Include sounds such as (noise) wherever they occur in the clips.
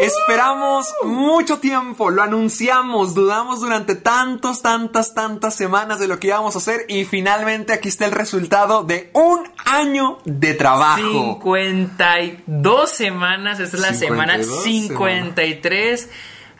esperamos mucho tiempo, lo anunciamos, dudamos durante tantos, tantas, tantas semanas de lo que íbamos a hacer y finalmente aquí está el resultado de un año de trabajo. 52 semanas, esta es la semana 52 53.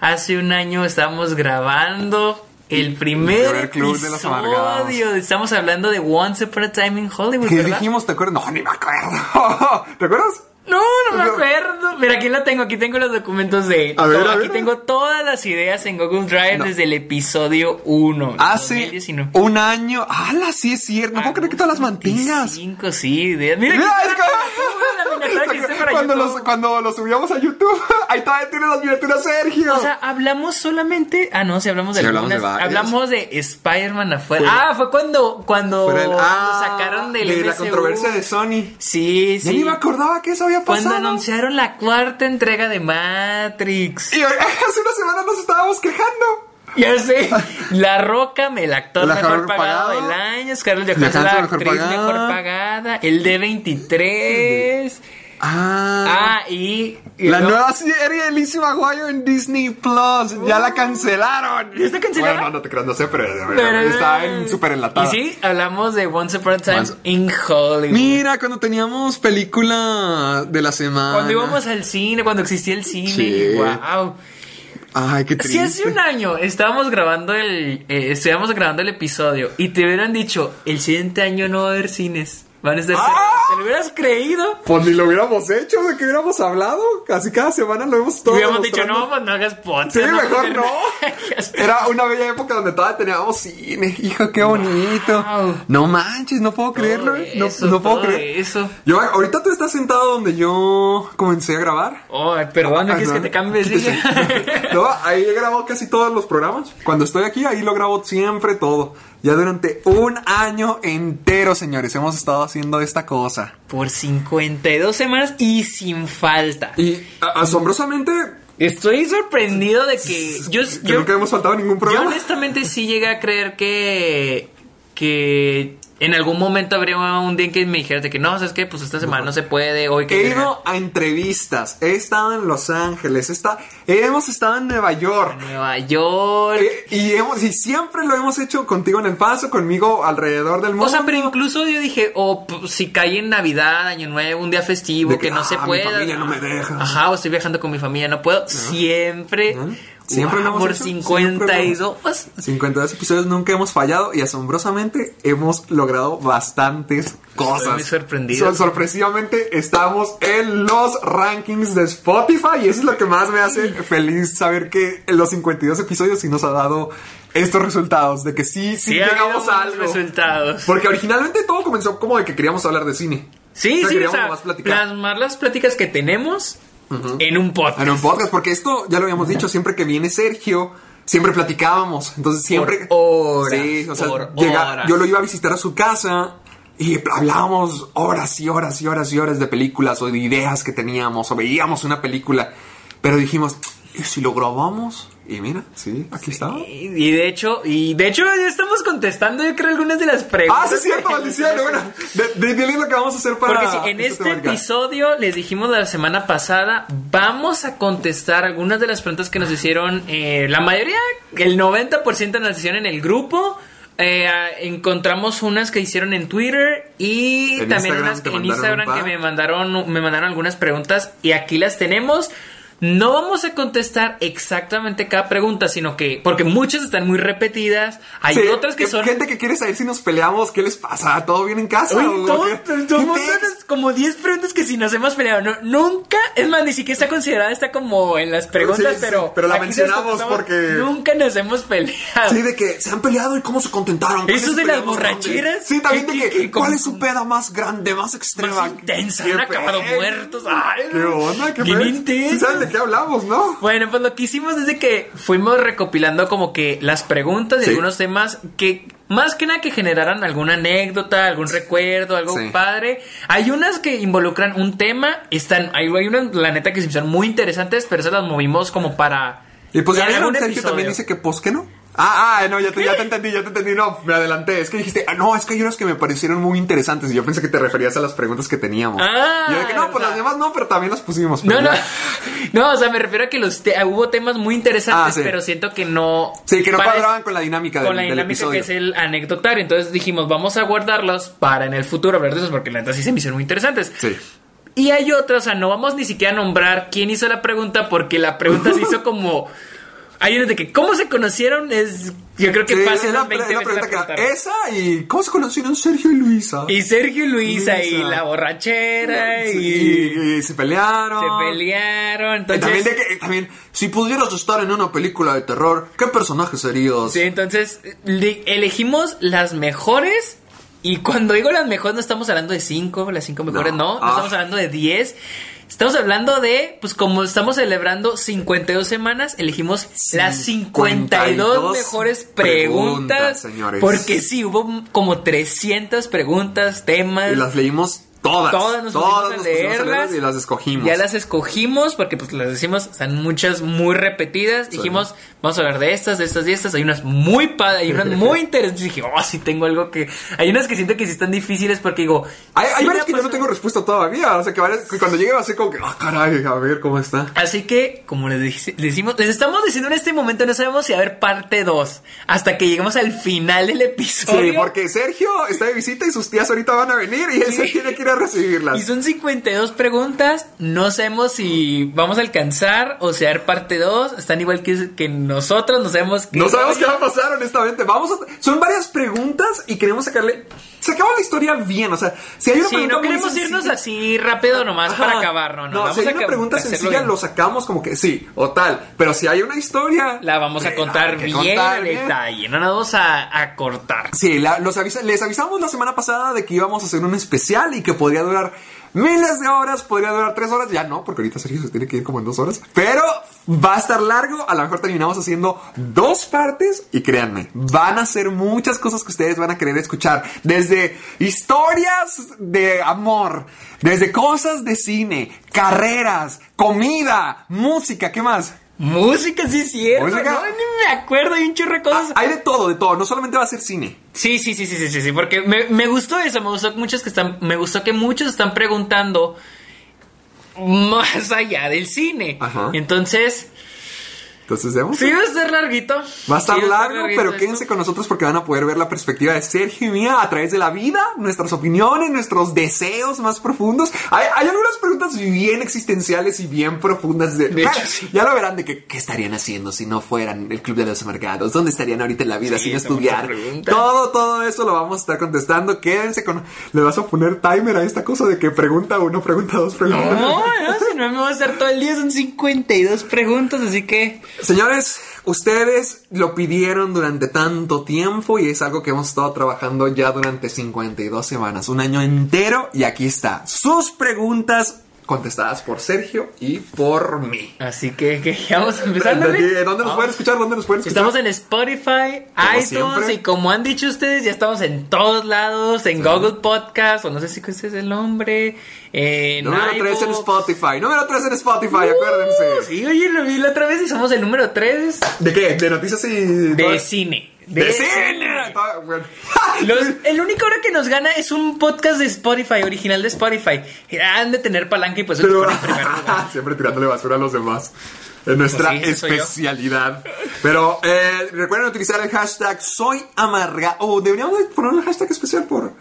Hace un año estamos grabando el primer primer Club de los Amargados. episodio. Estamos hablando de Once Upon a Time in Hollywood, ¿Qué ¿verdad? dijimos? ¿Te acuerdas? No, ni me acuerdo. (laughs) ¿Te acuerdas? No, no me acuerdo. Mira, aquí lo tengo. Aquí tengo los documentos de. A ver, todo. a aquí ver. tengo todas las ideas en Google Drive desde el episodio 1. Hace 2019. un año. ¡Hala! Sí es cierto. No puedo creer que todas las mantengas. 5, sí, ideas. Mira, Mira, aquí es la que (laughs) cuando, los, cuando lo subíamos a YouTube, (laughs) ahí todavía tiene las miniaturas Sergio. O sea, hablamos solamente. Ah, no, sí, hablamos de Sí, hablamos algunas. de varias. hablamos de Spider-Man afuera. Fue- ah, fue cuando. Cuando el- lo ah, sacaron del de la controversia de Sony. Sí, Ya sí. ni me acordaba que eso había Cuando pasado. anunciaron la cuarta entrega de Matrix. Y (laughs) hace una semana nos estábamos quejando. Ya sé. La Roca, el actor mejor pagado, pagado. del año. Scarlett Johansson, la mejor actriz pagada. mejor pagada. El D23. Ah. Ah, y. y La no- nueva serie de Lizzie McGuire en Disney Plus. Ya la cancelaron. ¿Ya está cancelada? Bueno, no, no te creas, no sé, pero, Pero- está en súper enlatada. Y sí, hablamos de Once Upon a Time Once- in Hollywood. Mira, cuando teníamos película de la semana. Cuando íbamos al cine, cuando existía el cine. Sí. Wow. Ay, qué triste. Si hace un año estábamos grabando el, eh, estábamos grabando el episodio y te hubieran dicho, el siguiente año no va a haber cines, van a estar ¡Ah! cerrados", ¿te lo hubieras creído? Pues ni lo hubiéramos hecho, de que hubiéramos hablado. Casi cada semana lo hemos todo. Hubiéramos dicho, no, pues no hagas podcast. Sí, mejor no. Era una bella época donde todavía teníamos cine. (laughs) Hijo, qué bonito. Wow. No manches, no puedo creerlo. Eh. No, eso, no puedo creer. eso. Yo, ahorita tú estás sentado donde yo comencé a grabar. Oh, perdón, ¿no Ah, no. que te cambie de silla? No, ahí he grabado casi todos los programas. Cuando estoy aquí, ahí lo grabo siempre todo. Ya durante un año entero, señores, hemos estado haciendo esta cosa. Por 52 semanas y sin falta. Y asombrosamente, Estoy sorprendido de que yo, que yo, nunca hemos faltado ningún yo programa. honestamente sí llegué a creer que que en algún momento habría un día en que me dijeras de que no, ¿sabes qué? Pues esta semana no se puede, hoy que... He ido a entrevistas, he estado en Los Ángeles, está, hemos estado en Nueva York. Nueva York. eh, y, hemos, y siempre lo hemos hecho contigo en el paso, conmigo alrededor del mundo. O sea, pero incluso yo dije, o p- si cae en Navidad, Año Nuevo, un día festivo, que, que, no se ah, mi familia no me deja. Ajá, o estoy viajando con mi familia, no puedo. Siempre. Siempre lo Wow, hemos por hecho, 52. 52 episodios nunca hemos fallado y asombrosamente hemos logrado bastantes cosas. muy sorprendido. Sor- sorpresivamente estamos en los rankings de Spotify y eso es lo que más me hace feliz saber que en los 52 episodios sí nos ha dado estos resultados de que sí, sí, Sí, llegamos a algo. resultados. Porque originalmente todo comenzó como de que queríamos hablar de cine. Sí, O sea, sí, o queríamos sea, plasmar las pláticas que tenemos en un podcast. En un podcast, porque esto ya lo habíamos dicho, siempre que viene Sergio, siempre platicábamos. Entonces siempre. Por horas, Sí, o sea, por llega- horas. yo lo iba a visitar a su casa y hablábamos horas y horas y horas y horas de películas o de ideas que teníamos o veíamos una película. Pero dijimos, ¿y si lo grabamos? Y mira, sí, aquí está. Y de hecho, y de hecho ya estamos contestando yo creo algunas de las preguntas. Ah, sí, es cierto, (laughs) maldición. Bueno, de, de, dile lo que vamos a hacer para. Porque si en este temática. episodio les dijimos la semana pasada, vamos a contestar algunas de las preguntas que nos hicieron, eh, la mayoría, el 90% nos hicieron en el grupo. Eh, encontramos unas que hicieron en Twitter y En también Instagram unas que en un Instagram que me mandaron me mandaron algunas preguntas y aquí las tenemos. No vamos a contestar exactamente cada pregunta, sino que, porque muchas están muy repetidas, hay Sí, otras que son... Gente que quiere saber si nos peleamos, ¿qué les pasa? ¿Todo bien en casa? ¿O todo- qué? ¿Qué como 10 preguntas que si nos hemos peleado. No, nunca, es más, ni siquiera está considerada, está como en las preguntas, Sí, sí, pero. pero la mencionamos porque- Nunca nos hemos peleado. Sí, de que se han peleado y cómo se contentaron. ¿Cuál Eso de las borracheras, Sí, también que- de que- que, que ¿cuál es su peda más grande, más extrema? Más intensa, Qué han acabado muertos. Ay, ¿Qué onda? ¿Qué bien pe- qué hablamos, ¿no? Bueno, pues lo que hicimos es de que fuimos recopilando como que las preguntas de Sí. algunos temas que más que nada que generaran alguna anécdota, algún recuerdo, algo Sí. padre. Hay unas que involucran un tema, están, hay, hay unas, la neta, que se hicieron muy interesantes, pero esas las movimos como para... Y pues ya vieron, Sergio episodio. también dice que pues que no. Ah, ah, no, ya te, ya te entendí, ya te entendí. No, me adelanté. Es que dijiste, ah, no, es que hay unas que me parecieron muy interesantes. Y yo pensé que te referías a las preguntas que teníamos. Ah, yo dije, no, pues o sea- las demás no, pero también las pusimos. No, pero no, (laughs) no, o sea, me refiero a que los te- hubo temas muy interesantes, Ah, sí. pero siento que no... Sí, que no cuadraban con la dinámica del, con la del dinámica episodio. que es el anecdotario. Entonces dijimos, vamos a guardarlos para en el futuro hablar de esos, porque la neta sí se me hicieron muy interesantes. Sí. Y hay otras, o sea, no vamos ni siquiera a nombrar quién hizo la pregunta, porque la pregunta se hizo (laughs) como. Hay unas de que, ¿cómo se conocieron? Es. Yo creo que Sí, unas 20 es la veces pregunta que esa y ¿cómo se conocieron Sergio y Luisa? Y Sergio y Luisa, y la borrachera, Sí, y. y se pelearon. Se pelearon. Y Entonces. también de que, también, si pudieras estar en una película de terror, ¿qué personaje serías? Sí, entonces le- elegimos las mejores. Y cuando digo las mejores, no estamos hablando de cinco, las cinco mejores, No. no. No, Ah. estamos hablando de 10. Estamos hablando de, pues como estamos celebrando 52 semanas, elegimos las 52 52 mejores preguntas, preguntas. señores. Porque sí, hubo como 300 preguntas, temas. Y las leímos todas. Todas nos todas pusimos a leerlas. leerlas y las escogimos. Ya las escogimos porque pues las decimos, están muchas muy repetidas. Sí. Dijimos, vamos a hablar de estas, de estas y estas. Hay unas muy padres, hay unas muy (laughs) interesantes. Dije, oh, sí tengo algo que... Hay unas que siento que sí están difíciles porque digo... Hay, sí varias que yo no tengo respuesta todavía. O sea, que, varias- que cuando llegue va a ser como que, ah, caray, a ver cómo está. Así que, como les, decimos, les estamos diciendo en este momento, no sabemos si va a haber parte 2 hasta que lleguemos al final del episodio. Sí, porque Sergio está de visita y sus tías ahorita van a venir y él se Sí. tiene que ir a recibirlas. Y son 52 preguntas. No sabemos si vamos a alcanzar o si va a haber parte 2. Están igual que, que nosotros. No sabemos qué. No sabemos qué va a pasar, honestamente. Vamos a... Son varias preguntas y queremos sacarle... Sacamos la historia bien, o sea, si hay una Sí, pregunta no queremos irnos así rápido nomás para acabar. No, no. No, vamos si hay a una pregunta sencilla, bien. lo sacamos como que sí, o tal. Pero si hay una historia... La vamos a contar bien contar a detalle. No nos vamos a, a cortar. Sí, la- los avisa- les avisamos la semana pasada de que íbamos a hacer un especial y que podría durar miles de horas, podría durar tres horas, ya no, porque ahorita Sergio se tiene que ir como en dos horas, pero va a estar largo, a lo mejor terminamos haciendo dos partes y créanme, van a ser muchas cosas que ustedes van a querer escuchar, desde historias de amor, desde cosas de cine, carreras, comida, música, ¿qué más? Música, sí es cierto. Música. No, ni me acuerdo. Hay un chorro de cosas. Hay de todo, de todo, no solamente va a ser cine. Sí, sí, sí, sí, sí, sí, sí, porque me, me gustó eso, me gustó que muchos que están, me gustó que muchos están preguntando más allá del cine. Ajá. Entonces, Entonces, sí va a estar larguito. Va a estar Sí largo, larguito pero esto. quédense con nosotros porque van a poder ver la perspectiva de Sergio y mía a través de la vida, nuestras opiniones, nuestros deseos más profundos. Hay, hay algunas preguntas bien existenciales y bien profundas. De, De hecho, (laughs) sí. Ya lo verán de que, qué estarían haciendo si no fueran el Club de los Amargados. ¿Dónde estarían ahorita en la vida Sí, sin estudiar? Todo, todo eso lo vamos a estar contestando. Quédense con... Le vas a poner timer a esta cosa de que pregunta uno, pregunta dos, pregunta. No, no, si no me voy a estar todo el día, son 52 preguntas, así que Señores, ustedes lo pidieron durante tanto tiempo y es algo que hemos estado trabajando ya durante 52 semanas, un año entero y aquí está. Sus preguntas contestadas por Sergio y por mí. así que, (laughs) que ya vamos empezando. ¿De- ¿Dónde nos pueden escuchar? ¿Dónde nos pueden escuchar? Estamos en Spotify, Como iTunes siempre. y como han dicho ustedes, ya estamos en todos lados, en Google Podcast, o no sé si ese es el nombre, en Número 3 en iVoox. Spotify. Número 3 en Spotify, acuérdense. Sí, oye, lo vi la otra vez y somos el número 3 ¿De qué? ¿De noticias y...? de cine. ¡De cine! Todo- bueno. (laughs) Los- (laughs) el único ahora que nos gana es un podcast de Spotify, original de Spotify. Han de tener palanca y pues Pero- en (laughs) siempre tirándole basura a los demás. Es nuestra Pues sí, especialidad. Pero eh, recuerden utilizar el hashtag soy amarga. O deberíamos de poner un hashtag especial por.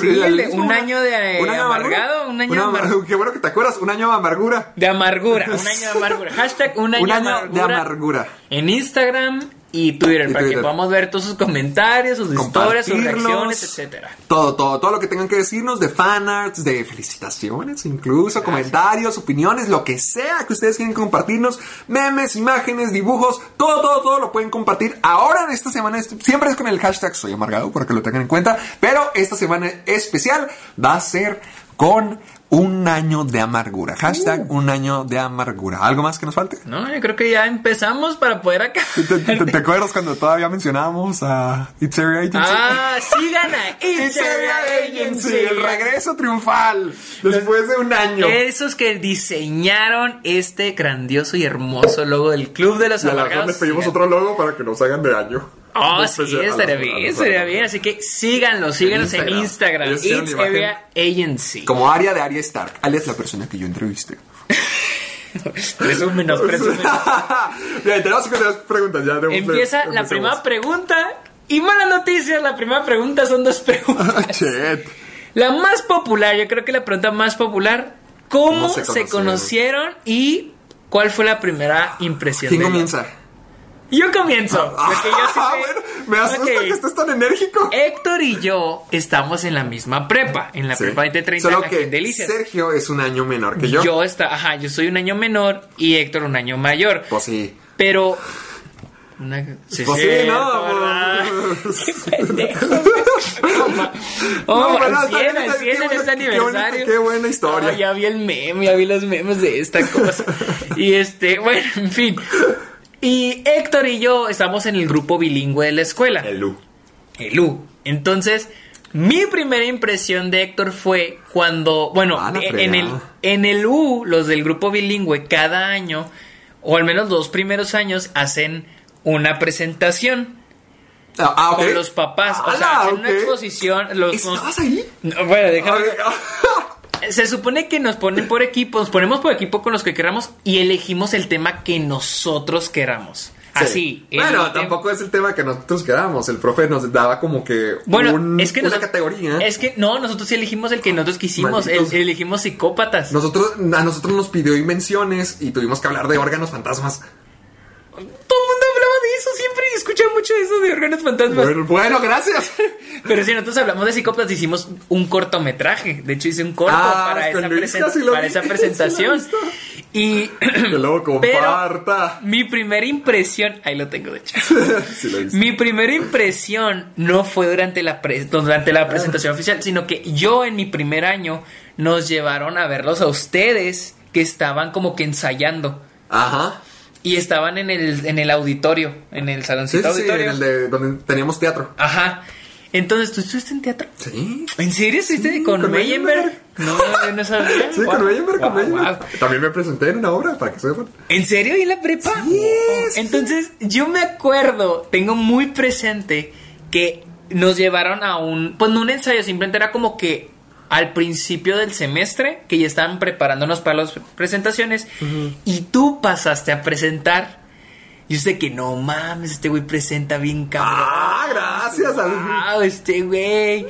Sí, de un año de un año amargado, un año de Una- amar- Qué bueno que te acuerdas, un año de amargura. De amargura, un año de amargura. Hashtag un año, Un año amargura de amargura. En Instagram y Twitter, Y para que podamos ver todos sus comentarios, sus historias, sus reacciones, etcétera. Todo, todo, todo lo que tengan que decirnos de fanarts, de felicitaciones, incluso comentarios, opiniones, lo que sea que ustedes quieran compartirnos, memes, imágenes, dibujos, todo, todo, todo lo pueden compartir. Ahora en esta semana, siempre es con el hashtag soy amargado, para que lo tengan en cuenta, pero esta semana especial va a ser con un año de amargura. Hashtag un año de amargura. ¿Algo más que nos falte? No, yo creo que ya empezamos para poder acá. ¿Te, te- te (laughs) acuerdas cuando todavía mencionábamos a It's Area Agency? Ah, sigan a (laughs) It's Area Agency, el regreso triunfal después de un año. Esos que diseñaron este grandioso y hermoso logo del Club de los Y a la Amargados. les pedimos otro logo para que nos hagan de año. Oh, sí, estaría bien, estaría bien. Así que síganlo, síganos en Instagram. Instagram. Ellos hicieron It's. Area Agency. Como área de Arya Stark, alias la persona que yo entrevisté. (laughs) Presúmenos, presúmenos. (laughs) Bien, tenemos que hacer preguntas ya. Empieza la primera pregunta. Y mala noticia, la primera pregunta son dos preguntas. (laughs) La más popular, yo creo que la pregunta más popular, ¿cómo, ¿Cómo se se, conocieron? y cuál fue la primera impresión? ¿Quién de comienza? Yo comienzo. porque yo sí Ah, me- bueno, me asusta que estés tan enérgico. Héctor y yo estamos en la misma prepa, en la Sí. prepa 2030 Solo aquí en que Delicias. Sergio es un año menor que yo. Yo está, ajá, yo soy un año menor y Héctor un año mayor. Pues sí. Pero una sí, Pues sí, no, (laughs) Qué pendejo. (laughs) Oh, No, al pero está 100, bien, al está 100 bien, en este qué aniversario. qué buena historia. Oh, ya vi el meme, ya vi los memes de esta cosa. (laughs) y este, bueno, en fin. Y Héctor y yo estamos en el grupo bilingüe de la escuela. El Lu. El U. Entonces, mi primera impresión de Héctor fue cuando, bueno, Ah, la en, el, en el U, los del grupo bilingüe, cada año, o al menos los primeros años, hacen una presentación Ah, ah, con los papás. O sea, Ala, hacen una exposición. Los, ¿Estabas ahí? No, bueno, déjame. (laughs) Se supone que nos ponen por equipo, nos ponemos por equipo con los que queramos y elegimos el tema que nosotros queramos. Así. Bueno, tampoco es el tema que nosotros queramos. El profe nos daba como que Bueno, un- es que una nosotros- categoría. Es que no, nosotros sí elegimos el que nosotros quisimos, el- elegimos psicópatas. Nosotros, a nosotros nos pidió invenciones y tuvimos que hablar de órganos fantasmas. Todo el mundo de eso, siempre escuché mucho eso de órganos fantasmas. Bueno, bueno, gracias. (laughs) Pero si nosotros hablamos de psicópatas, hicimos un cortometraje. De hecho, hice un corto Ah, para, esa, presen- para esa presentación. y que luego (clears throat) Pero- comparta. mi primera impresión, ahí lo tengo de hecho. (laughs) Sí lo. Mi primera impresión no fue durante la, pre- durante la presentación oficial, sino que yo en mi primer año nos llevaron a verlos a ustedes que estaban como que ensayando Ajá. Y estaban en el, en el auditorio, en el saloncito sí, sí, en auditorio. el de donde teníamos teatro. Ajá. Entonces, ¿tú estuviste en teatro? Sí. ¿En serio estuviste Sí, con, con Meyenberg? No, no sabía. (laughs) Sí, con Meyenberg, con Meyenberg. También me presenté en una obra, para que sepan. ¿En serio? ¿Y en la prepa? Sí, sí. Entonces, yo me acuerdo, tengo muy presente que nos llevaron a un, pues no un ensayo, simplemente era como que al principio del semestre, que ya estaban preparándonos para las presentaciones, y tú pasaste a presentar. Y usted que no mames, este güey presenta bien cabrón. Ah, gracias. Wow, este güey.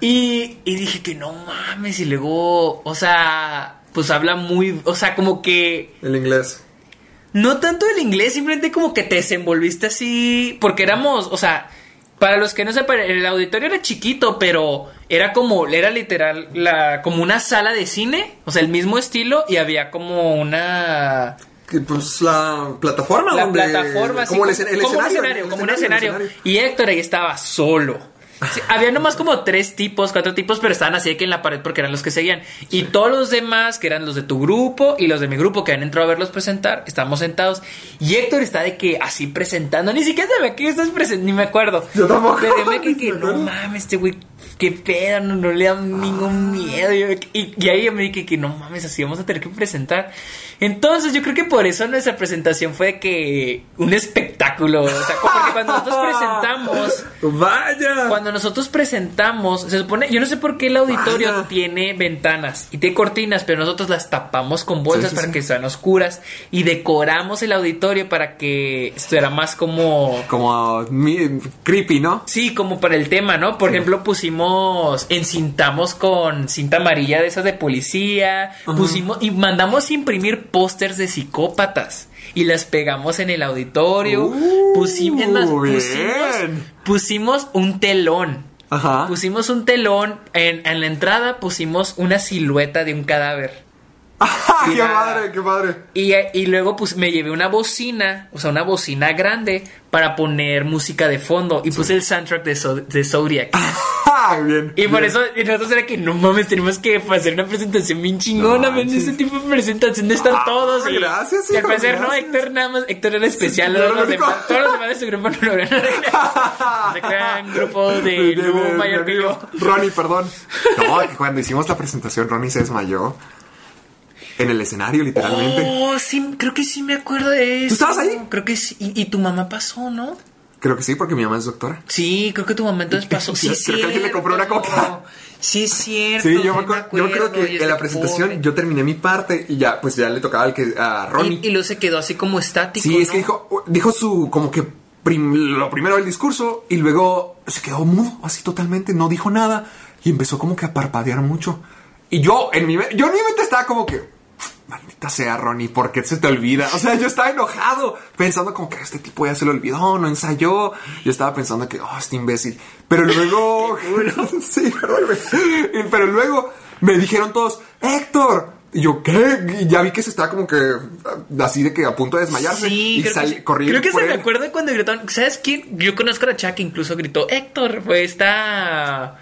Y, y dije que no mames, y luego, o sea, pues habla muy, o sea, como que El inglés. no tanto el inglés, simplemente como que te desenvolviste así. Porque éramos, o sea, para los que no sepan, el auditorio era chiquito, pero era como, era literal, la, como una sala de cine, o sea, el mismo estilo, y había como una. Que, pues la plataforma. La donde- plataforma, Como el, escen- el como un escenario. como un escenario, escenario. el escenario. Y Héctor ahí estaba solo. Sí, había nomás como tres tipos, cuatro tipos, pero estaban así de que en la pared porque eran los que seguían. Y todos los demás, que eran los de tu grupo y los de mi grupo que habían entrado a verlos presentar, estábamos sentados. Y Héctor está de que así presentando, ni siquiera sabía que estás presentando, ni me acuerdo. Yo tampoco. Pero que Me (laughs) no mames, este güey, qué pedo, no, no le da ningún miedo. Yo- y, y ahí yo me dije que no mames, así vamos a tener que presentar. Entonces yo creo que por eso nuestra presentación fue que un espectáculo. O sea, porque cuando nosotros (laughs) presentamos, Vaya. cuando nosotros presentamos, se supone, yo no sé por qué el auditorio Vaya. tiene ventanas y tiene cortinas, pero nosotros las tapamos con bolsas Sí, sí, para sí. que sean oscuras y decoramos el auditorio para que estuviera más como Como mi- creepy, ¿no? Sí, como para el tema, ¿no? Por ejemplo, pusimos, encintamos con cinta amarilla de esas de policía, pusimos y mandamos imprimir pósters de psicópatas y las pegamos en el auditorio. Uh, pusimos, más, pusimos, pusimos un telón. Ajá. Pusimos un telón, en, en la entrada pusimos una silueta de un cadáver. ¡Ah, (laughs) ¡Qué Ya. padre, qué padre! Y, y luego pues me llevé una bocina, o sea, una bocina grande para poner música de fondo y puse el soundtrack de, So- de Zodiac. (laughs) ¡Ah, bien! Y por bien. eso y nosotros era que no mames, tenemos que hacer una presentación bien chingona, No ese tipo de presentación de estar Ah, todos. Y, gracias, y al hijo, parecer, no. Héctor nada más, Héctor era especial, Sí, todos, los demás, todos los demás de su grupo no lo. Se crean grupo de mayor que yo. Ronnie, perdón. (laughs) No, cuando hicimos la presentación, Ronnie se desmayó. En el escenario, literalmente. Oh, sí, creo que sí me acuerdo de eso. estabas ahí? Creo que sí. Y, y tu mamá pasó, ¿no? Creo que sí, porque mi mamá es doctora. Sí, creo que tu mamá entonces pasó. (laughs) Sí, Creo que alguien le compró una coca. Sí, es cierto. Sí, yo me, acuerdo, yo creo que en la presentación pobre. yo terminé mi parte y ya, pues ya le tocaba al que, a Ronnie. Y, y luego se quedó así como estático. Sí, es que dijo, dijo su, como que prim- lo primero el discurso y luego se quedó mudo, así totalmente, no dijo nada y empezó como que a parpadear mucho. Y yo en mi, yo en mi mente estaba como que, maldita sea Ronnie, ¿por qué se te olvida? O sea, yo estaba enojado, pensando como que este tipo ya se lo olvidó, no ensayó. Yo estaba pensando que, oh, este imbécil. Pero luego, (laughs) (laughs) sí, pero luego me dijeron todos, Héctor. Y yo, ¿qué? Y ya vi que se estaba como que así de que a punto de desmayarse. Sí, y creo, salí- que, corrí creo que se me acuerda cuando gritaron. ¿Sabes quién? Yo conozco a la chava que incluso gritó Héctor, fue esta.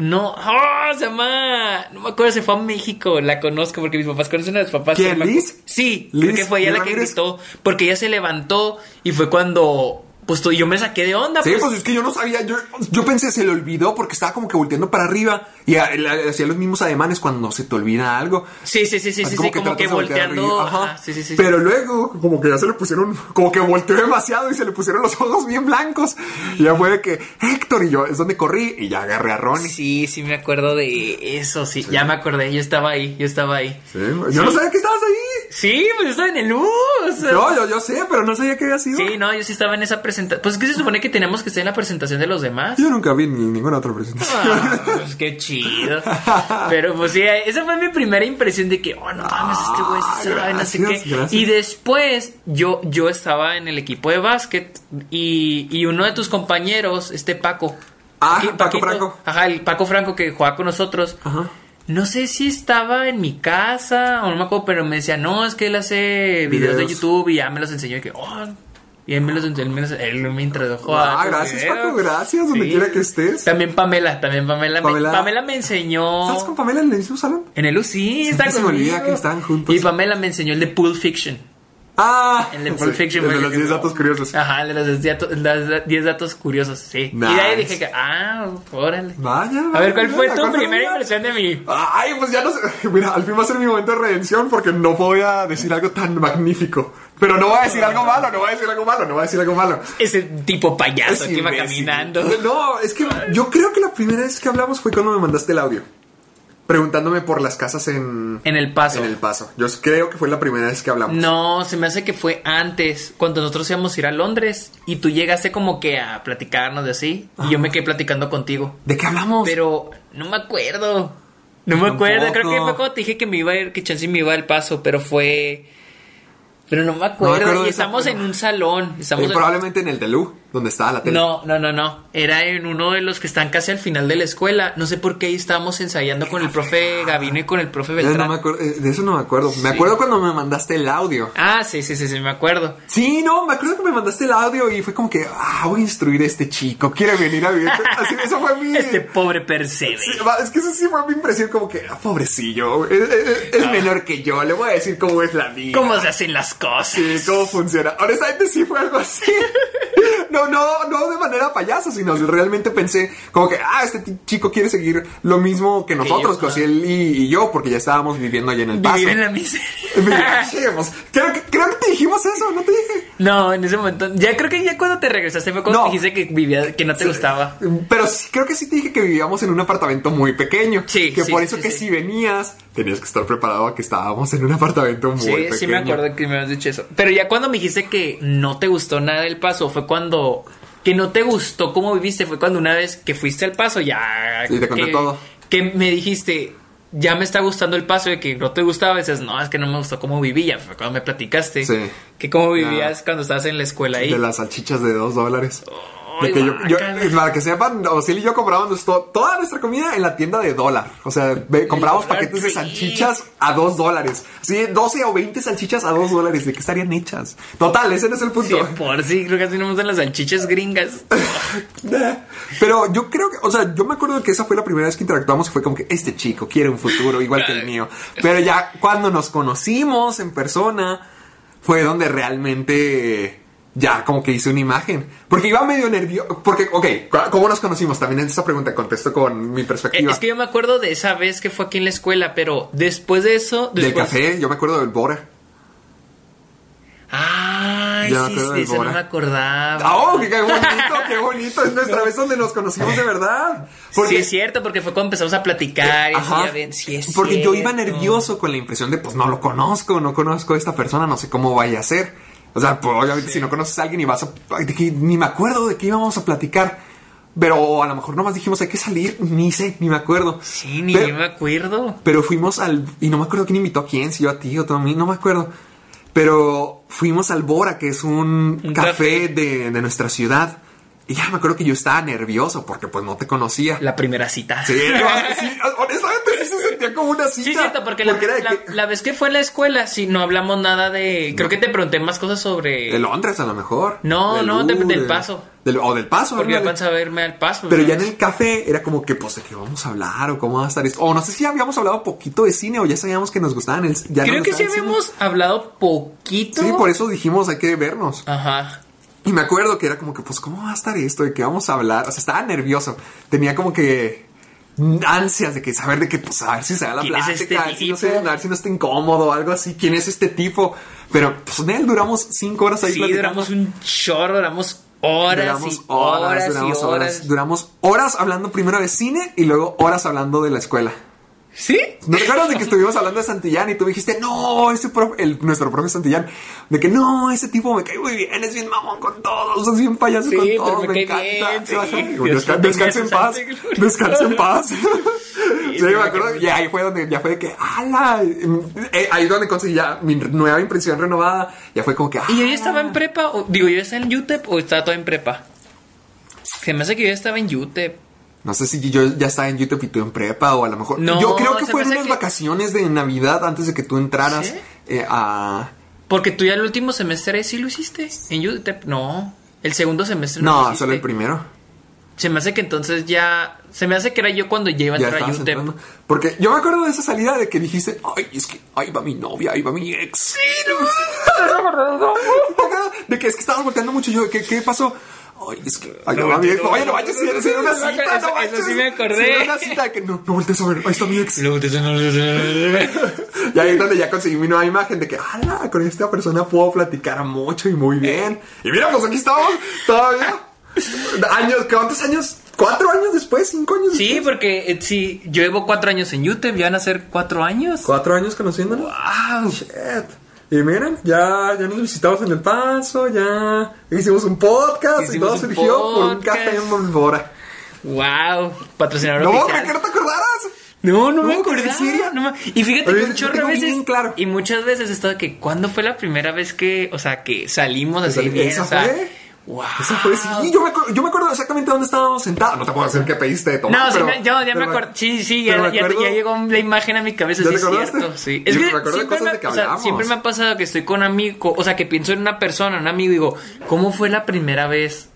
No, ¡ah! se llama. No me acuerdo, se fue a México. La conozco porque mis papás conocen a los papás. ¿Quién, Liz? Sí, Liz, creo que fue ella la que gritó. Porque ella se levantó y fue cuando. Pues tú- yo me saqué de onda. Sí, pues, pues es que yo no sabía, yo, yo pensé se le olvidó porque estaba como que volteando para arriba y hacía los mismos ademanes cuando se te olvida algo. Sí, sí, sí, sí, Así sí, sí, como que, tratas de voltear volteando. Ajá, sí, sí, sí. Pero luego, como que ya se le pusieron, como que volteó demasiado y se le pusieron los ojos bien blancos. Y ya fue de que, Héctor, y yo, es donde corrí y ya agarré a Ronnie. Sí, sí, me acuerdo de eso, sí. Ya me acordé, yo estaba ahí, yo estaba ahí. Sí, yo no sabía que estabas ahí. Sí, pues estaba en el bus. No, yo, yo sé, pero no sabía que había sido. Sí, no, yo sí estaba en esa presentación. Pues es que se supone que teníamos que estar en la presentación de los demás. Yo nunca vi ni ninguna otra presentación. Ah, pues qué chido. Pero pues sí, esa fue mi primera impresión de que, oh, no mames, este güey sí sabe, no sé gracias, qué. gracias. Y después yo, yo estaba en el equipo de básquet y, y uno de tus compañeros, este Paco. Ah, Aquí, Paco Paquito, Franco. Ajá, el Paco Franco que juega con nosotros. Ajá. No sé si estaba en mi casa o no me acuerdo, pero me decía, no, es que él hace videos, de Videos. YouTube y ya me los enseñó. Y que, oh, y él me los él me, los- él me introdujo a. Ah, gracias, videos. Paco, gracias, donde quiera que estés. También Pamela, también Pamela. Pamela. Me, Pamela me enseñó. ¿Estás con Pamela en el mismo salón? En el U, sí, está se me olvida que están juntos. Y Pamela me enseñó el de Pulp Fiction. Ah, El de Pulp sí, Fiction. el de los que- 10 datos curiosos. Ajá, el de los 10 datos, los 10 datos curiosos, sí. Y de ahí dije que, ah, órale. Vaya, A ver, ¿cuál vaya, fue tu ¿cuál fue primera impresión de mí? Ay, pues ya no sé. (laughs) Mira, al fin va a ser mi momento de redención porque no voy a decir algo tan magnífico. Pero no voy a decir algo malo, no voy a decir algo malo, no voy a decir algo malo. Ese tipo payaso Es que iba caminando. No, es que yo creo que la primera vez que hablamos fue cuando me mandaste el audio. Preguntándome por las casas en, En el paso. en El Paso. Yo creo que fue la primera vez que hablamos. No, se me hace que fue antes, cuando nosotros íbamos a ir a Londres y tú llegaste como que a platicarnos de así y yo me quedé platicando contigo. ¿De qué hablamos? Pero no me acuerdo. No me acuerdo, creo que fue cuando te dije que me iba a ir, que chance me iba al paso, pero fue... Pero no me acuerdo. acuerdo y estamos en un salón. Estamos Eh, en- probablemente en el de Lu, donde estaba la tele. No, no, no, no. Era en uno de los que están casi al final de la escuela. No sé por qué ahí estábamos ensayando con el profe Gavino y con el profe Beltrán. no me acuerdo, eh, de eso no me acuerdo. Me acuerdo cuando me mandaste el audio. Ah, sí, sí, sí, sí, me acuerdo. Sí, no, me acuerdo que me mandaste el audio y fue como que, ah, voy a instruir a este chico, quiere venir a vivir. (laughs) Así, eso fue mi... Este pobre Percebe. Sí, es que eso sí fue mi impresión, como que, ah, pobrecillo, es, es- es menor que yo, le voy a decir cómo es la vida. ¿Cómo se hacen las cosas? Sí, cómo funciona. Honestamente sí fue algo así. (laughs) No, no, no de manera payaso, sino realmente pensé como que, ah, este chico quiere seguir lo mismo que nosotros, yo, que así él y, y yo, porque ya estábamos viviendo allá en el paso. Vivir en la miseria. (laughs) Mira, sí, pues, ¿qué Creo que, creo que te dijimos eso, ¿no te dije? No, en ese momento. Ya creo que ya cuando te regresaste fue cuando No. dijiste que vivía, que no te gustaba. Pero sí, creo que sí te dije que vivíamos en un apartamento muy pequeño. Sí, Que sí, por eso sí, que si venías, tenías que estar preparado a que estábamos en un (laughs) apartamento muy Sí, pequeño. sí me acuerdo que me habías dicho eso. Pero ya cuando me dijiste que no te gustó nada del paso, fue cuando... Que no te gustó cómo viviste, fue cuando una vez que fuiste al paso ya... Sí, te conté que, todo. Que me dijiste, ya me está gustando el paso, de que no te gustaba, dices, no, es que no me gustó cómo vivía. Fue cuando me platicaste. Sí. Que cómo vivías cuando estabas en la escuela ahí. De las salchichas de dos dólares. Ay, De que yo, para que sepan, Osil y yo comprábamos to- toda nuestra comida en la tienda de dólar. O sea, comprábamos paquetes de salchichas a dos dólares. Sí, 12 o 20 salchichas a dos dólares. ¿De qué estarían hechas? Total, ese no es el Sí, punto. por sí, creo que así no me gustan las salchichas gringas. (laughs) Pero yo creo que, o sea, yo me acuerdo que esa fue la primera vez que interactuamos y fue como que este chico quiere un futuro igual que el mío. Pero ya cuando nos conocimos en persona, fue donde realmente ya como que hice una imagen. Porque iba medio nervioso. Porque, ok, ¿cómo nos conocimos? También en esa pregunta contesto con mi Eh, perspectiva. Es que yo me acuerdo de esa vez que fue aquí en la escuela, pero después de eso... Del después- café, yo me acuerdo del Bora. Ay, Ya me sí, sí, del eso no me acordaba. ¡Oh, qué, qué bonito, qué bonito! Es nuestra (laughs) vez donde nos conocimos de verdad. Sí, es cierto, porque fue cuando empezamos a platicar y así, Ajá. ya ven, sí es Porque yo iba nervioso con la impresión de, pues no lo conozco, no conozco a esta persona, no sé cómo vaya a ser. O sea, pues obviamente si no conoces a alguien y vas a... ni me acuerdo de qué íbamos a platicar. Pero a lo mejor nomás dijimos hay que salir, ni sé, ni me acuerdo. Sí, ni pero, me acuerdo. pero fuimos al... Y no me acuerdo quién invitó a quién, si yo a ti o tú a mí, no me acuerdo. Pero fuimos al Bora, que es un, Un café, café. De, de nuestra ciudad. Y ya me acuerdo que yo estaba nervioso porque pues no te conocía. La primera cita. Sí, (laughs) sí, honestamente sí (laughs) se sentía como una cita. Sí, cierto, porque, la, era de la- que- la vez que fue en la escuela, sí, no hablamos nada de... Creo que te pregunté más cosas sobre... de Londres a lo mejor. No, Del no, de- del de- Paso. del- o del paso. Porque yo pensaba verme al paso. Pero ya en el café era como que, pues, ¿de qué vamos a hablar? ¿O cómo va a estar esto? O no sé si habíamos hablado poquito de cine o ya sabíamos que nos gustaban el... Ya Creo que sí habíamos hablado poquito. Sí, por eso dijimos hay que vernos. Ajá. Y me acuerdo que era como que, pues, ¿cómo va a estar esto? ¿De qué vamos a hablar? O sea, estaba nervioso. Tenía como que ansias de que saber de que, pues, a ver si se da la ¿Quién es plática, este a ver si no sé, a ver si no está incómodo o algo así. ¿Quién es este tipo? Pero, pues, en él duramos cinco horas ahí Sí, platicando. duramos un chorro, duramos horas Duramos y horas, duramos y horas. Duramos horas hablando primero de cine y luego horas hablando de la escuela. ¿Sí? ¿No te acuerdas de que estuvimos hablando de Santillán y tú dijiste, no, ese profe, el, nuestro profe Santillán, de que no, ese tipo me cae muy bien, es bien mamón con todos, es bien payaso Sí, con todos, me me, encanta. bien, sí. Desca- descansa en paz, descansa en paz. Sí, sí, me me acuerdo, y ahí fue donde, ya fue de que, ala, eh, ahí donde conseguí ya mi nueva impresión renovada, ya fue como que, ¿Y yo ya ah, estaba en prepa? O, digo, ¿yo ya estaba en UTEP o estaba todo en prepa? Se me hace que yo ya estaba en UTEP. No sé si yo ya estaba en YouTube y tú en prepa o a lo mejor. No, yo creo que se fue me en hace unas que- vacaciones de Navidad antes de que tú entraras ¿Sí? eh, a. Porque tú ya el último semestre sí lo hiciste. En UTEP, no. El segundo semestre no, lo No, hiciste. solo el primero. Se me hace que entonces ya. Se me hace que era yo cuando ya iba a entrar a UTEP. entrando. Porque yo me acuerdo de esa salida de que dijiste, ay, es que ahí va mi novia, ahí va mi ex. Sí, (laughs) (laughs) De que es que estabas volteando mucho. Yo, ¿qué, qué pasó? Ay, es que. Ay, no, No, no, Oye, no manches, si eres una cita, eso- no eso manches. sí me acordé. Si una cita de que no, no voltees a ver, ahí está mi ex. Luego te- (laughs) Y ahí es donde ya conseguí mi nueva imagen de que, ala, con esta persona puedo platicar mucho y muy bien. Y mira, pues aquí estamos, todavía. Años, ¿cuántos años? ¿Cuatro años después? ¿Cinco años Sí, después? porque eh, sí, yo llevo cuatro años en UTEP, ya van a ser cuatro años. ¿Cuatro años conociéndonos? ¡Wow! Shit. Y miren, ya, ya nos visitamos en El Paso, ya hicimos un podcast y todo surgió por un café en Bolvora. ¡Wow! Patrocinador No, oficial. ¿crees que no te acordaras? No, no me No, acordaba. no me- Y fíjate que un chorro veces. claro. Y muchas veces esto de que cuando fue la primera vez que, o sea, que salimos así bien, esa o sea, fue. Wow. Esa fue, sí, yo me, acuerdo, yo me acuerdo exactamente dónde estábamos sentados. No te puedo decir que pediste de tomar. No, sí me- yo ya me acuerdo. Sí, sí, ya, me ya- acuerdo- ya llegó la imagen a mi cabeza. ¿Ya Sí, es cierto. Sí. Es Yo que de siempre, cosas me, de que o sea, siempre me ha pasado que estoy con amigo, o sea, que pienso en una persona, un amigo, y digo, ¿cómo fue la primera vez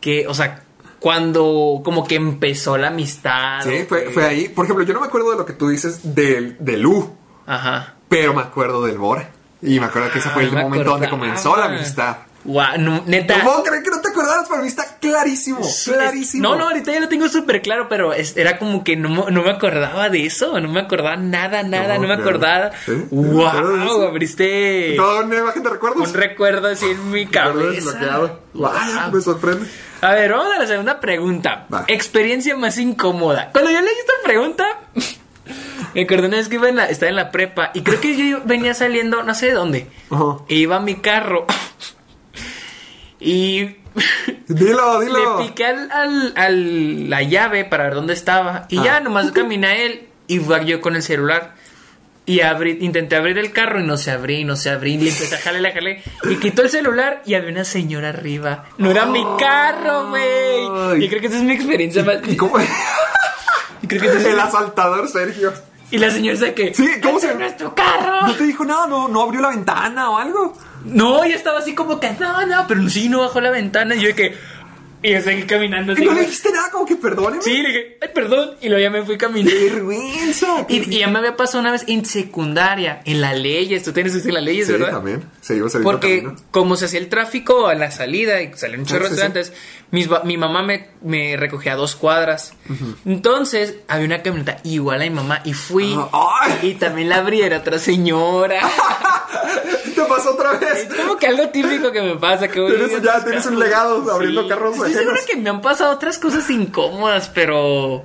que, o sea, cuando como que empezó la amistad? Sí, fue, que- fue ahí. Por ejemplo, yo no me acuerdo de lo que tú dices del, del U, Ajá. pero me acuerdo del Bora. Y me acuerdo que ese fue Ah, el momento donde comenzó la amistad. No, neta. ¿Cómo crees que no te acordaras? para mí está clarísimo. clarísimo. No, no, ahorita ya lo tengo súper claro, pero es- era como que no, me- no me acordaba de eso. No me acordaba nada, nada, no, No, me acordaba. ¿Sí? ¿Te acuerdas de ¡Wow! Abriste Toda una imagen de recuerdos. un recuerdo así en mi cabeza. Wow. me sorprende. A ver, vamos a la segunda pregunta. Va. Experiencia más incómoda. Cuando yo leí esta pregunta, (laughs) me acordé una vez que iba en la, estaba en la prepa y creo que yo venía saliendo, no sé de dónde. Ajá. E iba a mi carro. Y (laughs) Dilo, dilo. le piqué al, al- al- la llave para ver dónde estaba. Y ya nomás caminé a él y iba yo con el celular. Y abrí, intenté abrir el carro y no se abrí, y no se abrí. Y le empecé a jalar, le jalé. Y quitó el celular y había una señora arriba. No era mi carro, güey. Y creo que esa es mi experiencia más. ¿Y cómo? (laughs) Y creo que es- El asaltador, Sergio. Y la señora sabe que. Sí, ¿cómo "Ese se- no es tu carro! ¿No te dijo nada? ¿No, no abrió la ventana o algo? No, ya estaba así como que. No, no, pero sí, no bajó la ventana. Y yo de que. Y yo seguí caminando ¿Y así. no le dijiste nada? Como que perdóneme. Sí, le dije, ay, perdón. Y luego ya me fui caminando. ¡Qué vergüenza! (laughs) Y, y ya me había pasado una vez en secundaria, en las leyes. Tú tienes eso en las leyes, Sí, ¿verdad? también. Seguimos el mismo Porque camino. como se hacía el tráfico a la salida y salían un chorro Ah, sí, mis ba- mi mamá me, me recogía a dos cuadras. Entonces había una camioneta igual a mi mamá y fui. Ah, ¡ay! Y también la abrí, era otra señora. (laughs) ¿Te pasó otra vez? es como que algo típico que me pasa. Que voy Tienes- en ya tienes un carros. legado abriendo carros Estoy seguro ajenos. que me han pasado otras cosas incómodas, pero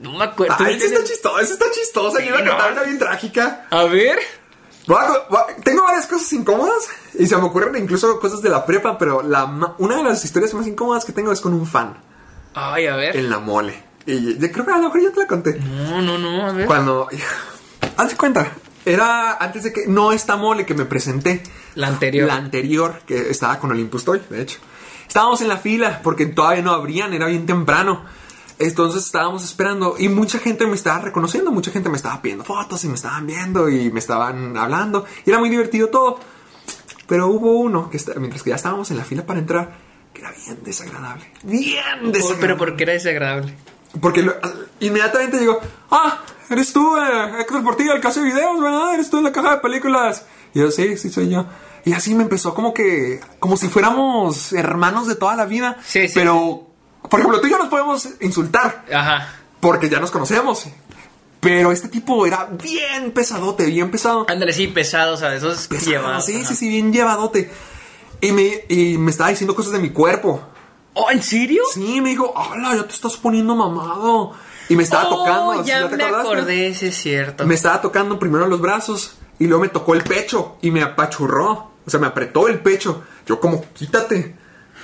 no me acuerdo. ¿Tú Ay, esa está chistosa, esa está chistosa. Sí, Yo iba a contar una bien trágica. A ver. Tengo varias cosas incómodas y se me ocurren incluso cosas de la prepa, pero la, una de las historias más incómodas que tengo es con un fan Ay, a ver. en la mole. Y yo creo que a lo mejor ya te la conté. No, no, no, a ver. Cuando. (laughs) Haz de cuenta. Era antes de que. No esta mole que me presenté. La anterior. La anterior, que estaba con Olympus Toy, de hecho. Estábamos en la fila porque todavía no abrían, era bien temprano. Entonces estábamos esperando y mucha gente me estaba reconociendo, mucha gente me estaba pidiendo fotos y me estaban viendo y me estaban hablando. Y era muy divertido todo. Pero hubo uno que está- mientras que ya estábamos en la fila para entrar, que era bien desagradable. Bien desagradable. Pero ¿por qué era desagradable? Porque lo- inmediatamente digo, ah, eres tú, eh, Héctor Portillo, el caso de videos, ¿verdad? Eres tú en la caja de películas. Y yo, sí, sí, soy yo. Y así me empezó como que, como si fuéramos hermanos de toda la vida. Sí, sí. Pero, por ejemplo, tú y yo nos podemos insultar, Ajá. porque ya nos conocemos. Pero este tipo era bien pesadote, bien pesado. Ándale, sí, pesado, o sea, de esos Pesado, llevados. sí, ajá. sí, sí, bien llevadote. Y me, y me estaba diciendo cosas de mi cuerpo. Oh, ¿en serio? Sí, me dijo, hola, ya te estás poniendo mamado. Y me estaba Oh, tocando. ¿sí ya me acordé, sí es cierto. Me estaba tocando primero los brazos y luego me tocó el pecho y me apachurró. O sea, me apretó el pecho. Yo como, quítate.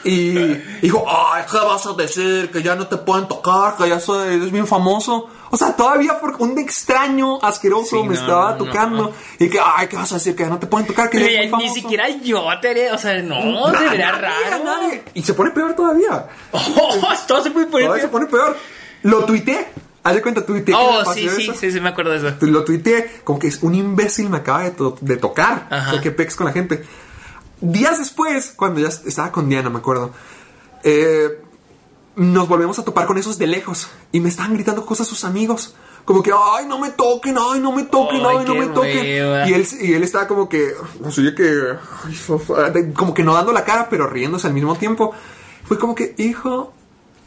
Y (laughs) dijo, ay, ¿qué vas a decir? Que ya no te pueden tocar, que ya soy, eres bien famoso. O sea, todavía por un extraño asqueroso Sí, me no, estaba tocando. no. Y que, ay, ¿qué vas a decir? Que no te pueden tocar, que Pero ya ni siquiera yo te haría, o sea, no, se Nadie, raro. nadie. Y se pone peor todavía. (laughs) Oh, todo se puede poner. Todavía se pone peor. Lo tuiteé. Haz de cuenta, tuiteé. Oh, sí, sí, sí, sí, me acuerdo de eso. Lo tuiteé como que es un imbécil me acaba de, to- de tocar. Ajá. O sea, que pex con la gente. Días después, cuando ya estaba con Diana, me acuerdo, eh, nos volvemos a topar con esos de lejos y me estaban gritando cosas sus amigos. Como que, ay, no me toquen, ay, no me toquen, Ay, ay, no me toquen. hueva. Y él, y él estaba como que, sea, que, como que no dando la cara, pero riéndose al mismo tiempo. Fue como que, hijo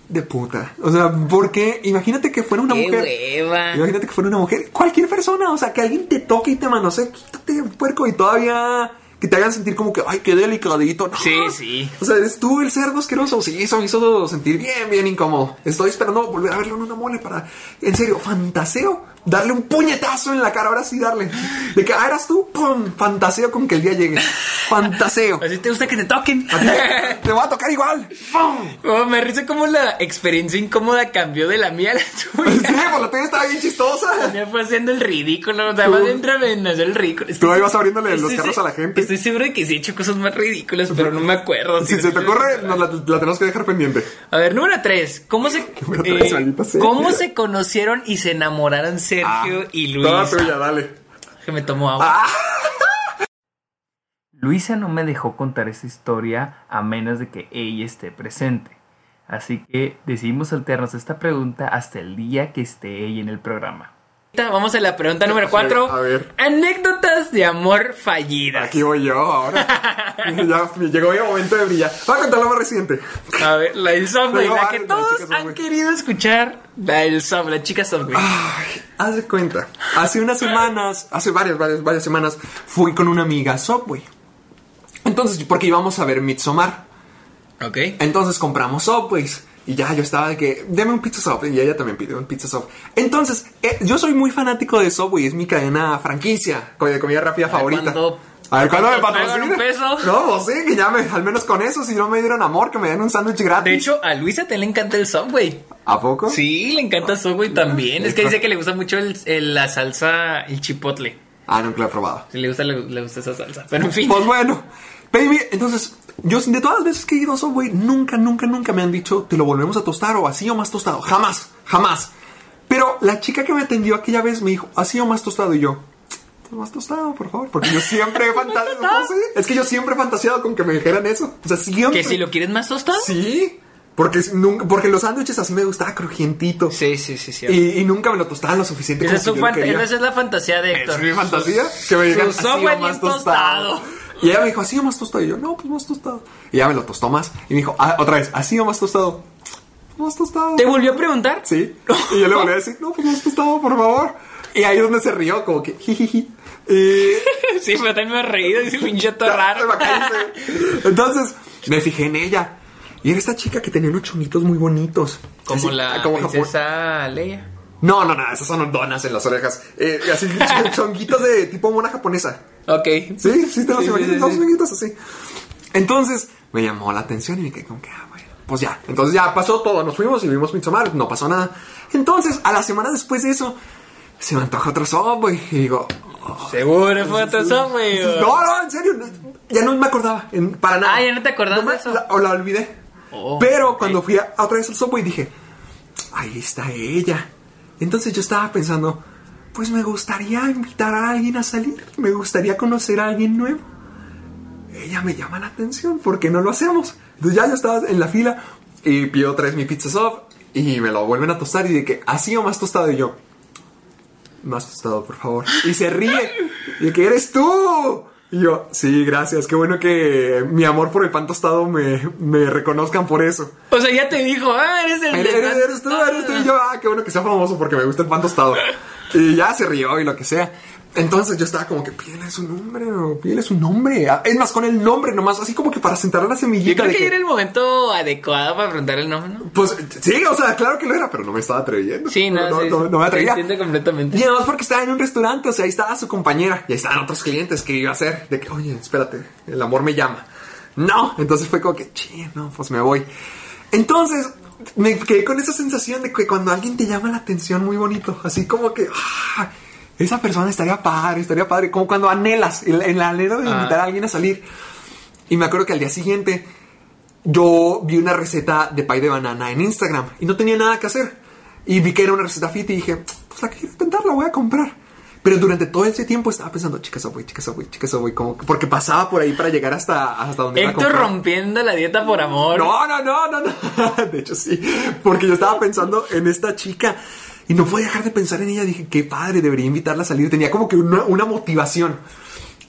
de puta. O sea, ¿por qué? Imagínate que fuera una Qué mujer. hueva. Imagínate que fuera una mujer, cualquier persona, o sea, que alguien te toque y te manosee, quítate, puerco, y todavía que te hagan sentir como que, ay, qué delicadito. No. Sí, sí. O sea, eres tú el cerdo asqueroso. Sí, eso me hizo sentir bien, bien incómodo. Estoy esperando volver a verlo en una mole para, en serio, fantaseo. Darle un puñetazo en la cara, ahora sí darle. De que, ah, eras tú, pum, fantaseo con que el día llegue. Fantaseo. (laughs) Así te gusta que te toquen. Te va a tocar igual. ¡Pum! Oh, me risa como la experiencia incómoda cambió de la mía a la Sí, tuya. pues la tuya estaba bien chistosa. Me fue haciendo el ridículo, o sea, más dentro de hacer el ridículo. Tú ahí vas abriéndole los carros a la gente. Estoy seguro de que sí he hecho cosas más ridículas, pero no me acuerdo. Si se te ocurre, nos la, la tenemos que dejar pendiente. A ver, número 3. ¿Cómo se, (laughs) Número tres, eh. ¿Cómo se conocieron y se enamoraron Sergio Ah, y Toda Luisa? tuya, dale. Que me tomó agua. Ah. (laughs) Luisa no me dejó contar esta historia a menos de que ella esté presente. Así que decidimos saltearnos esta pregunta hasta el día que esté ella en el programa. Vamos a la pregunta número 4. A ver. Anécdotas de amor fallidas. Aquí voy yo ahora. (laughs) ya llegó mi momento de brillar. Voy a contar la más reciente. A ver, la del Subway, Pero la que todos han querido escuchar. La del Subway, la chica Subway. Ay, haz de cuenta. Hace unas semanas, hace varias, varias, varias semanas, fui con una amiga a Subway. Entonces, porque íbamos a ver Midsommar. Ok. Entonces compramos Subways. Y ya yo estaba de que, deme un pizza Sub. Y ella también pidió un pizza Sub. Entonces, eh, yo soy muy fanático de Subway. Es mi cadena franquicia de comida rápida favorita. A ver, ¿cuándo me cuándo pagan patrocina? un peso? No, pues sí, que ya me, al menos con eso, si no me dieron amor, que me den un sándwich gratis. De hecho, a Luisa te le encanta el Subway. ¿A poco? Sí, le encanta el Subway también. Es que dice que le gusta mucho el- el- la salsa, el chipotle. Ah, nunca lo he probado. Si le gusta, le, le gusta esa salsa. Pero en fin. Pues bueno, baby, entonces, yo de todas las veces que he ido a Subway, nunca, nunca, nunca me han dicho, te lo volvemos a tostar o así o más tostado. Jamás, jamás. Pero la chica que me atendió aquella vez me dijo, así o más tostado. Y yo, "Pues más tostado, por favor. Porque yo siempre he (laughs) fantaseado. Es que yo siempre he fantaseado con que me dijeran eso. O sea, siempre. que si lo quieres más tostado. Sí. Porque, es- nunca, porque los sándwiches así me gustaba crujientito. Sí, sí, sí, sí. Y, y nunca me lo tostaban lo suficiente esa, es que esa es la fantasía de Es Héctor. mi fantasía que me digan así o más tostado. tostado. Y ella me dijo, así o más tostado. Y yo, no, pues más tostado. Y ella me lo tostó más. Y me dijo, ah, otra vez, así o más tostado. Más tostado. ¿Te volvió a preguntar? Sí. Y yo le volví a decir, no, pues más tostado, por favor. Y ahí es donde se rió, como que, jijiji. Y. (laughs) Sí, pero también me he reído. Dice pinche raro. Entonces, me fijé en ella. Y era esta chica que tenía unos chonguitos muy bonitos. Como Así, la como Japón. princesa Leia. No, no, no, esas son donas en las orejas. Eh, así, ch- (laughs) chonguitos de tipo mona japonesa. Ok. Sí, sí, te los Sí, imaginas, sí, amiguitos así. Entonces, me llamó la atención y me quedé como que, ah, bueno, pues ya. Entonces ya pasó todo, nos fuimos y vimos Midsommar, no pasó nada. Entonces, a la semana después de eso, se me antoja otro Subway y digo, Seguro fue otro Subway. no, no, en serio, ya no me acordaba, en- para nada. Ah, ¿ya no te acordabas No me- de eso? la- o la olvidé. Oh, Pero cuando fui a, a otra vez al Subway dije, ahí está ella. Entonces yo estaba pensando, pues me gustaría invitar a alguien a salir, me gustaría conocer a alguien nuevo. Ella me llama la atención, ¿por qué no lo hacemos? Entonces ya yo estaba en la fila y pido vez mi pizza soft y me lo vuelven a tostar y de que así o más tostado y yo. Más tostado, por favor. Y se ríe. Y que eres tú. Y yo, sí, gracias. Qué bueno que mi amor por el pan tostado me, me reconozcan por eso. O sea, ya te dijo, ah, eres el Eres, de eres- eres tú, eres tú. Y yo, ah, qué bueno que sea famoso porque me gusta el pan tostado. Y ya se rió y lo que sea. Entonces yo estaba como que pídele su nombre, o pídele su nombre. Ah, Es más, con el nombre nomás, así como que para sentar la Yo semillita. creo de que que- era el momento adecuado para preguntar el nombre, ¿no? Pues sí, o sea, claro que lo era, pero no me estaba atreviendo. Sí, no, no, sí, no, no me atrevía. Entiendo completamente. Y además porque estaba en un restaurante, o sea, ahí estaba su compañera y ahí estaban otros clientes que iba a hacer. De que, oye, espérate, el amor me llama. No, entonces fue como que, ching, no, pues me voy. Entonces, me quedé con esa sensación de que cuando alguien te llama la atención muy bonito, así como que, ah, esa persona estaría padre, estaría padre, como cuando anhelas, el, el anhelo de Ah. invitar a alguien a salir. Y me acuerdo que al día siguiente yo vi una receta de pay de banana en Instagram y no tenía nada que hacer. Y vi que era una receta fit y dije, pues la quiero intentar, la voy a comprar. Pero durante todo ese tiempo estaba pensando, chica Subway, chica Subway, chica Subway, como que- porque pasaba por ahí para llegar hasta, hasta donde Héctor rompiendo la dieta por amor. No, no, no, no, no. (laughs) De hecho, sí. Porque yo estaba pensando en esta chica y no podía dejar de pensar en ella. Dije, qué padre, debería invitarla a salir. Tenía como que una, una motivación.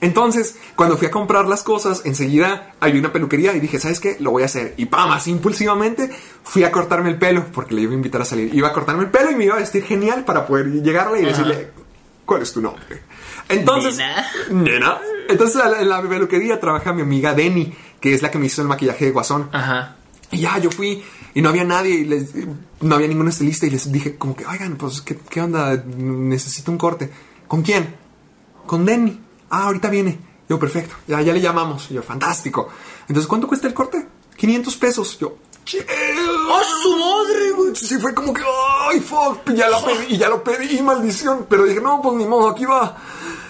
Entonces, cuando fui a comprar las cosas, enseguida había una peluquería y dije, ¿sabes qué? Lo voy a hacer. Y pam, así impulsivamente fui a cortarme el pelo porque le iba a invitar a salir. Iba a cortarme el pelo y me iba a vestir genial para poder llegarle y decirle, ¿cuál es tu nombre? Entonces, Nena. nena. Entonces, en la peluquería trabaja mi amiga Denny, que es la que me hizo el maquillaje de Guasón. Ajá. Y ya, yo fui y no había nadie, y les- no había ningún estilista y les dije como que, oigan, pues, ¿qué, qué onda? Necesito un corte. ¿Con quién? Con Denny. Ah, ahorita viene. Yo, perfecto. Ya, ya le llamamos. Yo, fantástico. Entonces, ¿cuánto cuesta el corte? 500 pesos. Yo, "Che, ¡Oh, su madre! güey". Sí, fue como que, ¡ay, fuck! Y ya lo pedí, y ya lo pedí, maldición. Pero dije, no, pues ni modo, aquí va.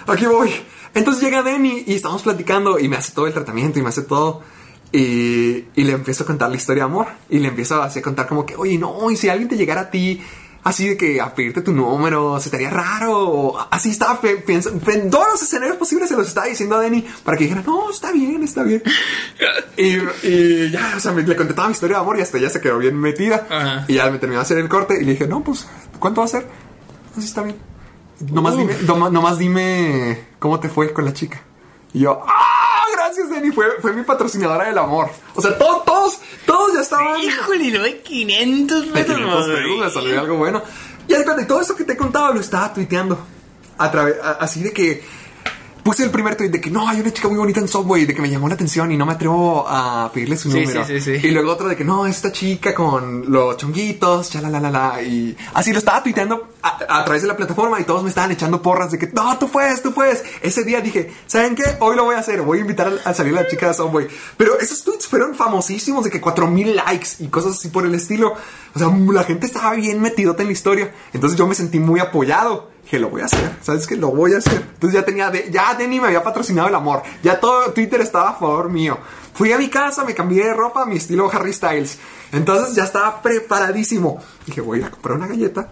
Aquí voy. Entonces llega Denny y estamos platicando y me hace todo el tratamiento y me hace todo. Y, y le empiezo a contar la historia de amor. Y le empiezo a hacer contar como que, oye, no, y si alguien te llegara a ti, así de que a pedirte tu número, se te haría raro. Así estaba pe- pensando, en todos los escenarios posibles se los estaba diciendo a Denny para que dijera, no, está bien, está bien. (laughs) y, y ya, o sea, me- le conté toda mi historia de amor y hasta ella se quedó bien metida. Ajá. Y ya me terminó de hacer el corte y le dije, no, pues, ¿cuánto va a ser? Así está bien. nomás dime, noma- nomás dime cómo te fue con la chica. Y yo, ¡ah! Gracias, Denny. Fue, fue mi patrocinadora del amor. O sea, todos, todos, todos ya estaban. Híjole, no hay 500 De pesos. 500 pesos salió algo bueno. Y ahí cuando todo esto que te he contado lo estaba tuiteando. A través, a- así de que puse el primer tweet de que no, hay una chica muy bonita en Subway, de que me llamó la atención y no me atrevo a pedirle su Sí, número. sí, sí, sí. Y luego otro de que no, esta chica con los chonguitos, ya la la la la. Y así lo estaba tuiteando a, a través de la plataforma y todos me estaban echando porras de que no, tú puedes, tú puedes. Ese día dije, ¿saben qué? Hoy lo voy a hacer, voy a invitar a, a salir a la chica de Subway. Pero esos tweets fueron famosísimos de que 4000 likes y cosas así por el estilo. O sea, la gente estaba bien metidota en la historia. Entonces yo me sentí muy apoyado. Dije, lo voy a hacer. ¿Sabes qué? Lo voy a hacer. Entonces ya tenía, de, ya Denny me había patrocinado el amor. Ya todo Twitter estaba a favor mío. Fui a mi casa, me cambié de ropa, mi estilo Harry Styles. Entonces ya estaba preparadísimo. Dije, voy a ir a comprar una galleta.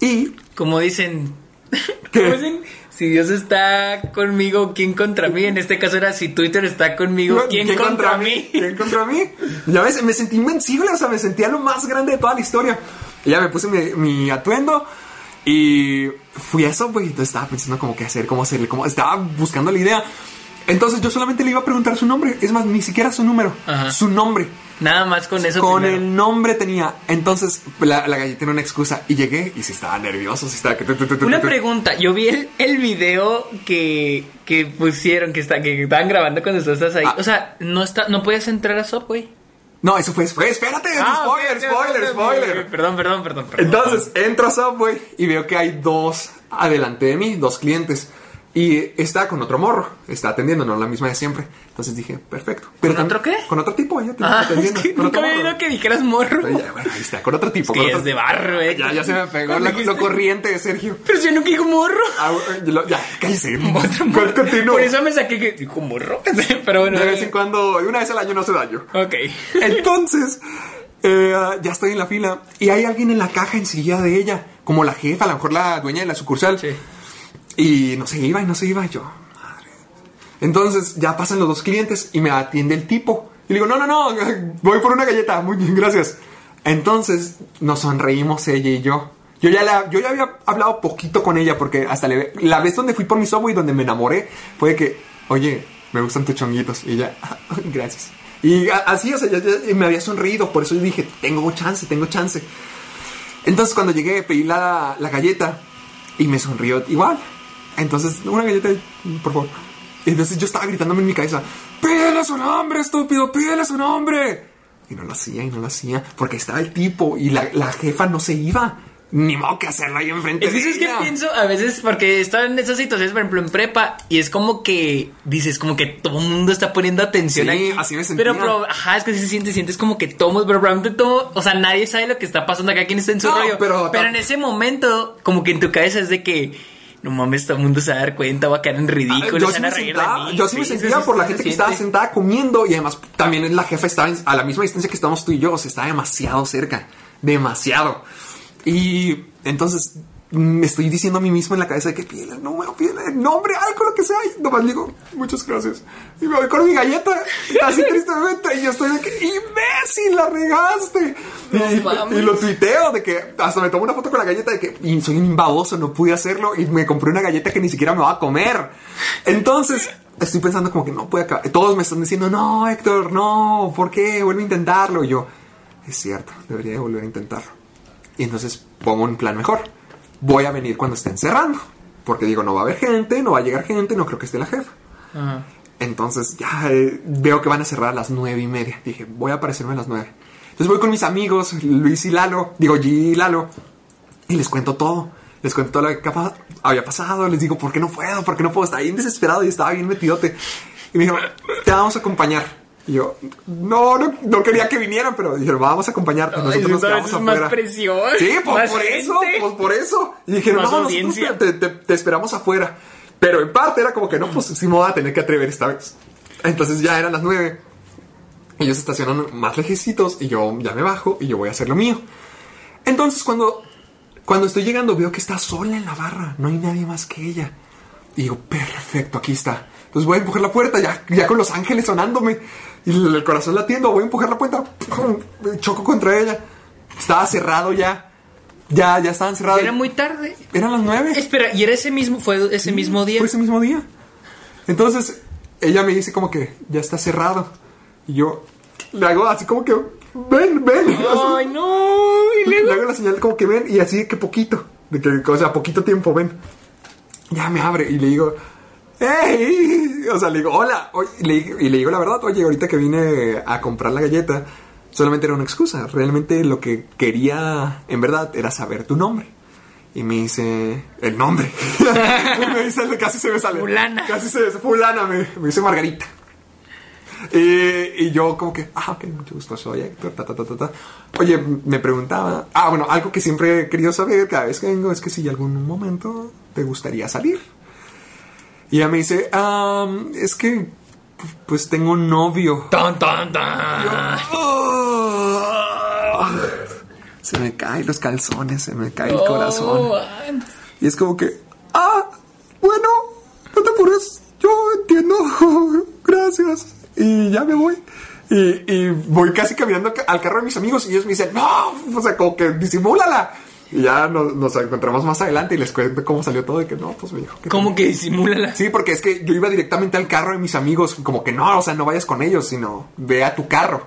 Y Como dicen. (laughs) ¿Qué? como dicen, si Dios está conmigo, ¿quién contra mí? En este caso era si Twitter está conmigo, ¿quién, contra, mí? ¿Quién contra mí? Ya ves, me sentí invencible, o sea, me sentía lo más grande de toda la historia. Y ya me puse mi, mi atuendo y fui a güey. Entonces estaba pensando cómo qué hacer, cómo hacerle, cómo estaba buscando la idea. Entonces yo solamente le iba a preguntar su nombre, es más, ni siquiera su número, Ajá. su nombre. Nada más con eso. Con primero. el nombre tenía. Entonces la, la galleta era una excusa y llegué y sí estaba nervioso, sí estaba Una pregunta, yo vi el, el video que, que pusieron, que, está, que estaban grabando cuando tú estás ahí. Ah. O sea, no está, no puedes entrar a Subway. No, eso fue después. Espérate, Ah, spoiler, spoiler, spoiler. perdón, perdón. perdón. Entonces entro a Subway y veo que hay dos adelante de mí, dos clientes. Y está con otro morro, está atendiendo, no la misma de siempre. Entonces dije, perfecto. ¿Con tam- otro qué? Con otro tipo, ella Ah, (laughs) es atendiendo. que con nunca había oído que dijeras morro. Pero ya, bueno, ahí está, con otro tipo. Es con que otro- es de barro, eh. Ya, ya se me pegó lo, lo corriente de Sergio. Pero si yo nunca digo morro. Ah, lo- ya, cállese. (laughs) Por eso me saqué que dijo morro. (laughs) Pero bueno. De vez en cuando, una vez al año no hace daño. Ok. Entonces, eh, ya estoy en la fila y hay alguien en la caja enseguida de ella, como la jefa, a lo mejor la dueña de la sucursal. Sí. Y no se iba y no se iba y yo, madre. Entonces ya pasan los dos clientes y me atiende el tipo. Y digo, no, no, no, voy por una galleta, muy bien, gracias. Entonces nos sonreímos ella y yo. Yo ya, la, yo ya había hablado poquito con ella porque hasta la vez donde fui por mi subway donde me enamoré fue que, oye, me gustan tus chonguitos. Y ella, (laughs) gracias. Y así, o sea, ya- ya me había sonreído, por eso yo dije, tengo chance, tengo chance. Entonces cuando llegué pedí la, la galleta y me sonrió igual. Entonces, una galleta, por favor. Entonces yo estaba gritándome en mi cabeza, pídele su nombre, estúpido, pídele su nombre. Y no lo hacía, y no lo hacía, porque estaba el tipo y la, la jefa no se iba. Ni modo que hacerlo ahí enfrente. Es que de ¿sabes qué ella. pienso a veces porque estaba en esas situaciones, por ejemplo, en prepa, y es como que dices, como que todo el mundo está poniendo atención Sí, ahí. así me sentía. Pero, pero, ajá, es que sí se siente, sientes como que todo, pero realmente todo, o sea, nadie sabe lo que está pasando acá, quién está en su No, rollo. pero- en ese momento, como que en tu cabeza es de que, no mames, todo el mundo se va a dar cuenta, va a quedar en Ah, ridículo, yo sí me sentaba, mí. yo sí me Sí, sentía sí, por la gente que estaba sentada comiendo y además también la jefa estaba a la misma distancia que estamos tú y yo, o sea, estaba demasiado cerca, demasiado. Y entonces me estoy diciendo a mí mismo en la cabeza de que pídele el número, pídele el nombre, algo, lo que sea. Y nomás digo, muchas gracias. Y me voy con mi galleta, así (laughs) tristemente. Y yo estoy de que, imbécil, la regaste. No y, lo tuiteo de que hasta me tomo una foto con la galleta de que y soy un baboso, no pude hacerlo. Y me compré una galleta que ni siquiera me va a comer. Entonces, estoy pensando como que no puede acabar. Todos me están diciendo, no, Héctor, no, ¿por qué? Vuelve a intentarlo. Y yo, es cierto, debería de volver a intentarlo. Y entonces pongo un plan mejor. Voy a venir cuando estén cerrando. Porque digo, no va a haber gente, no va a llegar gente, no creo que esté la jefa. Ajá. Entonces ya eh, veo que van a cerrar a las nueve y media. Dije, voy a aparecerme a las nueve. Entonces voy con mis amigos, Luis y Lalo, digo G y Lalo, y les cuento todo. Les cuento todo lo que había pasado. Les digo, ¿por qué no puedo? ¿Por qué no puedo? Estaba bien desesperado y estaba bien metidote. Y me dijeron, te vamos a acompañar. Y yo, no, no, no quería que vinieran, pero dijeron, vamos a acompañarte. Ay, Nosotros nos eso quedamos es más afuera. presión, Sí, pues más por eso, gente. pues por eso. Y dijeron, Más no, nosotros audiencia. te, te- te esperamos afuera. Pero en parte era como que no, pues sí me voy a tener que atrever esta vez. Entonces ya eran las nueve. Ellos estacionan más lejecitos y yo ya me bajo y yo voy a hacer lo mío. Entonces cuando, cuando estoy llegando veo que está sola en la barra, no hay nadie más que ella. Y digo, perfecto, aquí está. Entonces voy a empujar la puerta, ya, ya con los ángeles sonándome y el, corazón latiendo, voy a empujar la puerta, (laughs) choco contra ella. Estaba cerrado ya. ya, ya estaban cerradas. Era muy tarde. Eran las nueve. Espera, ¿y era ese mismo, fue ese mismo día? Fue ese mismo día. Entonces, ella me dice como que ya está cerrado. Y yo le hago así como que, ven, ven. (laughs) Ay, no. Y Le hago la señal como que ven y así que poquito. De que, o sea, poquito tiempo, ven. Ya me abre y le digo, ¡Hey! O sea, le digo, hola. Y, le, y le digo la verdad, oye, ahorita que vine a comprar la galleta, solamente era una excusa. Realmente lo que quería, en verdad, era saber tu nombre. Y me dice, el nombre. (laughs) me dice, casi se me sale. Fulana. Casi se me Fulana, me, me dice Margarita. Y, y yo como que, ah, ok, mucho gusto, soy Héctor, ta, ta, ta, ta, ta. Oye, me preguntaba, ah, bueno, algo que siempre he querido saber cada vez que vengo es que si algún momento te gustaría salir. Y ella me dice, ah, es que, pues tengo un novio. Tan, tan, tan. Se me caen los calzones, se me cae el Oh, corazón. Y es como que, ah, bueno, no te apures, yo entiendo, (laughs) gracias. Y ya me voy. Y, y voy casi caminando ca- al carro de mis amigos y ellos me dicen, no, o sea, como que disimúlala. Y ya nos, nos encontramos más adelante y les cuento cómo salió todo de que no, pues me dijo que... ¿Cómo que disimúlala? Sí, porque es que yo iba directamente al carro de mis amigos, como que no, o sea, no vayas con ellos, sino ve a tu carro.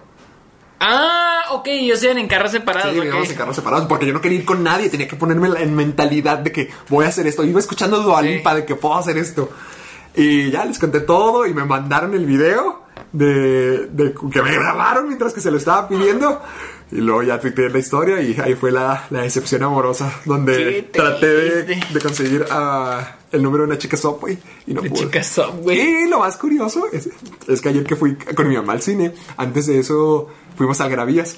Ah, ok, ellos iban en carros separados. Sí, ok. íbamos en carros separados porque yo no quería ir con nadie, tenía que ponerme en mentalidad de que voy a hacer esto. Iba escuchando Dua Sí. Lipa de que puedo hacer esto. Y ya les conté todo y me mandaron el video de, de que me grabaron mientras que se lo estaba pidiendo. Y luego ya tuiteé la historia y ahí fue la, la decepción amorosa donde traté de, conseguir ah, el número de una chica Subway y no De pude. chica Subway. Y lo más curioso es, es que ayer que fui con mi mamá al cine, antes de eso fuimos a Gravías,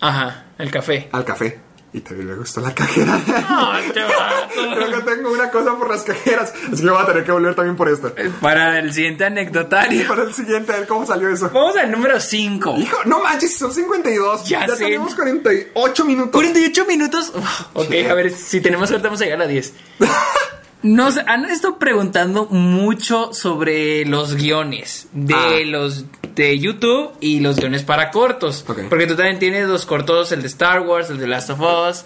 Ajá, el café. al café. Y también me gustó la cajera. Ay, te (laughs) Creo que tengo una cosa por las cajeras. Así que voy a tener que volver también por esto. Para el siguiente anecdotario. (laughs) para el siguiente, a ver cómo salió eso. Vamos al número 5. Hijo, no manches, son 52. Ya sé. tenemos 48 minutos. 48 minutos. Ok, Sí. a ver, si tenemos suerte vamos a llegar a 10. (laughs) Nos han estado preguntando mucho sobre los guiones de Ah. los de YouTube y los guiones para cortos. Porque tú también tienes dos cortos, el de Star Wars, el de Last of Us.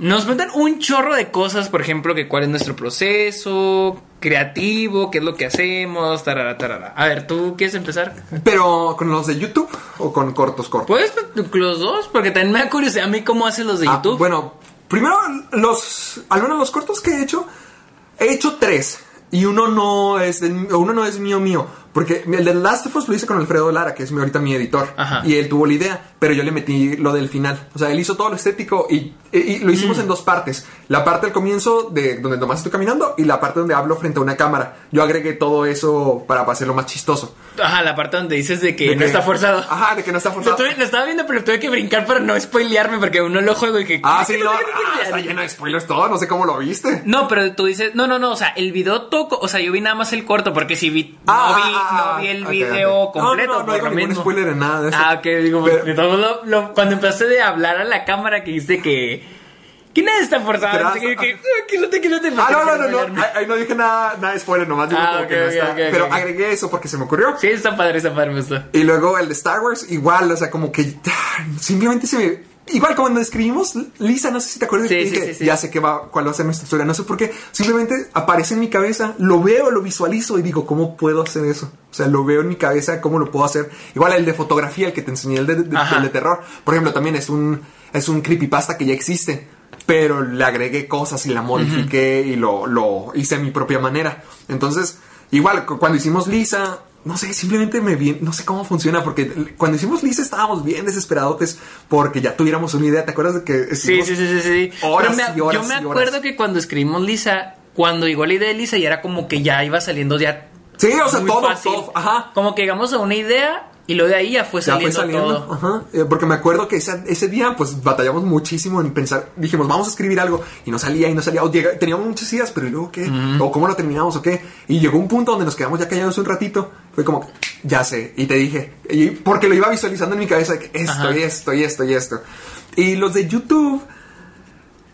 Nos preguntan un chorro de cosas, por ejemplo, que cuál es nuestro proceso creativo, qué es lo que hacemos, tarara, tarara. A ver, ¿tú quieres empezar? Pero con los de YouTube o con cortos cortos. Pues los dos, porque también me da curiosidad a mí cómo haces los de Ah, YouTube. bueno, primero los, al menos los cortos que he hecho, he hecho tres. Y uno no es uno no es mío mío. Porque el de Last of Us lo hice con Alfredo Lara, que es mi, ahorita mi editor. Ajá. Y él tuvo la idea, pero yo le metí lo del final. O sea, él hizo todo lo estético y, y- y lo Mm. hicimos en dos partes. La parte del comienzo, de donde nomás estoy caminando, y la parte donde hablo frente a una cámara. Yo agregué todo eso para hacerlo más chistoso. Ajá, la parte donde dices de que De no que- está forzado. Ajá, de que no está Lo, forzado. tuve- lo estaba viendo, pero tuve que brincar para no spoilearme porque uno lo juego y que. Ah, sí, ¿Qué no. ah, está lleno de spoilers todo. No sé cómo lo viste. No, pero tú dices, no, no, no, o sea, el video toco, o sea, yo vi nada más el corto porque si vi, Ah, no, vi, ah, ah, no vi el video completo, No, no, no, por digo lo ningún spoiler en nada de eso. Ah, ok, digo, Pero- de todo lo- lo- cuando empezaste de hablar a la cámara que dijiste que, que nada está forzado, Tras- que, que, que no te, que no te Ah, no, no, no, no. Ahí, no dije nada, nada de spoiler, nomás digo Ah, como que no está. Pero agregué eso porque se me ocurrió. Sí, está padre, está padre, me gustó. Y luego el de Star Wars, igual, o sea, como que ah, simplemente se me. Igual como cuando escribimos, Lisa, no sé si te acuerdas, Sí, que sí, dije, sí, ya sé que va, cuál va a ser nuestra historia, no sé por qué, simplemente aparece en mi cabeza, lo veo, lo visualizo y digo, ¿cómo puedo hacer eso? O sea, lo veo en mi cabeza, ¿cómo lo puedo hacer? Igual el de fotografía, el que te enseñé, el de, de- Ajá. el de terror, por ejemplo, también es un, es un creepypasta que ya existe, pero le agregué cosas y la modifiqué y lo, lo hice a mi propia manera. Entonces, igual, cu- cuando hicimos Lisa, no sé, simplemente me vi, no sé cómo funciona, porque cuando hicimos Lisa estábamos bien desesperadotes porque ya tuviéramos una idea. ¿Te acuerdas de que Sí, sí, sí, sí, sí. Horas me- y horas yo me y acuerdo horas? que cuando escribimos Lisa, cuando llegó la idea de Lisa, ya era como que ya iba saliendo ya. Sí, o sea, todo, fácil. todo, ajá. Como que llegamos a una idea y lo de ahí ya fue Ya fue saliendo, saliendo, todo. ajá. Eh, porque me acuerdo que ese, ese día, pues batallamos muchísimo en pensar. Dijimos, vamos a escribir algo, y no salía, y no salía. O teníamos muchas ideas, pero ¿y luego qué? O cómo lo terminamos, o qué. Y llegó un punto donde nos quedamos ya callados un ratito. Fue como, ya sé, y te dije, y porque lo iba visualizando en mi cabeza, de que esto, Ajá. y esto, y esto, y esto. Y los de YouTube,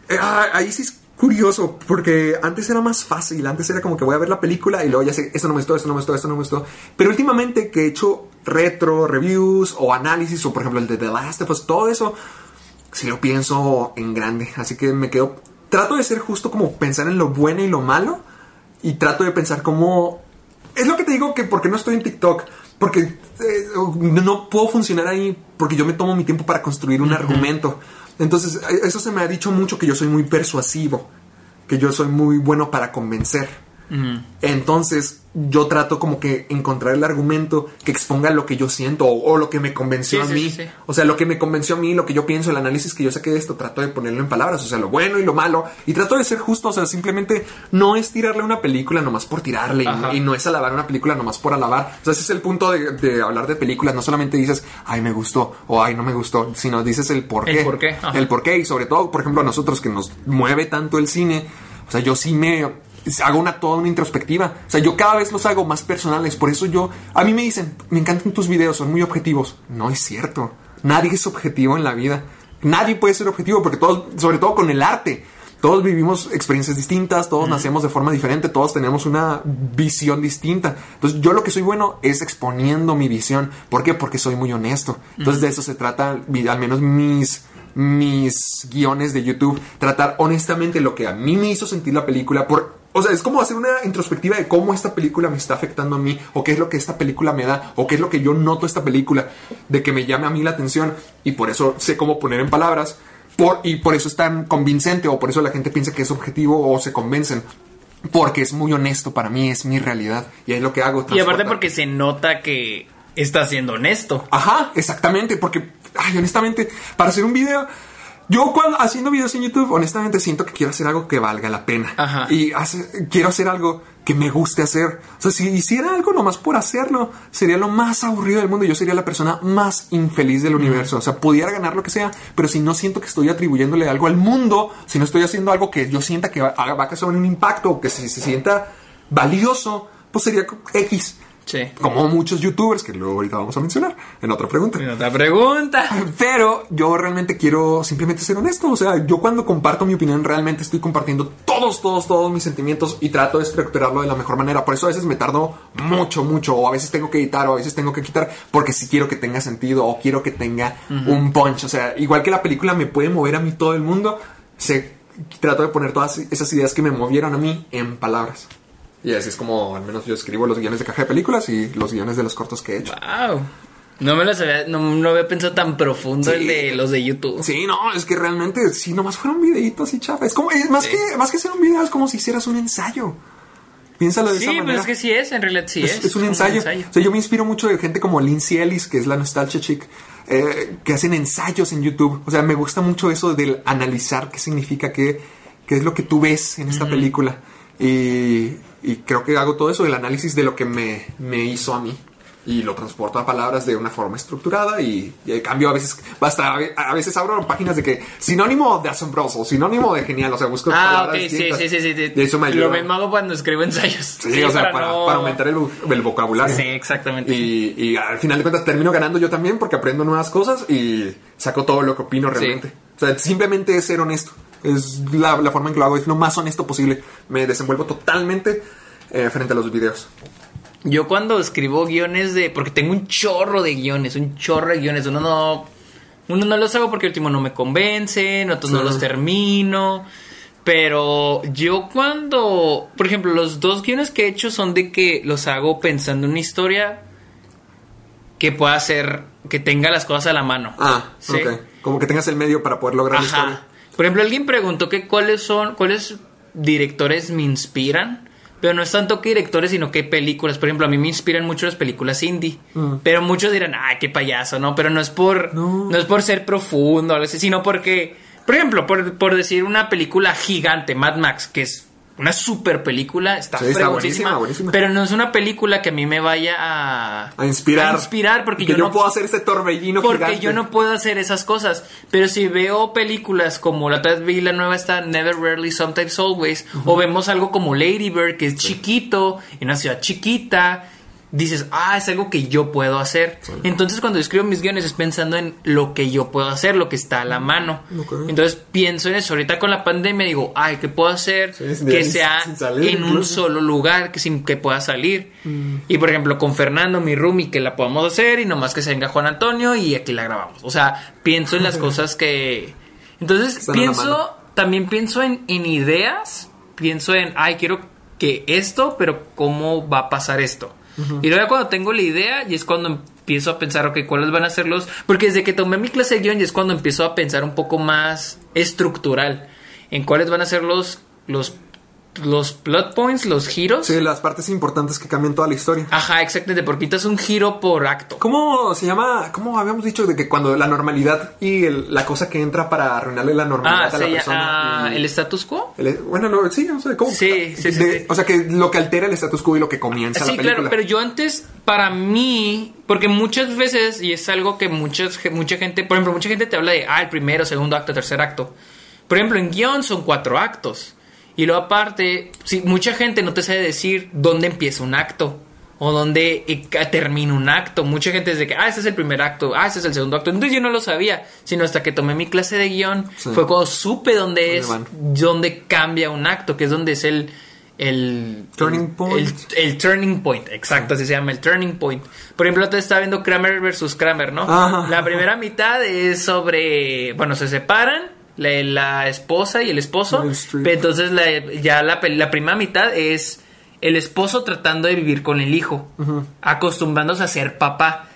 eh, ah, ahí sí es curioso, porque antes era más fácil, antes era como que voy a ver la película y luego ya sé, esto no me gustó, esto no me gustó, esto no me gustó. Pero últimamente que he hecho retro, reviews o análisis, o por ejemplo el de The Last of Us, todo eso, si lo pienso en grande. Así que me quedo. Trato de ser justo como pensar en lo bueno y lo malo. Y trato de pensar como. Es lo que te digo que porque no estoy en TikTok. Porque eh, no puedo funcionar ahí porque yo me tomo mi tiempo para construir un argumento. Entonces, eh, eso se me ha dicho mucho que yo soy muy persuasivo. Que yo soy muy bueno para convencer. Entonces, yo trato como que encontrar el argumento que exponga lo que yo siento o, lo que me convenció Sí, a sí, mí. sí. O sea, lo que me convenció a mí, lo que yo pienso, el análisis que yo saqué de esto, trato de ponerlo en palabras. O sea, lo bueno y lo malo. Y trato de ser justo. O sea, simplemente no es tirarle una película nomás por tirarle. y no- Ajá. Y, no es alabar una película nomás por alabar. O sea, ese es el punto de, de hablar de películas. No solamente dices, ay, me gustó o ay, no me gustó, sino dices el por El qué. por qué, ajá. El por qué. Y sobre todo, por ejemplo, a nosotros que nos mueve tanto el cine. O sea, yo sí me hago una toda una introspectiva. O sea, yo cada vez los hago más personales. Por eso yo, a mí me dicen, me encantan tus videos, son muy objetivos. No es cierto. Nadie es objetivo en la vida. Nadie puede ser objetivo porque todos, sobre todo con el arte, todos vivimos experiencias distintas, todos nacemos de forma diferente, todos tenemos una visión distinta. Entonces, yo lo que soy bueno es exponiendo mi visión. ¿Por qué? Porque soy muy honesto. Entonces, de eso se trata, al menos mis mis guiones de YouTube, tratar honestamente lo que a mí me hizo sentir la película por o sea, es como hacer una introspectiva de cómo esta película me está afectando a mí, o qué es lo que esta película me da, o qué es lo que yo noto esta película, de que me llame a mí la atención, y por eso sé cómo poner en palabras, por, y por eso es tan convincente, o por eso la gente piensa que es objetivo, o se convencen, porque es muy honesto para mí, es mi realidad, y es lo que hago. Y aparte porque se nota que está siendo honesto. Ajá, exactamente, porque, ay, honestamente, para hacer un video, yo cuando haciendo videos en YouTube, honestamente siento que quiero hacer algo que valga la pena. Ajá. Y hace- quiero hacer algo que me guste hacer. O sea, si hiciera algo nomás por hacerlo, sería lo más aburrido del mundo. Yo sería la persona más infeliz del universo. O sea, pudiera ganar lo que sea, pero si no siento que estoy atribuyéndole algo al mundo, si no estoy haciendo algo que yo sienta que va, va a causar un impacto o que se, se sienta valioso, pues sería X. Sí. Como muchos youtubers que luego ahorita vamos a mencionar en otra pregunta. Y Otra pregunta. (laughs) Pero yo realmente quiero simplemente ser honesto. O sea, yo cuando comparto mi opinión realmente estoy compartiendo todos, todos, todos mis sentimientos y trato de estructurarlo de la mejor manera. Por eso a veces me tardo mucho, mucho. O a veces tengo que editar o a veces tengo que quitar porque si quiero que tenga sentido o quiero que tenga un punch. O sea, igual que la película me puede mover a mí todo el mundo, se, trato de poner todas esas ideas que me movieron a mí en palabras. Y así es como al menos yo escribo los guiones de caja de películas y los guiones de los cortos que he hecho. Wow. No me lo sabía, no, no había pensado tan profundo Sí. el de los de YouTube. Sí, no, es que realmente, si nomás fuera un videito así chafa. Es como, es más, Sí. que, más que hacer un video, es como si hicieras un ensayo. Piénsalo de Sí, esa pues manera. es que sí es, en realidad sí es. es, es un ensayo. O sea, yo me inspiro mucho de gente como Lindsay Ellis, que es la nostalgia chick, eh, que hacen ensayos en YouTube. O sea, me gusta mucho eso del analizar qué significa, qué, qué es lo que tú ves en esta película. Y, y creo que hago todo eso, el análisis de lo que me, me hizo a mí. Y lo transporto a palabras de una forma estructurada y, cambio a veces basta a ve- a veces abro páginas de que sinónimo de asombroso, sinónimo de genial, o sea, busco Ah, palabras ok, sí, sí, sí, sí, sí. Y eso me ayuda. Lo mismo hago cuando escribo ensayos. Sí, o sea, para, no- para aumentar el, el vocabulario. Sí, exactamente. Y, y al final de cuentas termino ganando yo también porque aprendo nuevas cosas y saco todo lo que opino realmente. O sea, simplemente es ser honesto. Es la, la forma en que lo hago, es lo más honesto posible. Me desenvuelvo totalmente eh, frente a los videos. Yo cuando escribo guiones de... Porque tengo un chorro de guiones, un chorro de guiones. Uno no... Uno no los hago porque último no me convencen, otros no Sí. los termino. Pero yo cuando... Por ejemplo, los dos guiones que he hecho son de que los hago pensando en una historia que pueda ser... Que tenga las cosas a la mano. Ah, Sí. ok. Como que tengas el medio para poder lograr la historia. Por ejemplo, alguien preguntó que cuáles son, cuáles directores me inspiran. Pero no es tanto que directores, sino que películas. Por ejemplo, a mí me inspiran mucho las películas indie. Pero muchos dirán, ay, qué payaso, ¿no? Pero no es por, No. no, es por ser profundo, o algo así, sino porque, por ejemplo, por, por decir una película gigante, Mad Max, que es una super película, está, Sí, está buenísima, buenísima. Pero no es una película que a mí me vaya a, A inspirar. a inspirar, porque Que yo no puedo hacer ese torbellino porque gigante. yo no puedo hacer esas cosas. Pero si veo películas como la otra vez vi la nueva está Never Rarely Sometimes Always, o vemos algo como Lady Bird, que es chiquito, en una ciudad chiquita, dices, ah, es algo que yo puedo hacer. Entonces cuando escribo mis guiones es pensando en lo que yo puedo hacer, lo que está a la mano. Entonces pienso en eso. Ahorita con la pandemia digo, ay, ¿qué puedo hacer Sí, que sea salir en un solo lugar que sin que pueda salir. Mm. Y por ejemplo, con Fernando, mi roomie, que la podamos hacer y nomás que se venga Juan Antonio y aquí la grabamos. O sea, pienso en las (laughs) cosas que, Entonces Están pienso, también pienso en, en ideas, pienso en, ay, quiero que esto, pero ¿cómo va a pasar esto? Y luego cuando tengo la idea y es cuando empiezo a pensar, ok, ¿cuáles van a ser los...? Porque desde que tomé mi clase de guion y es cuando empiezo a pensar un poco más estructural en cuáles van a ser los, los, los plot points, los giros. Sí, las partes importantes que cambian toda la historia. Ajá, exactamente, porque quitas un giro por acto. ¿Cómo se llama? ¿Cómo habíamos dicho de que cuando la normalidad y el- la cosa que entra para arruinarle la normalidad Ah, a la llama- persona? ah, el status quo. el- bueno, no, sí, no sé cómo. Sí, sí, sí, De- sí. O sea, que lo que altera el status quo y lo que comienza Sí, la película. claro, pero yo antes, para mí, porque muchas veces, y es algo que muchas, mucha gente, por ejemplo, mucha gente te habla de, ah, el primero, segundo acto, tercer acto. Por ejemplo, en guion son cuatro actos. Y luego aparte, sí, mucha gente no te sabe decir dónde empieza un acto. O dónde eh, termina un acto. Mucha gente dice que, ah, este es el primer acto, ah, este es el segundo acto. Entonces yo no lo sabía, sino hasta que tomé mi clase de guion, Sí. fue cuando supe dónde ¿Dónde es, dónde cambia un acto, que es donde es el... El, Turning point. el- el turning point, exacto, así se llama, el turning point. Por ejemplo, te estaba viendo Kramer versus Kramer, ¿no? Ajá. La primera mitad es sobre, bueno, se separan, la, la esposa y el esposo. Entonces, la, ya la, la primera mitad es el esposo tratando de vivir con el hijo, acostumbrándose a ser papá.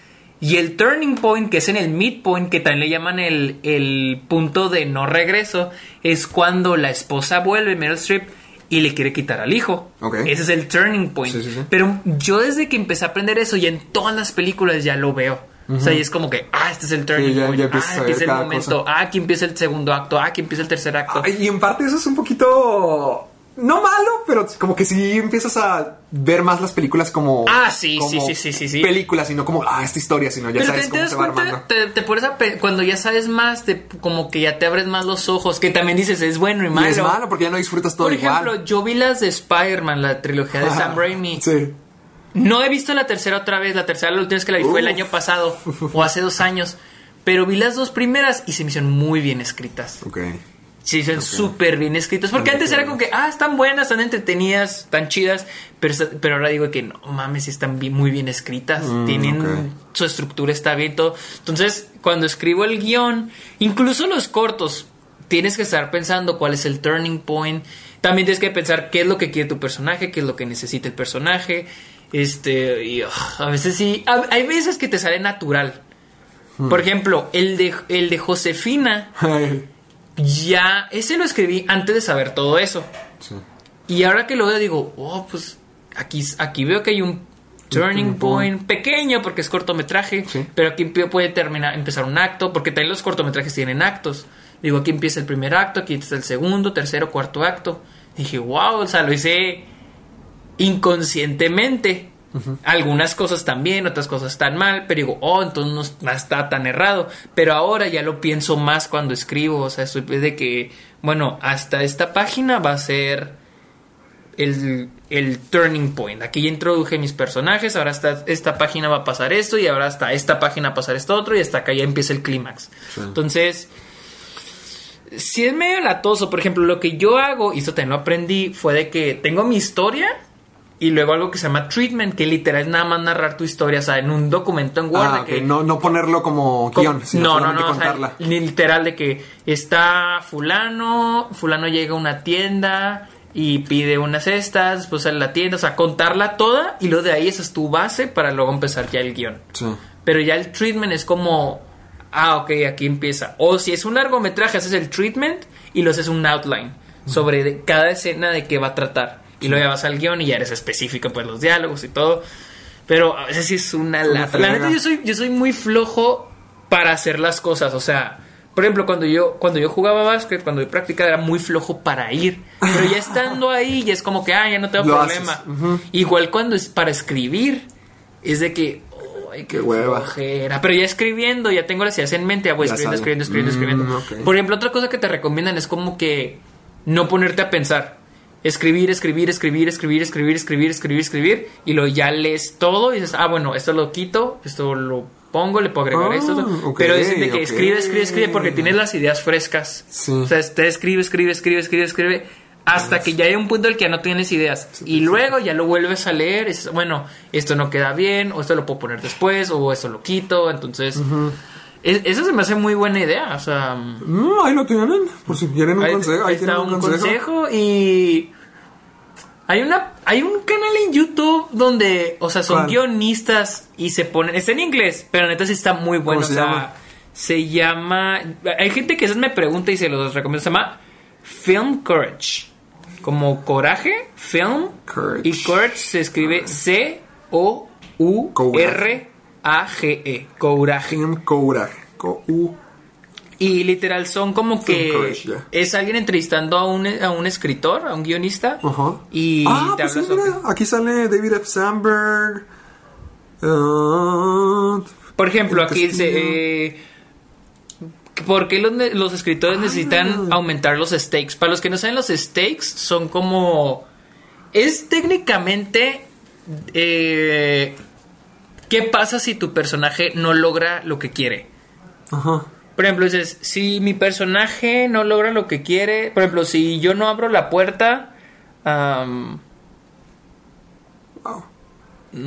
Y el turning point, que es en el midpoint, que también le llaman el, el punto de no regreso, es cuando la esposa vuelve, Meryl Streep, y le quiere quitar al hijo. Ese es el turning point. Sí, sí, sí. Pero yo desde que empecé a aprender eso, y en todas las películas ya lo veo. O sea, y es como que, ah, este es el turning Sí, ya- point. ya ah, a aquí ver es el momento. Ah, aquí empieza el segundo acto. Ah, aquí empieza el tercer acto. Ay, y en parte eso es un poquito. No malo, pero como que sí empiezas a ver más las películas como. Ah, sí, como sí, sí, sí, sí, sí. Películas y no como, ah, esta historia, sino ya Pero sabes te, te cómo das se va cuenta, armando. te, te pones a cuando ya sabes más, te, como que ya te abres más los ojos, que también dices es bueno y Y malo. es malo porque ya no disfrutas todo Por ejemplo, igual. yo vi las de Spider-Man, la trilogía de (laughs) Sam Raimi. Sí. No he visto la tercera otra vez. La tercera, la última vez que la vi fue el año pasado (laughs) o hace dos años. Pero vi las dos primeras y se me hicieron muy bien escritas. Ok. Sí, son súper bien escritas. Porque antes era como que, ah, están buenas, están entretenidas, están chidas. Pero, pero ahora digo que no mames, están bien- muy bien escritas. Tienen. ok. Su estructura está bien, todo. Entonces, cuando escribo el guion, incluso los cortos, tienes que estar pensando cuál es el turning point. También tienes que pensar qué es lo que quiere tu personaje, qué es lo que necesita el personaje. Este, y ugh, a veces sí. a- hay veces que te sale natural. Por ejemplo, el de, el de Josefina. Ya, ese lo escribí antes de saber todo eso. sí. Y ahora que lo veo digo, oh, pues aquí, aquí veo que hay un turning point. pequeño porque es cortometraje, Sí. pero aquí puede terminar, empezar un acto, porque también los cortometrajes tienen actos. Digo, aquí empieza el primer acto, aquí está el segundo, tercero, cuarto acto. Dije, wow, o sea, lo hice inconscientemente. Algunas cosas también, otras cosas están mal, pero digo, oh, entonces no, está tan errado. Pero ahora ya lo pienso más cuando escribo, o sea, estoy de que, bueno, hasta esta página va a ser el, el turning point. Aquí ya introduje mis personajes, ahora hasta esta página va a pasar esto y ahora hasta esta página va a pasar esto otro y hasta acá ya empieza el clímax. Sí. Entonces, si es medio latoso, por ejemplo, lo que yo hago, y esto también lo aprendí, fue de que tengo mi historia y luego algo que se llama treatment, que literal es nada más narrar tu historia, o sea, en un documento en Word. Ah, de que, no, no ponerlo como guion, sino no, no, no, o sea, contarla. literal de que está fulano, fulano llega a una tienda y pide unas cestas, después sale la tienda, o sea, contarla toda y luego de ahí esa es tu base para luego empezar ya el guion. Sí. Pero ya el treatment es como, ah, ok, aquí empieza. O si es un largometraje, haces el treatment y lo haces un outline sobre de- cada escena de qué va a tratar. Y luego ya vas al guion y ya eres específico, pues los diálogos y todo. Pero a veces sí es una Una lata. La neta, yo soy, yo soy muy flojo para hacer las cosas. O sea, por ejemplo, cuando yo, cuando yo jugaba básquet, cuando yo practicaba, era muy flojo para ir. Pero ya estando ahí, ya es como que, ah, ya no tengo (laughs) Lo problema. haces. Ujú. Igual cuando es para escribir, es de que, ay, qué Qué hueva. flojera. Pero ya escribiendo, ya tengo las ideas en mente, ya voy Ya escribiendo, escribiendo, escribiendo, Mm, escribiendo. ok. Por ejemplo, otra cosa que te recomiendan es como que no ponerte a pensar. Escribir, escribir, escribir, escribir, escribir, escribir, escribir, escribir. Y luego ya lees todo y dices, ah, bueno, esto lo quito, esto lo pongo, le puedo agregar Ah, esto. ok, Pero dicen de que escribe, escribe, escribe porque tienes las ideas frescas. Sí. O sea, te escribe, escribe, escribe, escribe, escribe. Hasta que ya hay un punto en el que ya no tienes ideas. y luego ya lo vuelves a leer. Y dices, bueno, esto no queda bien, o esto lo puedo poner después, o esto lo quito. Entonces, Es- eso se me hace muy buena idea, o sea... Mm, ahí lo tienen, por si quieren un Ahí, consejo. Ahí está un consejo. y hay una hay un canal en YouTube donde, o sea, son ¿Cuál? guionistas y se ponen, está en inglés, pero neta sí está muy bueno, ¿Cómo se o sea, llama? se llama hay gente que a veces me pregunta y se los recomiendo, se llama Film Courage. Como coraje, film Courage. y courage se escribe C E. Film Courage. Co U. Y literal son como que Courage, es alguien entrevistando a un, a un escritor, a un guionista. Y ah, te pues habla sí, mira, sobre. aquí sale David F. Sandberg. Ah, Por ejemplo, aquí dice. Eh, ¿Por qué los escritores Ah. necesitan aumentar los stakes? Para los que no saben, los stakes son como. Es técnicamente. eh, ¿Qué pasa si tu personaje no logra lo que quiere? Ajá. Por ejemplo, dices, si mi personaje no logra lo que quiere, por ejemplo, si yo no abro la puerta, no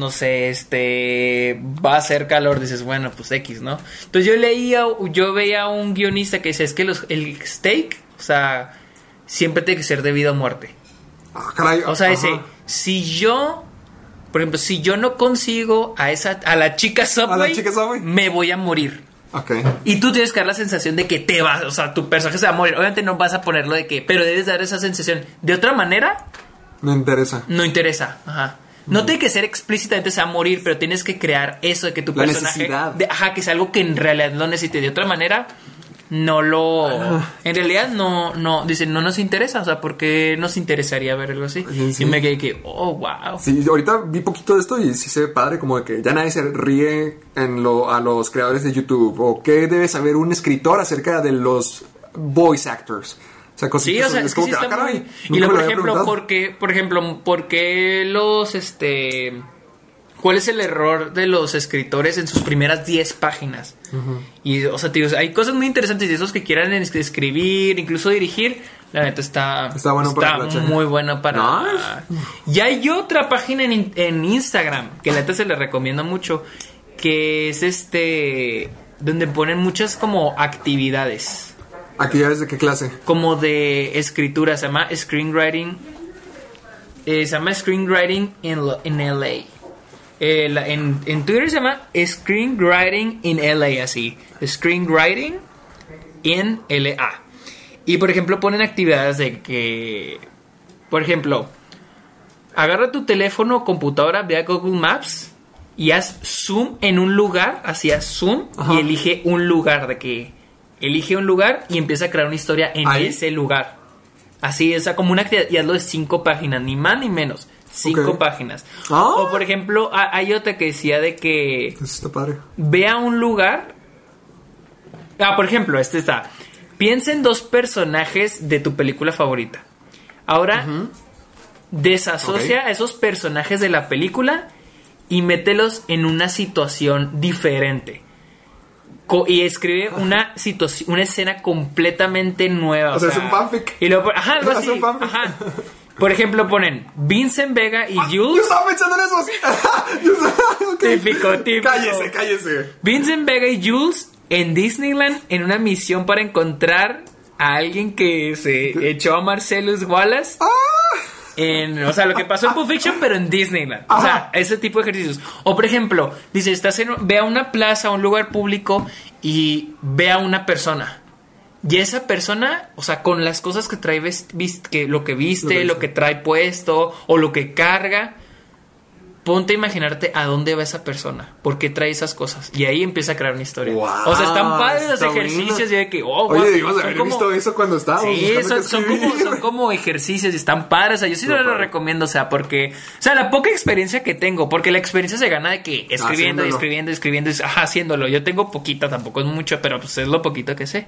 sé, este, va a hacer calor, dices, bueno, pues X, ¿no? Entonces yo leía, yo veía a un guionista que dice, es que los, el steak, o sea, siempre tiene que ser de vida o muerte. Ah, caray. O sea, dice, Ajá. si yo, por ejemplo, si yo no consigo a esa, a la chica Subway, chica Subway. me voy a morir. Ok. Y tú tienes que dar la sensación de que te vas, o sea, tu personaje se va a morir. Obviamente no vas a ponerlo de que, pero debes dar esa sensación. De otra manera, Me interesa. no interesa. Ajá. No tiene que ser explícitamente se va a morir, pero tienes que crear eso de que tu La personaje. necesidad. de- ajá, que es algo que en realidad no necesite. De otra manera, no lo. En realidad no, no. Dicen, no nos interesa. O sea, ¿por qué nos interesaría ver algo así? Sí, sí. Y me quedé que, oh, wow. Sí, ahorita vi poquito de esto y sí se ve padre, como de que ya nadie se ríe en lo, a los creadores de YouTube. O qué debe saber un escritor acerca de los voice actors. O sea, Sí, o sea, es que como sí que, ah, caray, muy... Y lo por ejemplo, preguntado. ¿por qué, por ejemplo, por qué los, este... ¿Cuál es el error de los escritores en sus primeras 10 páginas? Y, o sea, tío, hay cosas muy interesantes de esos que quieran es- escribir, incluso dirigir. La neta está, Está bueno para la changa. muy bueno para... Y hay otra página en, en Instagram, que la neta se le recomiendo mucho, que es este... Donde ponen muchas como actividades ¿Actividades de qué clase? como de escritura, se llama Screenwriting. eh, se llama Screenwriting in LA. Eh, la- en, en Twitter se llama Screenwriting in LA, así. Screenwriting in LA. Y por ejemplo, ponen actividades de que. Por ejemplo, agarra tu teléfono o computadora, ve a Google Maps y haz zoom en un lugar, haz zoom Ajá. y elige un lugar de que elige un lugar y empieza a crear una historia en Ahí. ese lugar. Así, o sea, como una actividad y hazlo de cinco páginas, ni más ni menos, cinco páginas. Ah. O por ejemplo, ha- hay otra que decía de que Eso está padre. ve a un lugar. Ah, por ejemplo, este está. Piensa en dos personajes de tu película favorita. Ahora, desasocia a esos personajes de la película y mételos en una situación diferente. Co- y escribe una situación, una escena completamente nueva. O sea, es un fanfic. Y luego, ajá, algo (laughs) Es un fanfic. Ajá. Por ejemplo, ponen Vincent Vega y Yo Jules. estaba pensando en eso. sí. (laughs) Yo estaba- ok. Típico, típico. Cállese, cállese. Vincent Vega y Jules en Disneyland en una misión para encontrar a alguien que se echó a Marcellus Wallace. Ah. En, o sea, lo que pasó en Pulp Fiction, pero en Disneyland. O sea, ese tipo de ejercicios. O, por ejemplo, dice, estás en, ve a una plaza, a un lugar público y ve a una persona. Y esa persona, o sea, con las cosas que trae, que, lo que viste, Lo lo que trae puesto o lo que carga, ponte a imaginarte a dónde va esa persona, por qué trae esas cosas. Y ahí empieza a crear una historia. Wow, o sea, están padres los ejercicios y de que, oh, Oye, debimos haber como- visto eso cuando estábamos. Sí, son, son como, son como ejercicios y están padres. O sea, yo sí lo Súper. recomiendo, o sea, porque, o sea, la poca experiencia que tengo, porque la experiencia se gana de que escribiendo y escribiendo y escribiendo, y- haciéndolo. Yo tengo poquita, tampoco es mucho, pero pues es lo poquito que sé.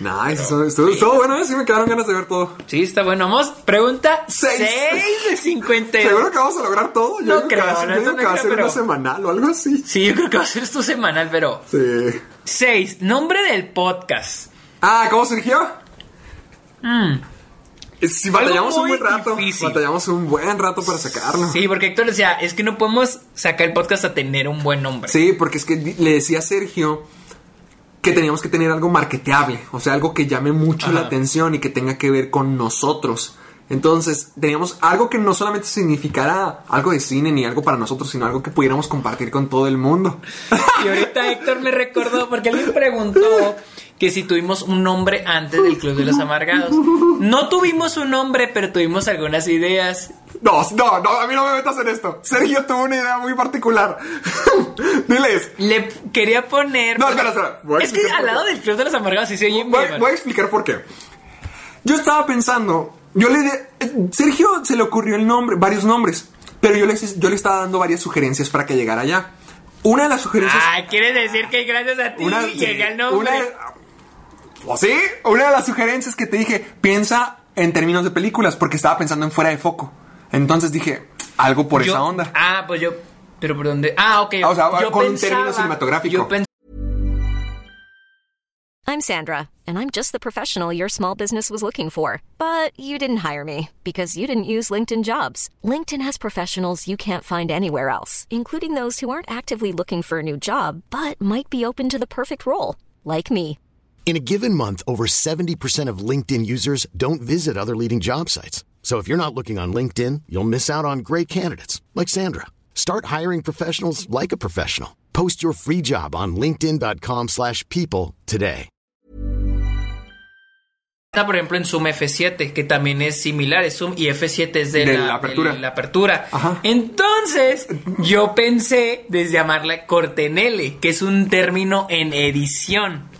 Nice, eso- estuvo, estuvo bueno, ¿eh? sí me quedaron ganas de ver todo. Sí, está bueno. Vamos, pregunta Seis. 6 de 52. (laughs) ¿Seguro que vamos a lograr todo? Yo No que creo, va yo que va a ser una pero- semanal o algo así. Sí, yo creo que va a ser esto semanal, pero. Sí. 6. Nombre del podcast. Ah, ¿cómo surgió? Mm. Si batallamos un buen rato. difícil. Batallamos un buen rato para sacarlo. Sí, porque Héctor decía, es que no podemos sacar el podcast a tener un buen nombre. Sí, porque es que le decía a Sergio que teníamos que tener algo marketeable, o sea, algo que llame mucho la atención y que tenga que ver con nosotros. Entonces, teníamos algo que no solamente significara algo de cine ni algo para nosotros, sino algo que pudiéramos compartir con todo el mundo. Y ahorita Héctor me recordó porque alguien preguntó que si tuvimos un nombre antes del Club de los Amargados. No tuvimos un nombre, pero tuvimos algunas ideas. No, no, no, a mí no me metas en esto. Sergio tuvo una idea muy particular. (laughs) Diles. Le quería poner. No, espera, espera. Es que al lado del Club de los Amargados sí se oye Voy, voy a explicar por qué. Yo estaba pensando, yo le de- Sergio se le ocurrió el nombre, varios nombres, pero yo le, yo le estaba dando varias sugerencias para que llegara allá. Una de las sugerencias Ah, quiere decir que gracias a ti una, llega el una nombre. de- ¿O sí? Una de las sugerencias que te dije, piensa en términos de películas, porque estaba pensando en fuera de foco. Entonces dije, algo por Yo- esa onda. Ah, pues yo. ¿Pero por dónde? Ah, ok. Ah, o sea, yo con un término cinematográfico. Yo I'm Sandra, and I'm just the professional your small business was looking for. But you didn't hire me because you didn't use LinkedIn jobs. LinkedIn has professionals you can't find anywhere else, including those who aren't actively looking for a new job but might be open to the perfect role, like me. In a given month, over 70% of LinkedIn users don't visit other leading job sites. So if you're not looking on LinkedIn, you'll miss out on great candidates like Sandra. Start hiring professionals like a professional. Post your free job on linkedin.com/people slash people today. por ejemplo, en Zoom F7, que también es similar. Es Zoom y F7 es de, De la, la apertura. de la apertura. Ajá. Entonces, yo pensé de llamarla cortenele, que es un término en edición.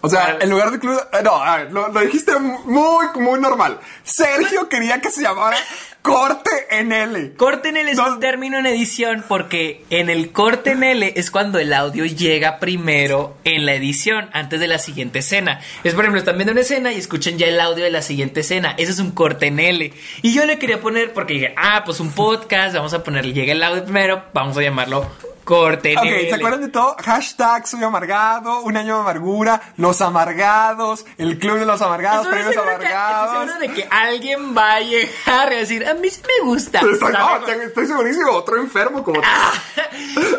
O sea, Para- en lugar de club. eh, No, a ver, lo, lo dijiste muy, muy normal. Sergio quería que se llamara corte en L. Corte en L es No. un término en edición porque en el corte en L es cuando el audio llega primero en la edición, antes de la siguiente escena. Es por ejemplo, están viendo una escena y escuchan ya el audio de la siguiente escena. Ese es un corte en L. Y yo le quería poner, porque dije, ah, pues un podcast, vamos a ponerle, llega el audio primero, vamos a llamarlo corte Ok. ¿se acuerdan de todo? Hashtag soy amargado, un año de amargura, los amargados, el club de los amargados, Estoy premios que, estoy amargados. seguro de que alguien va a llegar a decir, a mí sí me gusta. Estoy, no, estoy segurísimo, otro enfermo como tú.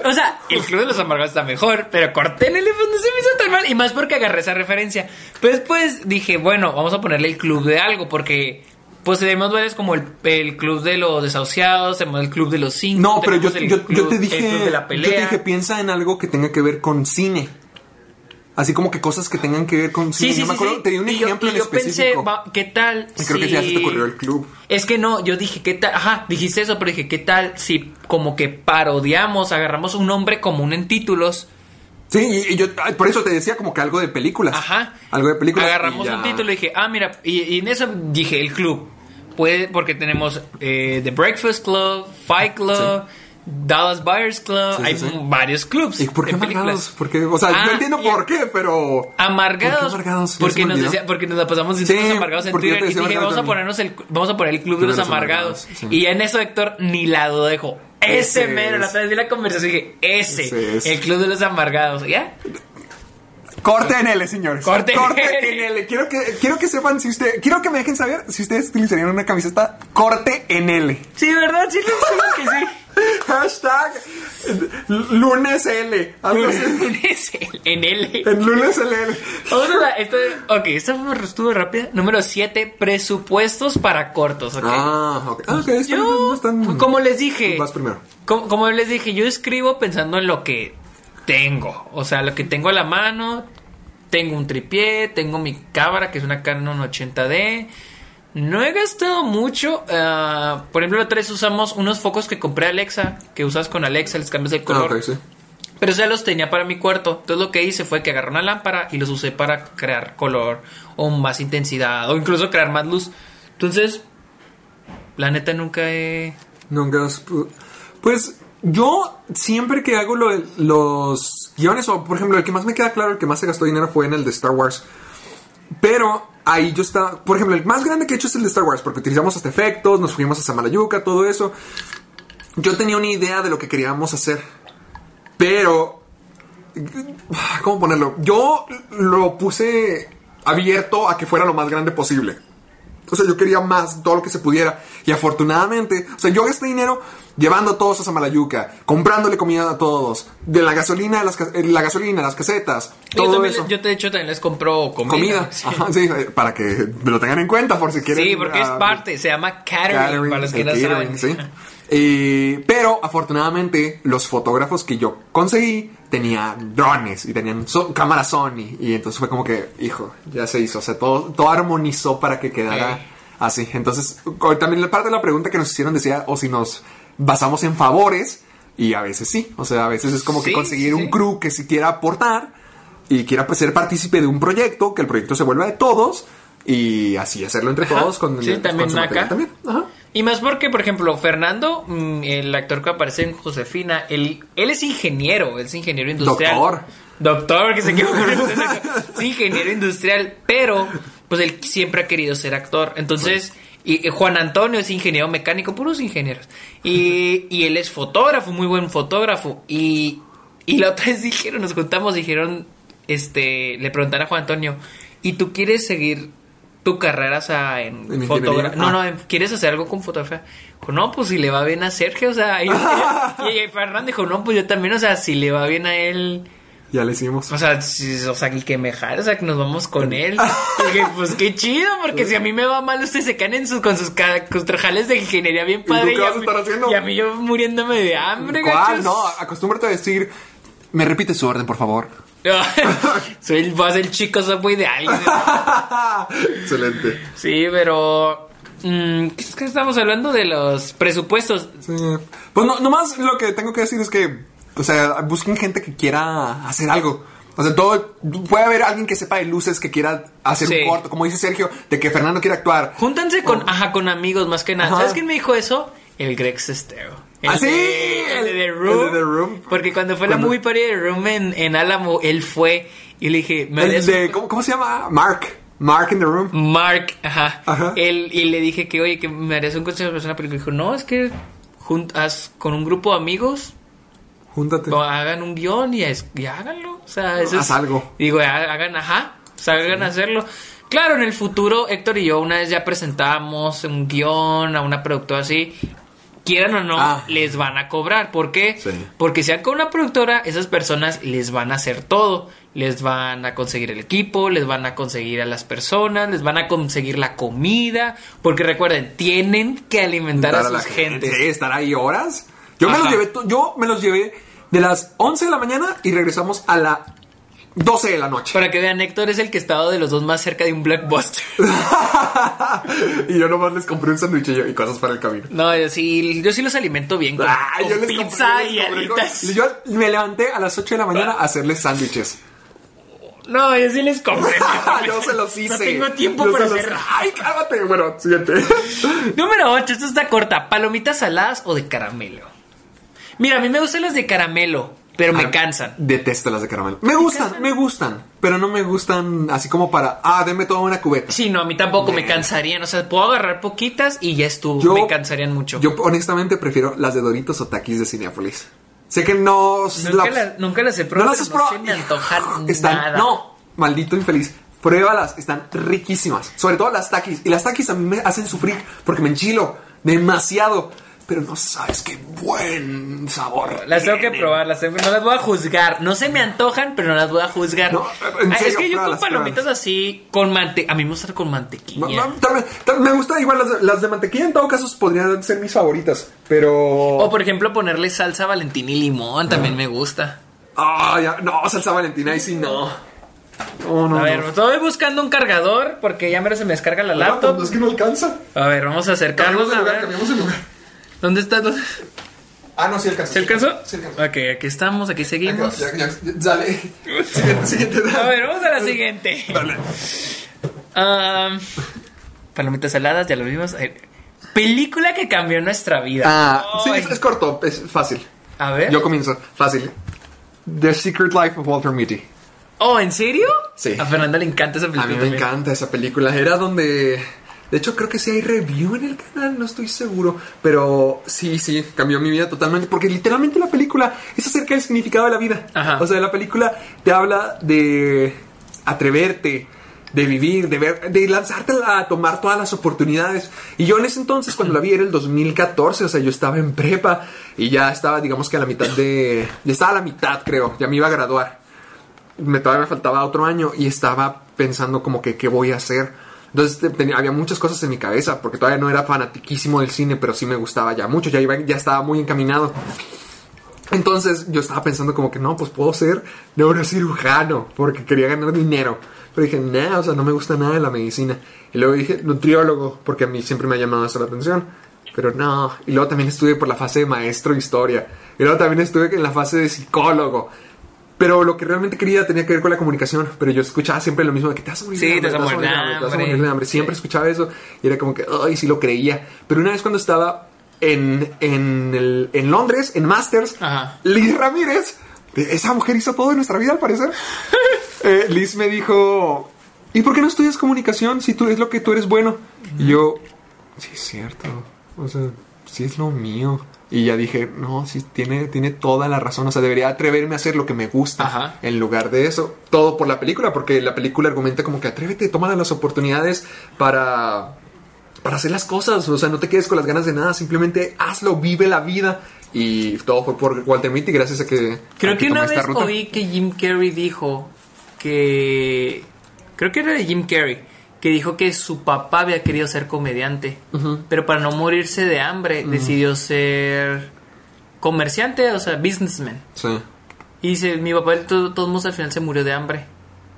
o sea, el Club de los Amargados está mejor, pero corté en el no se me hizo tan mal. Y más porque agarré esa referencia. Pero después dije, bueno, vamos a ponerle el club de algo, porque pues tenemos varios como el, el club de los desahuciados, tenemos el club de los cinco. No, pero yo, yo, te el dije, club de la yo te dije, piensa en algo que tenga que ver con cine. Así como que cosas que tengan que ver con cine. Sí, sí, no me sí, acuerdo, sí. te di un Y yo- ejemplo y en yo pensé, específico. va, ¿qué tal? Y creo que si- ya se te ocurrió el club. Es que no, yo dije, ¿qué tal? Ajá, dijiste eso, pero dije, ¿qué tal si como que parodiamos, agarramos un nombre común en títulos? Sí, y, y yo por eso te decía como que algo de películas. Ajá. Algo de películas. Agarramos un título y dije, ah, mira, y, y en eso dije, el club. Puede, porque tenemos eh, The Breakfast Club, Fight Club, Dallas Buyers Club, Sí, sí, hay sí. varios clubs. ¿Y por qué amargados? Porque, o sea, Ah, yo entiendo por qué, pero. Amargados, ¿Por qué amargados? Ya porque nos decía, porque nos la pasamos Sí, amargados en Twitter te y dije, vamos a ponernos el vamos a poner el club de los, amargados. Y en eso Héctor ni la dudó, dijo, ese, Ese mero, es. la otra vez vi la conversación y dije, ese, Ese es. el club de los amargados, ¿ya? Corte en L, señores. Corte en L. en L. Quiero que, quiero que sepan si usted. Quiero que me dejen saber si ustedes utilizarían una camiseta corte en L. Sí, ¿verdad? Sí, que sí. (laughs) Hashtag lunes L. (laughs) Lunes en L. En lunes L. Vamos a la- esto, ok, esta fue estuvo rápida. Número 7, presupuestos para cortos, ok. Ah, ok. Ah, ok, está- no yo, están- como les dije, Vas primero. Como, como les dije, yo escribo pensando en lo que tengo. O sea, lo que tengo a la mano. Tengo un tripié, tengo mi cámara, que es una Canon 80D. No he gastado mucho. ah, por ejemplo, la otra vez usamos unos focos que compré a Alexa, que usas con Alexa, les cambias el Ah, color. ok, sí. Pero ya los tenía para mi cuarto. Entonces lo que hice fue que agarré una lámpara y los usé para crear color o más intensidad o incluso crear más luz. Entonces, la neta nunca he... Nunca has pu- Pues yo siempre que hago los guiones, o por ejemplo, el que más me queda claro, el que más se gastó dinero fue en el de Star Wars. Pero ahí yo estaba, por ejemplo, el más grande que he hecho es el de Star Wars, porque utilizamos hasta efectos, nos fuimos a Samalayuca, todo eso. Yo tenía una idea de lo que queríamos hacer, pero ¿cómo ponerlo? Yo lo puse abierto a que fuera lo más grande posible. O sea, yo quería más, todo lo que se pudiera. Y afortunadamente, o sea, yo gasté dinero llevando a todos a Samalayuca, comprándole comida a todos, de la gasolina, las, eh, la gasolina, las casetas, Yo, todo también, eso. yo de hecho también les compro comida. Comida, (laughs) Sí. Ajá, sí, eh, para que me lo tengan en cuenta por si quieren. Sí, porque es ah, parte, se llama catering, catering, para los que no saben. sí. (laughs) Eh, pero afortunadamente los fotógrafos que yo conseguí tenían drones y tenían so- cámara Sony y entonces fue como que, hijo, ya se hizo, o sea, todo, todo armonizó para que quedara Eh. así. Entonces, también la parte de la pregunta que nos hicieron decía, o si nos basamos en favores y a veces sí, o sea, a veces es como que conseguir sí, un crew que si quiera aportar y quiera pues, ser partícipe de un proyecto, que el proyecto se vuelva de todos y así hacerlo entre Ajá. todos con, Sí, con también su material acá. también. Ajá. Y más porque, por ejemplo, Fernando, mm, el actor que aparece en Josefina, él, él es ingeniero, él es ingeniero industrial. Doctor. Doctor, que se quedó (laughs) Es ingeniero industrial, pero pues él siempre ha querido ser actor. Entonces, y, y Juan Antonio es ingeniero mecánico, puros ingenieros. Y, y él es fotógrafo, muy buen fotógrafo. Y, y la otra vez dijeron, nos juntamos, dijeron, este, le preguntaron a Juan Antonio, ¿y tú quieres seguir tu carrera o sea, en, En fotografía? No, Ah. no, en- ¿quieres hacer algo con fotografía? Dijo, no, pues si le va bien a Sergio, o sea, (laughs) y, y- y Fernando dijo, no, pues yo también, o sea, si le va bien a él, Ya lo hicimos. o sea, si- o sea, el que me jale, o sea, que nos vamos con él. Y dije, pues qué chido, porque si a mí me va mal, ustedes se caen en sus, con sus, ca- con sus trajales de ingeniería bien tú padre. qué vas a mí- estar haciendo? y a mí yo muriéndome de hambre, ¿Cuál? gachos. No, acostúmbrate a decir. Me repite su orden, por favor. (laughs) Soy el, voy a ser el chico subway de alguien. (laughs) Excelente. Sí, pero. mm, ¿Qué es que estamos hablando de los presupuestos? Sí. Pues no, nomás lo que tengo que decir es que, o sea, busquen gente que quiera hacer algo. O sea, todo, puede haber alguien que sepa de luces que quiera hacer Sí. un corto, como dice Sergio, de que Fernando quiere actuar. Júntanse con, ajá, con amigos más que nada. Ajá. ¿Sabes quién me dijo eso? El Greg Sestero. El ¿Ah, sí? de- el de The Room. el de The Room. Porque cuando fue la Cuando- movie party de The Room en, en Álamo, él fue y le dije, me El de, ¿cómo, cómo se llama? Mark. Mark in the room. Mark, ajá. Ajá. Él, y le dije que, oye, que me harías un consejo de persona, pero dijo, no, es que juntas con un grupo de amigos, Júntate. o hagan un guion y, es- y háganlo. O sea, eso Haz es- algo. Digo, ha- hagan, ajá. O sea, hagan hacerlo. Claro, en el futuro, Héctor y yo una vez ya presentamos un guion a una productora así. Quieran o no, Ah. les van a cobrar. ¿Por qué? Sí. Porque si con una productora, esas personas les van a hacer todo. Les van a conseguir el equipo, les van a conseguir a las personas, les van a conseguir la comida. Porque recuerden, tienen que alimentar a Juntar sus gentes. Estar ahí horas. Yo me los llevé, yo me los llevé de las 11 de la mañana y regresamos a la 12 de la noche. Para que vean, Héctor es el que estaba de los dos más cerca de un blockbuster. (laughs) y yo nomás les compré un sándwich y cosas para el camino. No, yo sí, yo sí los alimento bien con, Ah, con yo les pizza compré- yo y les compré alitas. con- Yo me levanté a las 8 de la mañana a hacerles sándwiches. No, yo sí les compré. (laughs) yo se los hice. No tengo tiempo Yo para los- hacer. Ay, cálmate. Bueno, siguiente. (laughs) Número 8, esto está corta. ¿Palomitas saladas o de caramelo? Mira, a mí me gustan las de caramelo, pero me Ah, cansan. Detesto las de caramelo. Me gustan, me gustan. Pero no me gustan así como para. Ah, deme toda una cubeta. Sí, no, a mí tampoco me cansarían. O sea, puedo agarrar poquitas y ya estuvo. Yo- me cansarían mucho. Yo honestamente prefiero las de Doritos o Takis de Cineápolis. Sé que no. nunca, la- las, nunca las he no probado. las has pero no probado. se me antojan (laughs) Están, nada. No, maldito infeliz. Pruébalas, están riquísimas. Sobre todo las Takis. Y las Takis a mí me hacen sufrir porque me enchilo demasiado. Pero no sabes qué buen sabor. Las tengo que probar, las tengo- no las voy a juzgar. No se me antojan, pero no las voy a juzgar. No, en Ah, serio, es que yo con palomitas así, con mantequilla. A mí me gusta con mantequilla. Ma- ma- tal vez- tal- me gusta igual las de, las de mantequilla en todo caso podrían ser mis favoritas. Pero. O por ejemplo ponerle salsa valentina y limón, también me gusta. Ah, ya, no, salsa valentina, ahí sí no. No, no, A ver, no. estoy buscando un cargador porque ya mero se me descarga la laptop. pues, es que no alcanza. A ver, vamos a acercarnos Cambiamos de lugar, cambiamos de lugar. ¿Dónde está? ¿Dónde- Ah, no, sí alcanza. ¿Se alcanzó? Sí alcanzó. Ok, aquí estamos, aquí seguimos. Ya, ya, ya, dale. (laughs) Siguiente, siguiente. A ver, vamos a la siguiente. Dale. Am, palomitas saladas, ya lo vimos. Eh, Película que cambió nuestra vida. Ah, sí, es, es corto, es fácil. A ver. Yo comienzo, fácil. The Secret Life of Walter Mitty. Oh, ¿en serio? Sí. A Fernanda le encanta esa A película. mí me encanta esa película. Era donde. De hecho, creo que sí hay review en el canal, no estoy seguro. Pero sí, sí, cambió mi vida totalmente. Porque literalmente la película es acerca del significado de la vida. Ajá. O sea, la película te habla de atreverte, de vivir, de ver, de lanzarte a tomar todas las oportunidades. Y yo en ese entonces, cuando la vi, era el 2014, o sea, yo estaba en prepa y ya estaba, digamos que a la mitad de. Ya estaba a la mitad, creo, ya me iba a graduar. Me, todavía me faltaba otro año y estaba pensando, como que, ¿qué voy a hacer? Entonces tenía, había muchas cosas en mi cabeza, porque todavía no era fanatiquísimo del cine, pero sí me gustaba ya mucho, ya, iba, ya estaba muy encaminado. Entonces yo estaba pensando como que no, pues puedo ser neurocirujano porque quería ganar dinero. Pero dije, no, o sea, no me gusta nada de la medicina. Y luego dije, nutriólogo, porque a mí siempre me ha llamado eso la atención. Pero no. Y luego también estuve por la fase de maestro de historia. Y luego también estuve en la fase de psicólogo. Pero lo que realmente quería tenía que ver con la comunicación. Pero yo escuchaba siempre lo mismo de que te vas a morir Sí, de hambre, te vas a morir de te vas a hambre. morir de hambre. Siempre escuchaba eso. Y era como que, ay, sí lo creía. Pero una vez cuando estaba en, en, el- en Londres, en Masters, Ajá. Liz Ramírez, esa mujer hizo todo en nuestra vida al parecer. (laughs) Eh, Liz me dijo, ¿y por qué no estudias comunicación si tú es lo que tú eres bueno? Y yo, sí es cierto, o sea, sí es lo mío. Y ya dije, no, sí, tiene, tiene toda la razón, o sea, debería atreverme a hacer lo que me gusta Ajá. en lugar de eso. Todo por la película, porque la película argumenta como que atrévete, toma las oportunidades para para hacer las cosas, o sea, no te quedes con las ganas de nada, simplemente hazlo, vive la vida. Y todo fue por Walter Mitty, gracias a que... Creo a que una vez oí que Jim Carrey dijo que. Creo que era de Jim Carrey. Que dijo que su papá había querido ser comediante. Pero para no morirse de hambre, decidió ser comerciante, o sea, businessman. Sí. Y dice: Mi papá, de to- todos modos, al final se murió de hambre.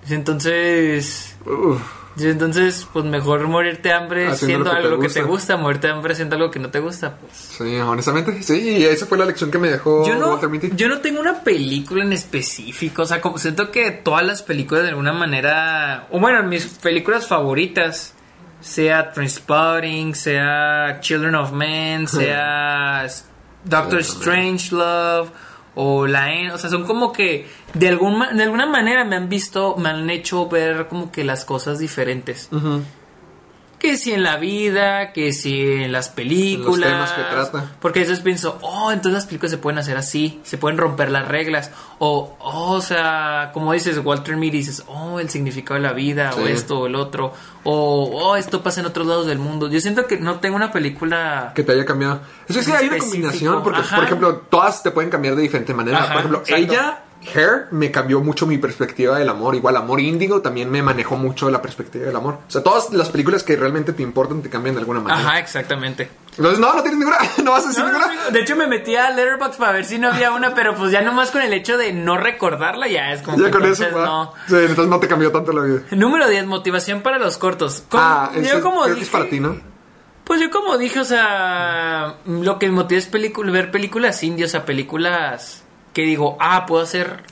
Entonces. Uf, entonces, pues mejor morirte de hambre Haciendo siendo lo que te algo que te gusta. gusta, morirte de hambre siendo algo que no te gusta. Pues. sí, honestamente, sí, y esa fue la lección que me dejó Yo no, Walter Mitty. yo no tengo una película en específico. O sea, como siento que todas las películas de alguna manera. O bueno, mis películas favoritas. Sea Transpotting, sea Children of Men, (laughs) sea Doctor Strange Love o La N. O sea, son como que de, algún, ma- de alguna manera me han visto, me han hecho ver como que las cosas diferentes. Que si en la vida, que si en las películas. temas que trata. Porque veces pienso, oh, entonces las películas se pueden hacer así, se pueden romper las reglas. O, oh, o sea, como dices, Walter Mitty, dices, oh, el significado de la vida, o esto, o el otro. O, oh, esto pasa en otros lados del mundo. Yo siento que no tengo una película. Que te haya cambiado. Eso es que hay una combinación, porque, ajá. por ejemplo, todas te pueden cambiar de diferente manera. Ajá, por ejemplo, exacto. ella, Hair, me cambió mucho mi perspectiva del amor. Igual, Amor Índigo también me manejó mucho la perspectiva del amor. O sea, todas las películas que realmente te importan te cambian de alguna manera. Ajá, exactamente. Entonces, no, no tienes ninguna. (laughs) No vas a decir No, ninguna. no, de hecho, me metí a Letterboxd para ver si no había una, pero pues ya nomás con el hecho de no recordarla, ya es como Ya que con eso, entonces va. no. Sí, entonces no te cambió tanto la vida. Número 10, motivación para los cortos. Como- Ah, yo como creo que dije, es para ti, ¿no? Pues yo como dije, o sea, lo que me motiva es película, ver películas indias, o sea, películas que digo, ah, puedo hacer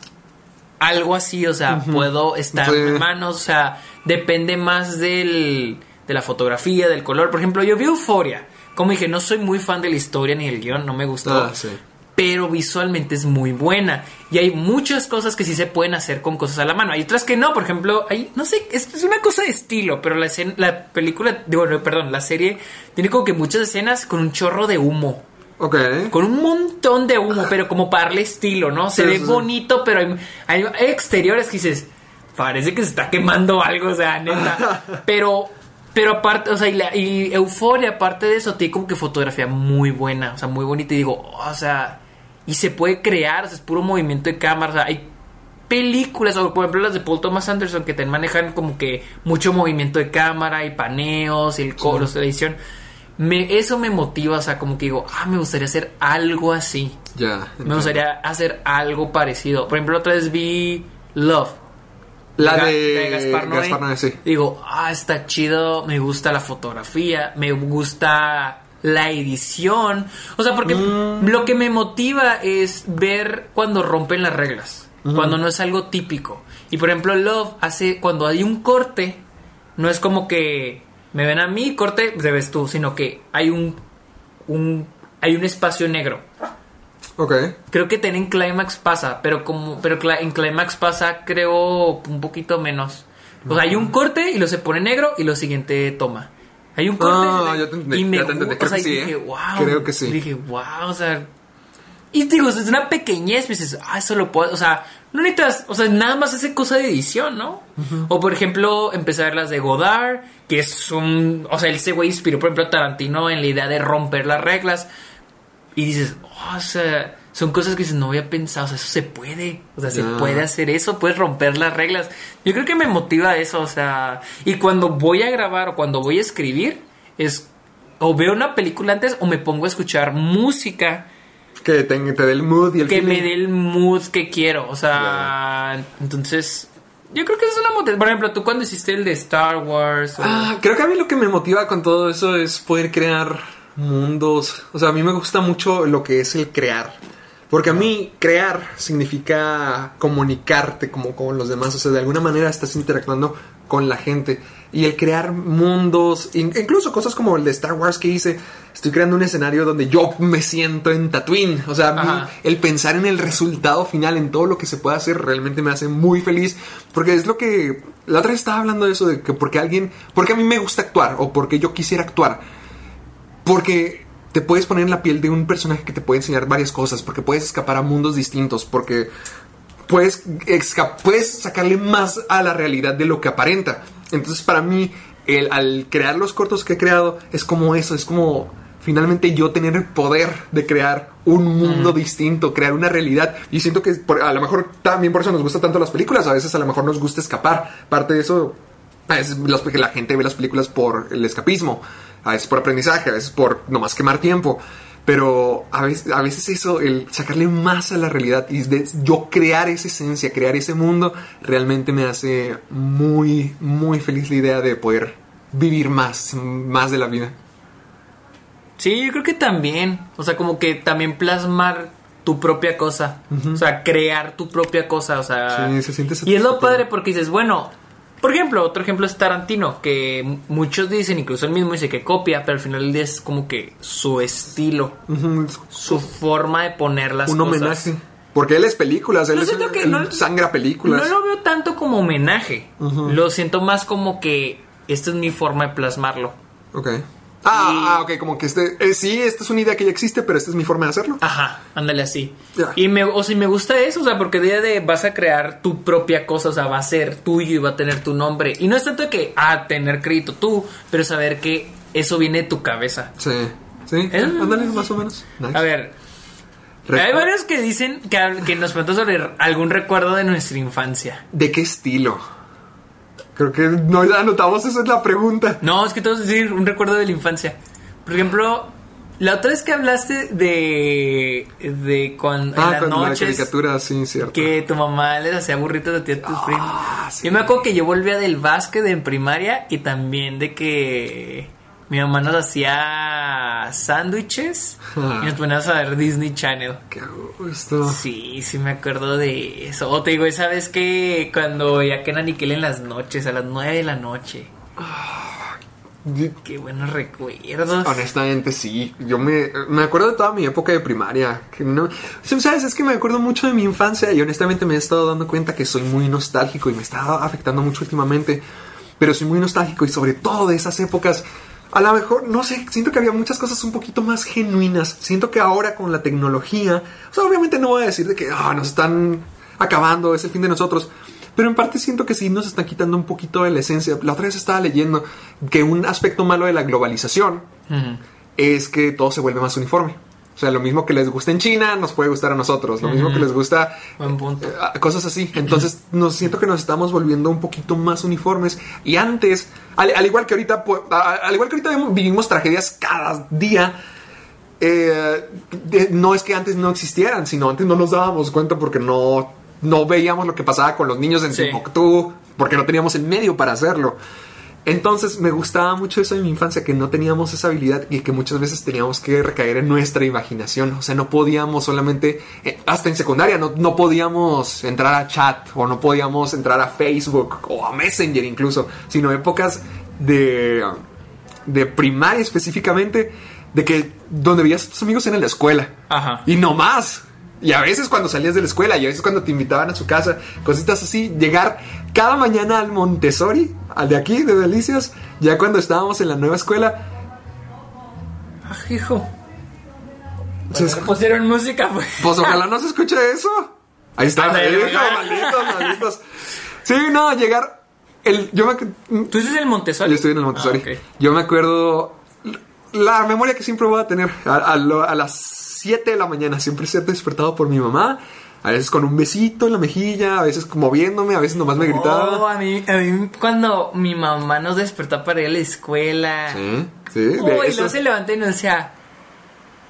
algo así, o sea, puedo estar Sí. en manos, o sea, depende más del, de la fotografía, del color. Por ejemplo, yo vi Euforia. Como dije, no soy muy fan de la historia ni del guion, no me gustó. Ah, sí. Pero visualmente es muy buena. Y hay muchas cosas que sí se pueden hacer con cosas a la mano. Hay otras que no. Por ejemplo, hay, no sé, es, es una cosa de estilo. Pero la, escena- la película, digo, no, perdón, la serie tiene como que muchas escenas con un chorro de humo. Ok. Con un montón de humo, pero como para darle estilo, ¿no? Se Sí, ve sí, sí. bonito, pero hay, hay exteriores que dices, parece que se está quemando algo, o sea, neta. (laughs) Pero, pero aparte, o sea, y, la, y Euforia, aparte de eso, tiene como que fotografía muy buena, o sea, muy bonita. Y digo, o sea, y se puede crear, o sea, es puro movimiento de cámara, o sea, hay películas, o por ejemplo las de Paul Thomas Anderson, que te manejan como que mucho movimiento de cámara y paneos y el coro, la edición. Me, eso me motiva, o sea, como que digo, ah, me gustaría hacer algo así. Ya. Me gustaría hacer algo parecido. Por ejemplo, otra vez vi Love. La Ga- de, Gaspar Noé. Gaspar Noé, sí. Digo, ah, está chido, me gusta la fotografía, me gusta la edición. O sea, porque Mm. lo que me motiva es ver cuando rompen las reglas, cuando no es algo típico. Y por ejemplo, Love hace, cuando hay un corte, no es como que me ven a mí, corte, te ves tú, sino que hay un, un, hay un espacio negro. Ok. Creo que en Climax pasa, pero como pero en Climax pasa creo un poquito menos. O sea, hay un corte y lo se pone negro y lo siguiente toma. Hay un corte Ah, y- te entendí, y me ya te entendí. gu- Creo o sea, que sí, y dije, ¿eh? wow. Creo que sí. Dije, wow, o sea, Y digo, es una pequeñez, pues dices, ah, eso lo puedo, o sea, no necesitas, o sea, nada más hace cosa de edición, ¿no? O por ejemplo, empezar las de Godard, que es un, o sea, ese güey inspiró, por ejemplo, a Tarantino en la idea de romper las reglas. Y dices, oh, o sea, son cosas que dices, no había pensado, o sea, eso se puede, o sea, se puede hacer eso, puedes romper las reglas. Yo creo que me motiva eso, o sea, y cuando voy a grabar o cuando voy a escribir, es o veo una película antes o me pongo a escuchar música Que te, te dé el mood y el que me feeling. dé el mood que quiero. O sea, entonces, yo creo que es una motivación. Por ejemplo, tú cuando hiciste el de Star Wars. o- Ah, creo que a mí lo que me motiva con todo eso es poder crear mundos. O sea, a mí me gusta mucho lo que es el crear. Porque a mí crear significa comunicarte como con los demás. O sea, de alguna manera estás interactuando con la gente. Y el crear mundos, in- incluso cosas como el de Star Wars que hice, estoy creando un escenario donde yo me siento en Tatooine. O sea, mí el pensar en el resultado final, en todo lo que se puede hacer, realmente me hace muy feliz. Porque es lo que. La otra vez estaba hablando de eso, de que porque alguien. Porque a mí me gusta actuar, o porque yo quisiera actuar. Porque te puedes poner en la piel de un personaje que te puede enseñar varias cosas, porque puedes escapar a mundos distintos, porque puedes, puedes sacarle más a la realidad de lo que aparenta. Entonces, para mí, el, al crear los cortos que he creado, es como eso, es como finalmente yo tener el poder de crear un mundo distinto, crear una realidad. Y siento que por- a lo mejor también por eso nos gustan tanto las películas, a veces a lo mejor nos gusta escapar. Parte de eso a veces los- porque la gente ve las películas por el escapismo, a veces por aprendizaje, a veces por nomás quemar tiempo. Pero a veces, a veces eso, el sacarle más a la realidad y de yo crear esa esencia, crear ese mundo, realmente me hace muy, muy feliz la idea de poder vivir más, más de la vida. Sí, yo creo que también. O sea, como que también plasmar tu propia cosa. O sea, crear tu propia cosa. O sea. Sí, se siente Y es lo padre porque dices, bueno. Por ejemplo, otro ejemplo es Tarantino, que muchos dicen, incluso él mismo dice que copia, pero al final es como que su estilo, su forma de poner las Un cosas. homenaje. Porque él es películas, él, Yo es, que él no- sangra películas. No lo veo tanto como homenaje. Lo siento más como que esta es mi forma de plasmarlo. Ok. Ah, ah, ok, como que este, eh, sí, esta es una idea que ya existe, pero esta es mi forma de hacerlo. Ajá, ándale así. Y me, o sea, me gusta eso, o sea, porque de día de vas a crear tu propia cosa, o sea, va a ser tuyo y va a tener tu nombre. Y no es tanto que, ah, tener crédito tú, pero saber que eso viene de tu cabeza. Sí, sí, Eh. ándale, más o menos. Nice. A ver, Recu- hay varios que dicen que, que nos preguntan sobre algún recuerdo de nuestra infancia. ¿De qué estilo? Creo que no anotamos, esa es la pregunta. No, es que te vas a decir un recuerdo de la infancia. Por ejemplo, la otra vez que hablaste de. de cuando. Ah, en las con la caricatura, sí, cierto. Que tu mamá les hacía burritos a ti a tus primos. Ah, sí. Yo me acuerdo que yo volvía del básquet en primaria y también de que mi mamá nos hacía sándwiches Ah. y nos poníamos a ver Disney Channel. Qué gusto. Sí, sí me acuerdo de eso. O te digo, esa vez que cuando veía que era Nickel en las noches, a las 9 de la noche. Di- Qué buenos recuerdos. Honestamente, sí. Yo me, me acuerdo de toda mi época de primaria. Que no, ¿Sabes? Es que me acuerdo mucho de mi infancia y honestamente me he estado dando cuenta que soy muy nostálgico y me está afectando mucho últimamente. Pero soy muy nostálgico y sobre todo de esas épocas. A lo mejor, no sé, siento que había muchas cosas un poquito más genuinas. Siento que ahora con la tecnología, o sea, obviamente no voy a decir de que ah, nos están acabando, es el fin de nosotros. Pero en parte siento que sí nos están quitando un poquito de la esencia. La otra vez estaba leyendo que un aspecto malo de la globalización es que todo se vuelve más uniforme. O sea, lo mismo que les gusta en China, nos puede gustar a nosotros. Lo mismo que les gusta... Buen punto. eh, Cosas así. Entonces, nos siento que nos estamos volviendo un poquito más uniformes. Y antes, al, al igual que ahorita, al igual que ahorita vivimos tragedias cada día, eh, de- no es que antes no existieran, sino antes no nos dábamos cuenta porque no, no veíamos lo que pasaba con los niños en Sí. Timbuktu, porque no teníamos el medio para hacerlo. Entonces me gustaba mucho eso en mi infancia, que no teníamos esa habilidad y que muchas veces teníamos que recaer en nuestra imaginación. O sea, no podíamos solamente, eh, hasta en secundaria, no, no podíamos entrar a chat o no podíamos entrar a Facebook o a Messenger incluso, sino épocas de, de primaria específicamente, de que donde veías a tus amigos era en la escuela. Ajá. Y no más. Y a veces cuando salías de la escuela y a veces cuando te invitaban a su casa, cositas así, llegar cada mañana al Montessori, al de aquí, de Delicias, ya cuando estábamos en la nueva escuela, Ah, hijo. Se pusieron música, pues. Pues (laughs) ojalá no se escuche eso. Ahí está, malditos, malditos. Sí, no, llegar. El, yo me, ¿Tú dices el Montessori? yo estoy en el Montessori. Ah, ok. Yo me acuerdo la memoria que siempre voy a tener a, a a las 7 de la mañana, siempre ser despertado por mi mamá. A veces con un besito en la mejilla, a veces moviéndome, a veces nomás me Oh, gritaba. a mí, a mí cuando mi mamá nos despertó para ir a la escuela. Sí, sí, Uy, y eso. luego se levantó y nos decía,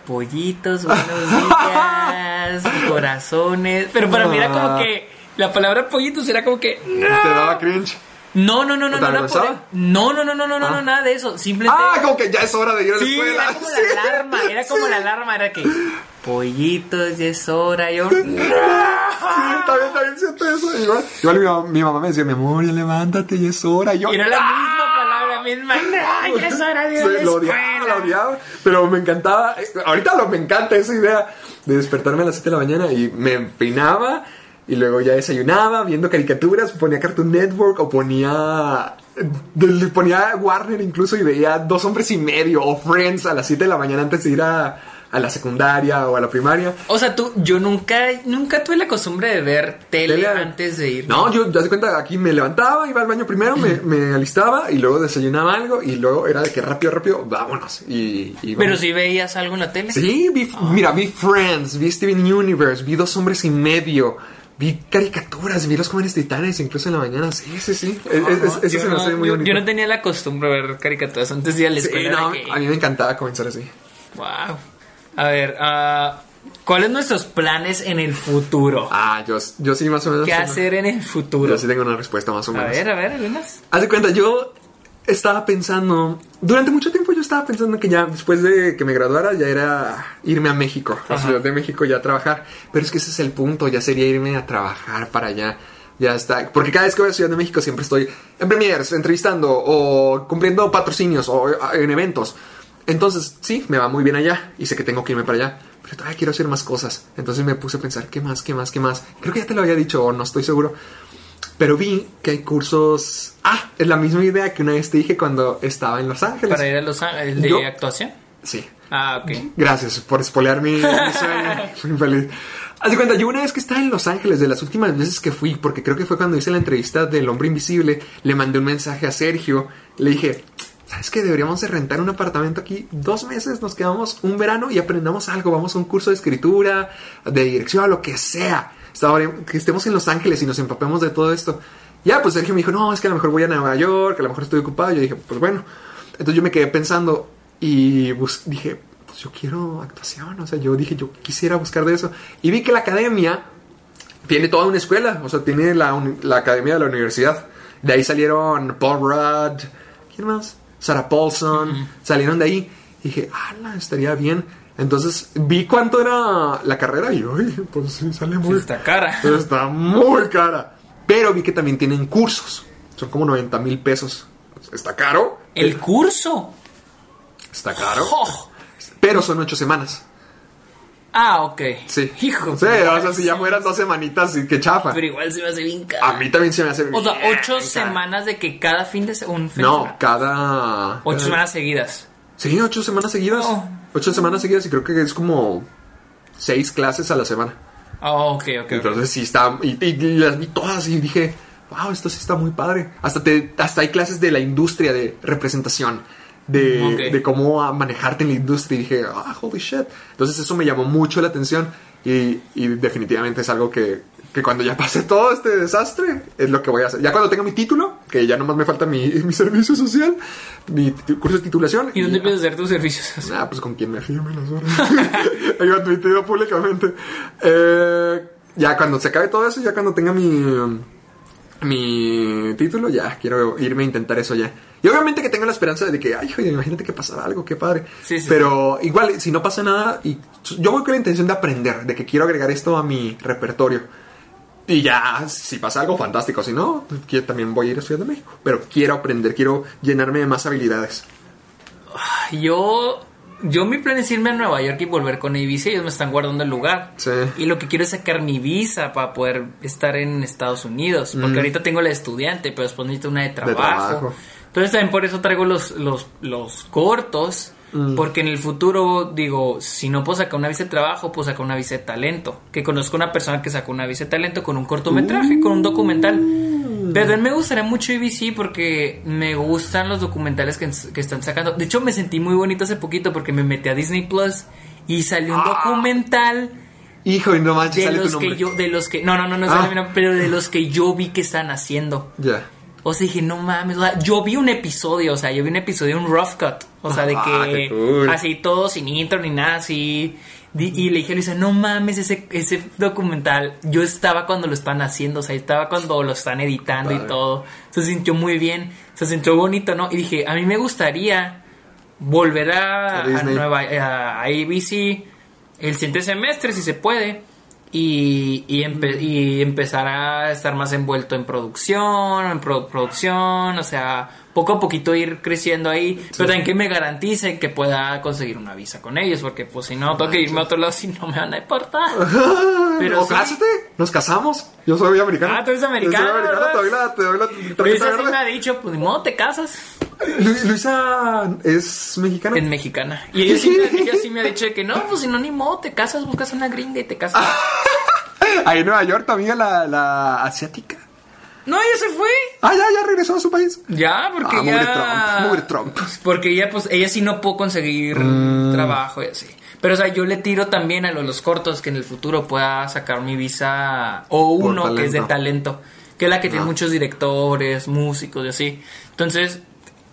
pollitos, buenos días, (laughs) corazones. Pero para mí era como Ah. que la palabra pollitos era como que... Te daba cringe. No, no, no, no, ¿Te no, no, no, no, no, no, no, Ah. no, nada de eso. Simplemente... Ah, como que ya es hora de ir a la Sí, escuela. era como (laughs) Sí. la alarma, era como la alarma, era que pollitos, ya es hora, yo... (laughs) Sí, también, también siento eso. Igual, igual mi, mamá, mi mamá me decía, mi amor, ya levántate, ya es hora. Y yo, Y era la misma palabra, misma. No, ya es hora de ir lo odiaba, lo odiaba, pero me encantaba. Ahorita lo, me encanta esa idea de despertarme a las 7 de la mañana y me peinaba y luego ya desayunaba viendo caricaturas, ponía Cartoon Network o ponía le ponía Warner incluso y veía Dos hombres y medio o Friends a las 7 de la mañana antes de ir a, a la secundaria o a la primaria. O sea, tú, yo nunca, nunca tuve la costumbre de ver tele, Tele- antes de ir. No, yo ya se cuenta, aquí me levantaba, iba al baño primero, me, me alistaba y luego desayunaba algo y luego era de que rápido, rápido, vámonos. Y, y Pero si veías algo en la tele. Sí, vi, mira, vi Friends, vi Steven Universe, vi Dos Hombres y Medio, vi caricaturas, vi Los Jóvenes Titanes, incluso en la mañana. Sí, sí, sí. Es- es- eso se me no, hace muy yo- bonito. yo no tenía la costumbre de ver caricaturas antes de ir a la Sí, escuela. no, de que- a mí me encantaba comenzar así. Wow. A ver, ah, ¿cuáles nuestros planes en el futuro? Ah, yo, yo sí más o menos. ¿Qué hacer en el futuro? Yo sí tengo una respuesta más o A menos. ver, a ver, algunas. Haz de cuenta, yo estaba pensando, durante mucho tiempo yo estaba pensando que ya después de que me graduara ya era irme a México, a. Ciudad de México ya a trabajar, pero es que ese es el punto, ya sería irme a trabajar para allá. Ya está, porque cada vez que voy a Ciudad de México siempre estoy en premiers, entrevistando o cumpliendo patrocinios o eh, en eventos. Entonces, sí, me va muy bien allá y sé que tengo que irme para allá, pero todavía quiero hacer más cosas. Entonces me puse a pensar, ¿qué más, qué más, qué más? Creo que ya te lo había dicho o no estoy seguro. Pero vi que hay cursos. Ah, es la misma idea que una vez te dije cuando estaba en Los Ángeles. Para ir a Los Ángeles, ¿de Yo- actuación? Sí. Ah, ok. Gracias por espolear mi, mi sueño. (laughs) Fui feliz. Haz de cuenta, yo una vez que estaba en Los Ángeles, de las últimas veces que fui, porque creo que fue cuando hice la entrevista del Hombre Invisible, le mandé un mensaje a Sergio. Le dije, ¿sabes qué? Deberíamos de rentar un apartamento aquí dos meses, nos quedamos un verano y aprendamos algo. Vamos a un curso de escritura, de dirección, lo que sea. Que estemos en Los Ángeles y nos empapemos de todo esto. Ya, pues Sergio me dijo, no, es que a lo mejor voy a Nueva York, a lo mejor estoy ocupado. Yo dije, pues bueno. Entonces yo me quedé pensando y dije, pues yo quiero actuación. O sea, yo dije, yo quisiera buscar de eso. Y vi que la academia tiene toda una escuela. O sea, tiene la, la academia de la universidad. De ahí salieron Paul Rudd. ¿Quién más? Sarah Paulson. Salieron de ahí. Y dije, ah, estaría bien. Entonces vi cuánto era la carrera y, ay, pues sí, sale muy. Está cara. (laughs) Está muy cara. Pero vi que también tienen cursos. Son como 90 mil pesos. Está caro. El curso. Está caro. Oh. Pero son ocho semanas. Ah, ok. Sí. Hijo. Sí, o sea, si ya fueran dos semanitas, qué chafa. Pero igual se me hace bien caro. A mí también se me hace. O sea, bien ocho semanas de que cada fin de semana. De No, cada. Ocho cada- semanas seguidas. Sí, ocho semanas seguidas. Ocho semanas seguidas y creo que es como seis clases a la semana. Oh, ok, ok. Entonces sí está. Y, y- y las vi todas y dije, wow, esto sí está muy padre. Hasta, te, hasta hay clases de la industria de representación. De, cómo manejarte en la industria. Y dije, ah, holy shit. Entonces eso me llamó mucho la atención. Y, y definitivamente es algo que, que cuando ya pase todo este desastre, es lo que voy a hacer. Ya cuando tenga mi título, que ya nomás me falta mi, (laughs) mi servicio social, mi curso de titulación. ¿Y dónde empiezas a hacer tus servicios? Ah, pues con quien me firme las horas. Ahí (laughs) va tuiteo públicamente. Eh, ya cuando se acabe todo eso, ya cuando tenga mi mi título, ya quiero irme a intentar eso ya. Y obviamente que tengo la esperanza de que, ay, joder, imagínate que pasara algo, qué padre. Sí, sí, Pero igual, si no pasa nada, y yo voy con la intención de aprender, de que quiero agregar esto a mi repertorio. Y ya, si pasa algo fantástico, si no, que también voy a ir a Ciudad de México. Pero quiero aprender, quiero llenarme de más habilidades. Yo, yo mi plan es irme a Nueva York y volver con Ibiza y ellos me están guardando el lugar. Sí. Y lo que quiero es sacar mi visa para poder estar en Estados Unidos. Porque ahorita tengo la de estudiante, pero después necesito una de trabajo. trabajo. Entonces también por eso traigo los, los, los cortos. Mm. Porque en el futuro, digo, si no puedo sacar una visa de trabajo, puedo sacar una visa de talento. Que conozco una persona que sacó una visa de talento con un cortometraje, con un documental. Pero me gustaría mucho IBC porque me gustan los documentales que, que están sacando. De hecho, me sentí muy bonito hace poquito porque me metí a Disney Plus y salió un Ah. documental Hijo, y no manches, de sale los que yo, de los que, no, no, no, no, Ah. sale pero de los que yo vi que están haciendo. Ya. O sea, dije, no mames, o sea, yo vi un episodio, o sea, yo vi un episodio, un rough cut, o sea, de Ah, que cool. así todo sin intro ni nada, así. Y le dije a Luisa, no mames, ese, ese documental, yo estaba cuando lo están haciendo, o sea, estaba cuando lo están editando y todo. Se sintió muy bien, se sintió bonito, ¿no? Y dije, a mí me gustaría volver a, A a. Nueva a ABC el siguiente semestre, si se puede. Y, y, empe- y empezar a estar más envuelto en producción, en pro- producción, o sea, poco a poquito ir creciendo ahí, pero también que me garanticen que pueda conseguir una visa con ellos, porque pues si no, tengo que irme a otro lado si no me van a importar. (laughs) Pero o sí. cásate, nos casamos. Yo soy americano. Ah, tú eres americano, Yo soy americano, ¿verdad? te doy la, te doy la Luisa sí me ha dicho, pues ni modo, te casas. Lu- Luisa es mexicana. Es mexicana. Y ella sí, me, (laughs) ella sí me ha dicho que no, pues si no, ni modo, te casas, buscas una gringa y te casas. (laughs) Ahí en Nueva York, amiga la, la asiática. No, ella se fue. Ah, ya, ya regresó a su país. Ya, porque Ah, ya. mugre Trump, Trump. Porque ella, pues, ella sí no pudo conseguir Mm. trabajo y así. Pero, o sea, yo le tiro también a los, los cortos que en el futuro pueda sacar mi visa o uno que es de talento. talento, que es la que tiene Ah. muchos directores, músicos y así. Entonces,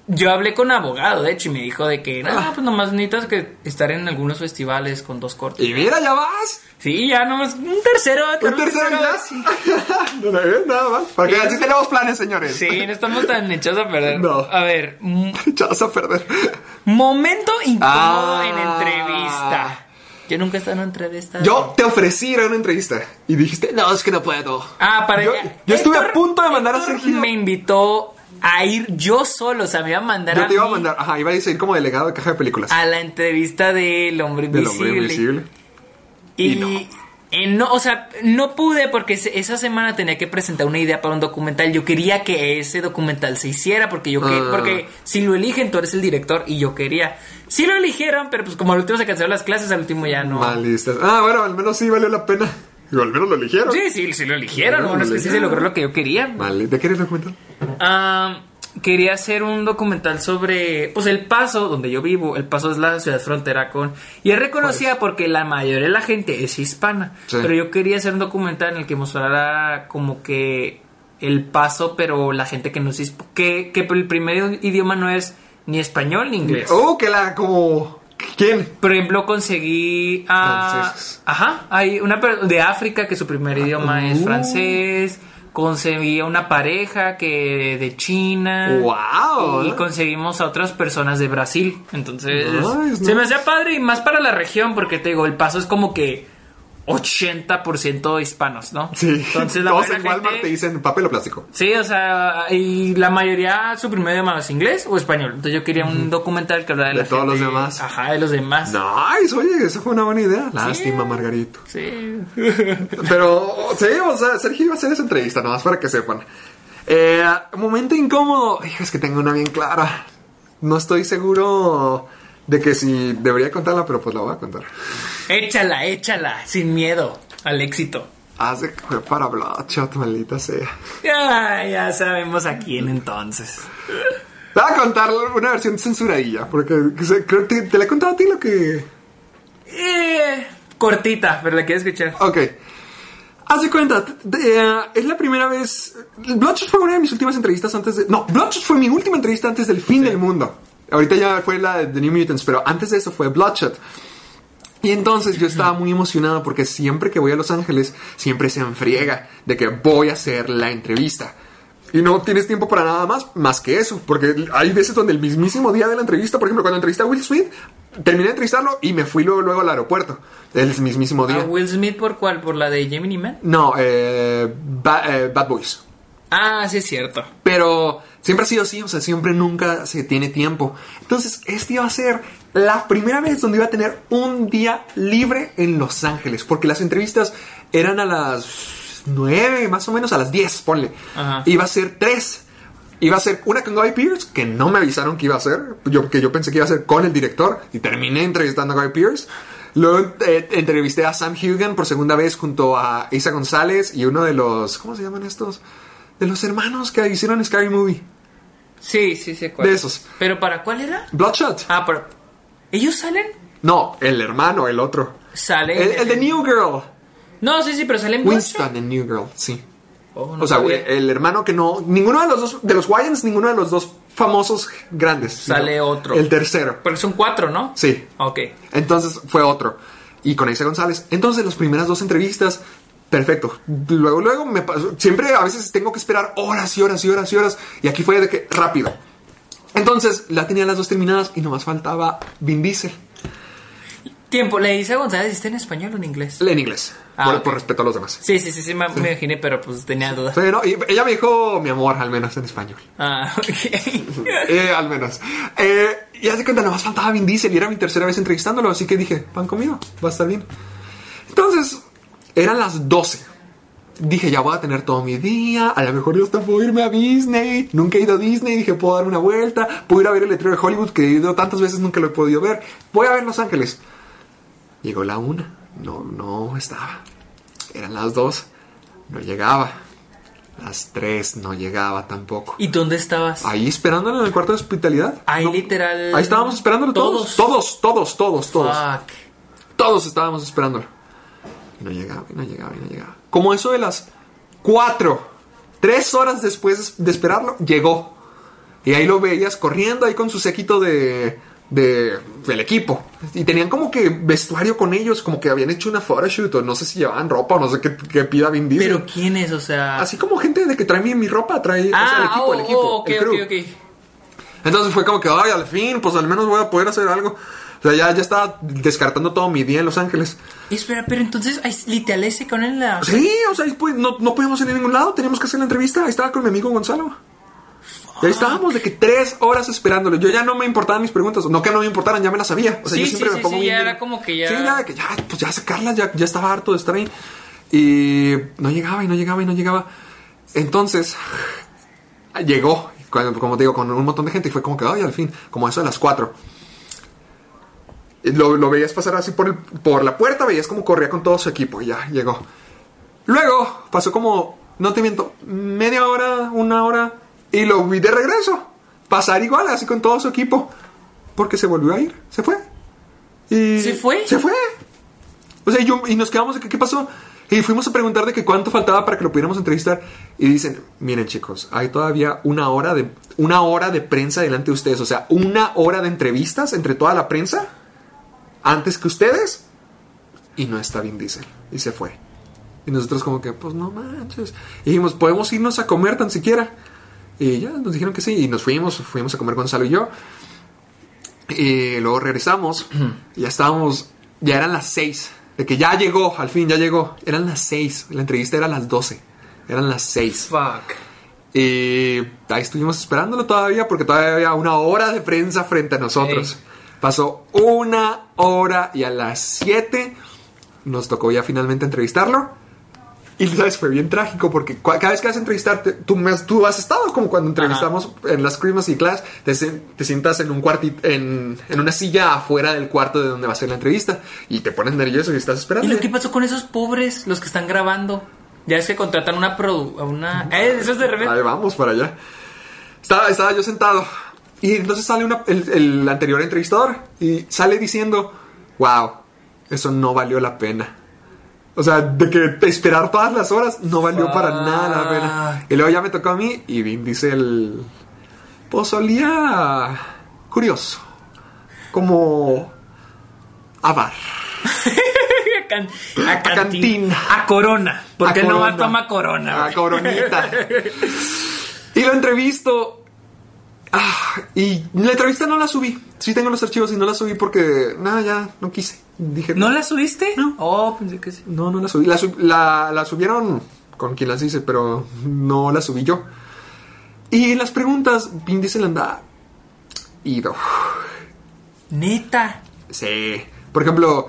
yo hablé con abogado, de hecho, y me dijo de que, no, Ah. pues nomás necesitas que estar en algunos festivales con dos cortos. Y mira, ya vas. Sí, ya nomás un tercero. Un tercero ya. sí. (laughs) no, no, eh, nada más. Porque Sí. así tenemos planes, señores. Sí, no estamos tan (laughs) echados a perder. No. A ver, (laughs) Echados a perder. momento incómodo Ah. en entrevista. Yo nunca he estado en una entrevista. Yo te ofrecí ir a una entrevista y dijiste, no, es que no puedo. Ah, para Yo- yo estuve a punto de mandar a Sergio. Me invitó a ir yo solo, o sea, me iba a mandar Yo a te iba a mandar, ajá, iba a ir como delegado de caja de películas. a la entrevista del hombre Del invisible. hombre invisible. Y, Y no. eh, no, o sea, no pude porque esa semana tenía que presentar una idea para un documental. Yo quería que ese documental se hiciera porque yo que, Ah. porque si lo eligen tú eres el director y yo quería. Sí lo eligieron, pero pues como al último se cancelaron las clases, al último ya no. Malistas. Ah, bueno, al menos sí valió la pena. Al menos lo eligieron. Sí, sí, sí lo eligieron. Bueno, Bueno, es lo que sí se logró lo que yo quería. Vale, ¿de qué eres documental? Ah, quería hacer un documental sobre, pues, El Paso, donde yo vivo. El Paso es la ciudad frontera con... Y es reconocida porque la mayoría de la gente es hispana. Sí. Pero yo quería hacer un documental en el que mostrara como que El Paso, pero la gente que no es hisp- que, que el primer idioma no es ni español ni inglés. Oh, que la como. ¿Quién? Por ejemplo, conseguí a... Franceses. Ajá, hay una de África que su primer idioma es Uh. francés. Conseguí a una pareja que de China. Wow. Y conseguimos a otras personas de Brasil. Entonces, Nice, se nice. me hacía padre y más para la región porque te digo, el paso es como que 80% hispanos, ¿no? Sí. Entonces la Todos en Walmart te dicen papel o plástico. Sí, o sea, y la mayoría su primer idioma es inglés o español. Entonces yo quería un documental que hablara de, De la todos los demás. Ajá, de los demás. Nice, oye, esa fue una buena idea. Lástima, Margarito. Sí. Pero, sí, o sea, Sergio iba a hacer esa entrevista, nomás para que sepan. Eh, momento incómodo. Hijo, es que tengo una bien clara. No estoy seguro de que si debería contarla, pero pues la voy a contar. Échala, échala, sin miedo al éxito. Hace que fue para Bloodshot, maldita sea. Ya, ya sabemos a quién entonces. Voy a contar una versión censuradilla, porque creo que te, te la he contado a ti lo que... Eh, cortita, pero la quiero escuchar. Ok. Haz de cuenta, eh, es la primera vez. Bloodshot fue una de mis últimas entrevistas antes de. No, Bloodshot fue mi última entrevista antes del fin del mundo. Ahorita ya fue la de The New Mutants, pero antes de eso fue Bloodshot. Y entonces yo estaba muy emocionado porque siempre que voy a Los Ángeles, siempre se enfriega de que voy a hacer la entrevista. Y no tienes tiempo para nada más, más que eso. Porque hay veces donde el mismísimo día de la entrevista, por ejemplo, cuando entrevisté a Will Smith, terminé de entrevistarlo y me fui luego, luego al aeropuerto. El mismísimo día. ¿A Will Smith por cuál? ¿Por la de Gemini Man? No, eh, Ba- eh, Bad Boys. Ah, sí es cierto. Pero siempre ha sido así, o sea, siempre nunca se tiene tiempo. Entonces, este iba a ser la primera vez donde iba a tener un día libre en Los Ángeles, porque las entrevistas eran a las 9, más o menos a las 10, ponle. Ajá. Iba a ser 3. Iba a ser una con Guy Pierce, que no me avisaron que iba a ser, yo, que yo pensé que iba a ser con el director, y terminé entrevistando a Guy Pierce. Luego eh, entrevisté a Sam Hugan por segunda vez junto a Isa González y uno de los, ¿cómo se llaman estos? De los hermanos que hicieron Scary Movie. Sí, sí, sí. ¿cuál? De esos. ¿Pero para cuál era? Bloodshot. Ah, pero... ¿Ellos salen? No, el hermano, el otro. Salen... El, el de New Girl. No, sí, sí, pero salen... Winston en New Girl, sí. Oh, no o sea, sabía. el hermano que no. Ninguno de los dos. De los Wyans, ninguno de los dos famosos grandes. Sale otro. El tercero. Porque son cuatro, ¿no? Sí. Ok. Entonces fue otro. Y con Isa González. Entonces, las primeras dos entrevistas. Perfecto. Luego, luego me pasó. Siempre a veces tengo que esperar horas y horas y horas y horas. Y aquí fue de que rápido. Entonces, la tenía las dos terminadas y nomás faltaba Vin Diesel. Tiempo, le dice a González, ¿está en español o en inglés? En inglés. Ah, por, respeto a los demás. Sí, sí, sí, sí, me, me imaginé, pero pues tenía dudas. Pero y ella me dijo mi amor, al menos en español. Ah, ok. (laughs) Eh, al menos. Eh, y haz de cuenta, nomás faltaba Vin Diesel y era mi tercera vez entrevistándolo, así que dije, van conmigo, va a estar bien. Entonces, eran las 12. Dije, ya voy a tener todo mi día, a lo mejor yo hasta puedo irme a Disney. Nunca he ido a Disney, dije, puedo dar una vuelta, puedo ir a ver el letrero de Hollywood que he ido tantas veces, nunca lo he podido ver. Voy a ver Los Ángeles. Llegó la una, no, no estaba. Eran las dos, no llegaba. Las tres, no llegaba tampoco. ¿Y dónde estabas? Ahí esperándolo en el cuarto de hospitalidad. Ahí No. literal- Ahí estábamos esperándolo todos. Todos, todos, todos, todos. Fuck. Todos estábamos esperándolo. Y no llegaba, y no llegaba, y no llegaba. Como eso de las cuatro, tres horas después de esperarlo, llegó. Y ahí lo veías corriendo ahí con su séquito de, de del equipo. Y tenían como que vestuario con ellos, como que habían hecho una photoshoot, o no sé si llevaban ropa, o no sé qué, qué pida Vin Diesel. ¿Pero quién es? O sea... Así como gente de que trae mi, mi ropa, trae o sea, el Ah, equipo, oh, el equipo. oh, el. Entonces fue como que, ay, al fin, pues al menos voy a poder hacer algo. O sea, ya, ya estaba descartando todo mi día en Los Ángeles. Espera, pero entonces, literal se con en la... Sí, o sea, pues, no, no podíamos ir a ningún lado, teníamos que hacer la entrevista. Ahí estaba con mi amigo Gonzalo. Y ahí estábamos de que tres horas esperándolo. Yo ya no me importaban mis preguntas. No que no me importaran, ya me las sabía. O sea, Sí, yo siempre sí, me sí, pongo sí, bien- ya era como que ya- Sí, ya, que ya, pues ya sacarlas, ya, ya estaba harto de estar ahí. Y no llegaba, y no llegaba, y no llegaba. Entonces, llegó, como te digo, con un montón de gente. Y fue como que, ay, al fin, como eso de las cuatro. Lo, lo veías pasar así por, el- por la puerta, veías como corría con todo su equipo y ya llegó. Luego pasó como, no te miento, media hora, una hora y lo vi de regreso. Pasar igual, así con todo su equipo. Porque se volvió a ir, se fue. Y ¿Se fue? Se fue. O sea, y, yo, y nos quedamos de que, ¿qué pasó? Y fuimos a preguntar de que cuánto faltaba para que lo pudiéramos entrevistar. Y dicen, miren chicos, hay todavía una hora de, una hora de prensa delante de ustedes. O sea, una hora de entrevistas entre toda la prensa antes que ustedes. Y no está Vin Diesel. Y se fue. Y nosotros como que, pues no manches. Y dijimos, ¿podemos irnos a comer tan siquiera? Y ya nos dijeron que sí. Y nos fuimos, fuimos a comer Gonzalo y yo. Y luego regresamos. y (clears throat) ya estábamos, ya eran las seis. De que ya llegó, al fin ya llegó. Eran las seis. La entrevista era a las doce. Eran las seis. Fuck. Y ahí estuvimos esperándolo todavía porque todavía había una hora de prensa frente a nosotros. Pasó una hora y a las 7 nos tocó ya finalmente entrevistarlo. Y sabes, fue bien trágico porque cada vez que vas a entrevistarte, tú, me has, tú has estado como cuando entrevistamos en las Christmas y Class, te, sientas en un cuartito, en, en una silla afuera del cuarto de donde va a ser la entrevista y te pones nervioso y estás ¿Y esperando. lo que pasó con esos pobres, los que están grabando? Ya es que contratan una produ... Una... Eh, eso es de repente... Ahí vamos para allá. Estaba, estaba yo sentado. Y entonces sale una- el, el anterior entrevistador y sale diciendo, wow, eso no valió la pena. O sea, de que esperar todas las horas no valió para nada la pena. Y luego ya me tocó a mí y Vin dice el... Pues olía curioso. Como... A bar. (laughs) a, can- a cantina. cantina. A corona. Porque A no Corona. toma corona. A coronita. (laughs) y lo entrevisto. Ah, y la entrevista no la subí. Sí tengo los archivos y no la subí porque, nada, ya no quise. Dije, ¿No la subiste? No. Oh, pensé que sí. no, no la subí. La, sub- la- la subieron con quien las hice, pero no la subí yo. Y en las preguntas, Vin Diesel anda ido. Neta. Sí. Por ejemplo,